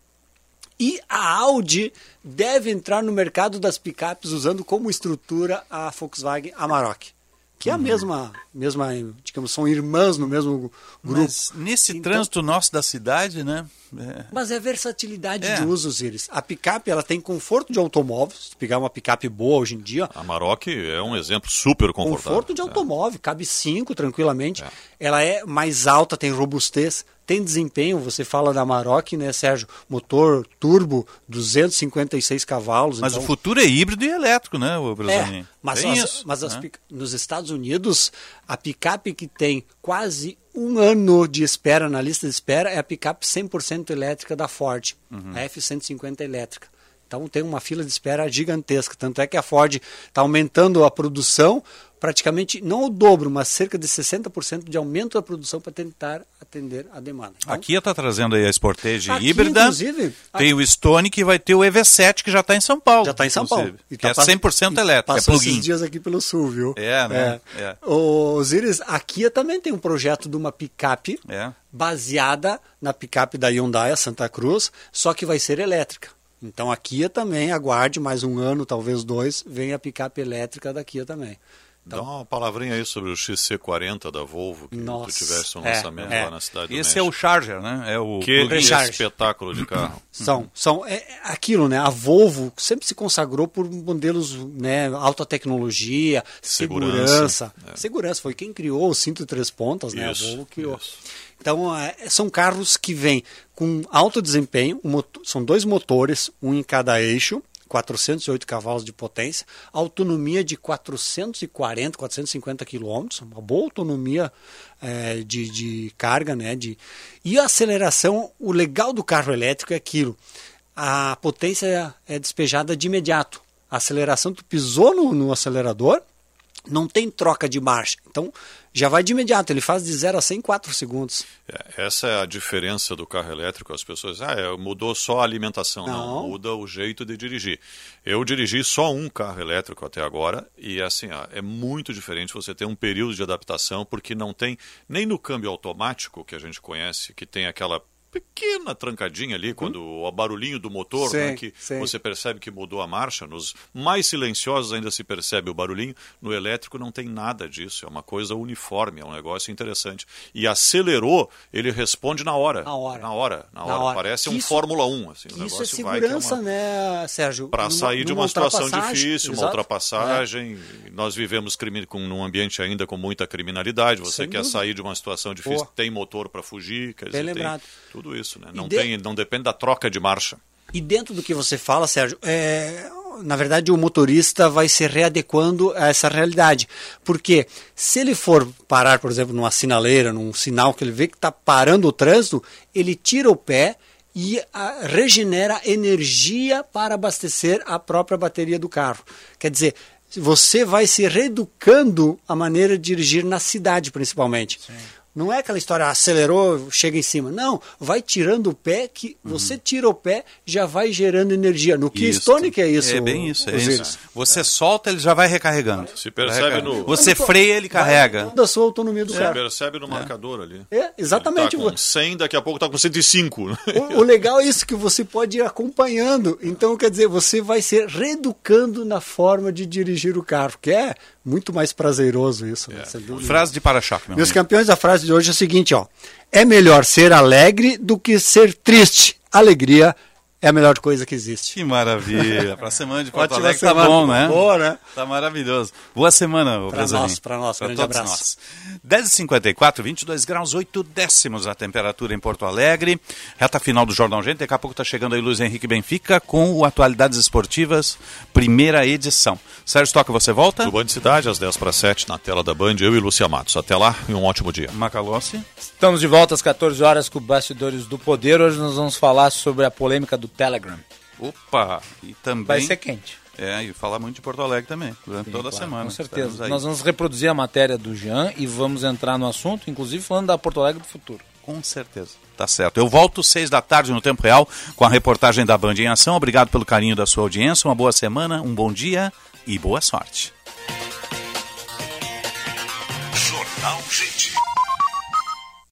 E a Audi deve entrar no mercado das picapes usando como estrutura a Volkswagen Amarok. que é a mesma, mesma, digamos, são irmãs no mesmo grupo. Mas nesse trânsito nosso da cidade, né? É. Mas é versatilidade É. de usos, eles. A picape, ela tem conforto de automóvel, se pegar uma picape boa hoje em dia, A Maroc é um exemplo super confortável. conforto de automóvel, cabe cinco tranquilamente. Ela é mais alta, tem robustez, tem desempenho. Você fala da Maroc, né, Sérgio? Motor turbo, 256 cavalos. Mas então- o futuro é híbrido e elétrico, né, o É, Brasil? mas, Tem as- isso, mas as né? nos Estados Unidos, a picape que tem quase um ano de espera na lista de espera é a picape 100% elétrica da Ford, Uhum. a F-150 elétrica. Então tem uma fila de espera gigantesca. Tanto é que a Ford está aumentando a produção, praticamente não o dobro, mas cerca de 60% de aumento da produção para tentar atender a demanda. Então, A Kia está trazendo aí a Sportage Aqui, híbrida. inclusive, tem o Stone que vai ter o EV7 que já está em São Paulo. Já está em São Paulo. Que tá é pass- 100% elétrico, é Passou plug-in. esses dias aqui pelo sul, viu? É, né? É. O Osiris, a Kia também tem um projeto de uma picape É. baseada na picape da Hyundai, a Santa Cruz, só que vai ser elétrica. Então a Kia também, aguarde mais um ano, talvez dois, vem a picape elétrica da Kia também. Dá uma palavrinha aí sobre o XC40 da Volvo, que Nossa, tu tivesse um é, lançamento é. lá na cidade do Esse é México. o Charger, né? É o Que espetáculo de carro. São, são é, é aquilo, né? A Volvo sempre se consagrou por modelos, né? Alta tecnologia, Segurança, segurança. é. Segurança foi quem criou o cinto de três pontas, né? Isso, a Volvo criou. Então é, são carros que vêm com alto desempenho, um motor- são dois motores, um em cada eixo. 408 cavalos de potência, autonomia de 440, 450 quilômetros, uma boa autonomia eh, de, de carga, né? De, e a aceleração, o legal do carro elétrico é aquilo, a potência é despejada de imediato. A aceleração, tu pisou no, no acelerador, não tem troca de marcha. Então, já vai de imediato, ele faz de 0 a 100 em 4 segundos. É, essa é a diferença do carro elétrico. As pessoas, ah, é, mudou só a alimentação. Não. Não. muda o jeito de dirigir. Eu dirigi só um carro elétrico até agora e assim, ó, é muito diferente você ter um período de adaptação, porque não tem, nem no câmbio automático que a gente conhece, que tem aquela pequena trancadinha ali, quando o barulhinho do motor, Sim, né, que sim. você percebe que mudou a marcha. Nos mais silenciosos ainda se percebe o barulhinho. No elétrico não tem nada disso. É uma coisa uniforme, é um negócio interessante. E acelerou, ele responde na hora. Na hora. Na hora. Na Na hora. Parece um Isso- Fórmula 1. Assim, o Isso é negócio vai é segurança, uma- né, Sérgio? para sair de uma situação difícil, uma ultrapassagem. Nós vivemos crime, com, num ambiente ainda com muita criminalidade. Você Sem quer dúvida. sair de uma situação difícil, Pô. tem motor para fugir, quer Bem dizer, tem lembrado. Tudo isso. Né? Não, de- tem, não depende da troca de marcha. E dentro do que você fala, Sérgio, é, na verdade o motorista vai se readequando a essa realidade. Porque se ele for parar, por exemplo, numa sinaleira, num sinal que ele vê que está parando o trânsito, ele tira o pé e ah, regenera energia para abastecer a própria bateria do carro. Quer dizer, você vai se reeducando a maneira de dirigir na cidade, principalmente. Não é aquela história, acelerou, chega em cima. Não, vai tirando o pé, que você tira o pé, já vai gerando energia. No Keystone que é isso. É bem isso, é isso. Você solta, ele já vai recarregando. Se percebe recarregando. no- Você freia, ele carrega. Da sua autonomia do Você carro. percebe no marcador ali. É, exatamente. Tá com 100, daqui a pouco tá com 105. né? O, o legal é isso, que você pode ir acompanhando. Então, quer dizer, você vai se reeducando na forma de dirigir o carro, que é muito mais prazeroso isso. né? Dúvida. Frase de para-choque, meu Meus amigo. campeões, a frase de hoje é a seguinte, ó. É melhor ser alegre do que ser triste. Alegria é a melhor coisa que existe. Que maravilha. Pra semana de Porto Ótima Alegre tá bom, né? Boa, né? Tá maravilhoso. Boa semana, Brasalinho. nós, pra nós. Pra Grande todos abraço. nós. 10h54, 22 graus, 8 décimos a temperatura em Porto Alegre. Reta final do Jornal Gente. Daqui a pouco tá chegando aí Luiz Henrique Benfica com o Atualidades Esportivas, primeira edição. Sérgio Toca, você volta? No Band Cidade, às 10 para 7, na tela da Band, eu e Lúcia Matos. Até lá e um ótimo dia. Macalossi. Estamos de volta às 14 horas com Bastidores do Poder. Hoje nós vamos falar sobre a polêmica do Telegram. Opa! E também... Vai ser quente. É, e falar muito de Porto Alegre também, durante Sim, toda a claro, semana. Com certeza. Nós vamos reproduzir a matéria do Jean e vamos entrar no assunto, inclusive falando da Porto Alegre do futuro. Com certeza. Tá certo. Eu volto seis da tarde no Tempo Real com a reportagem da Band em Ação. Obrigado pelo carinho da sua audiência. Uma boa semana, um bom dia e boa sorte. Jornal Gente.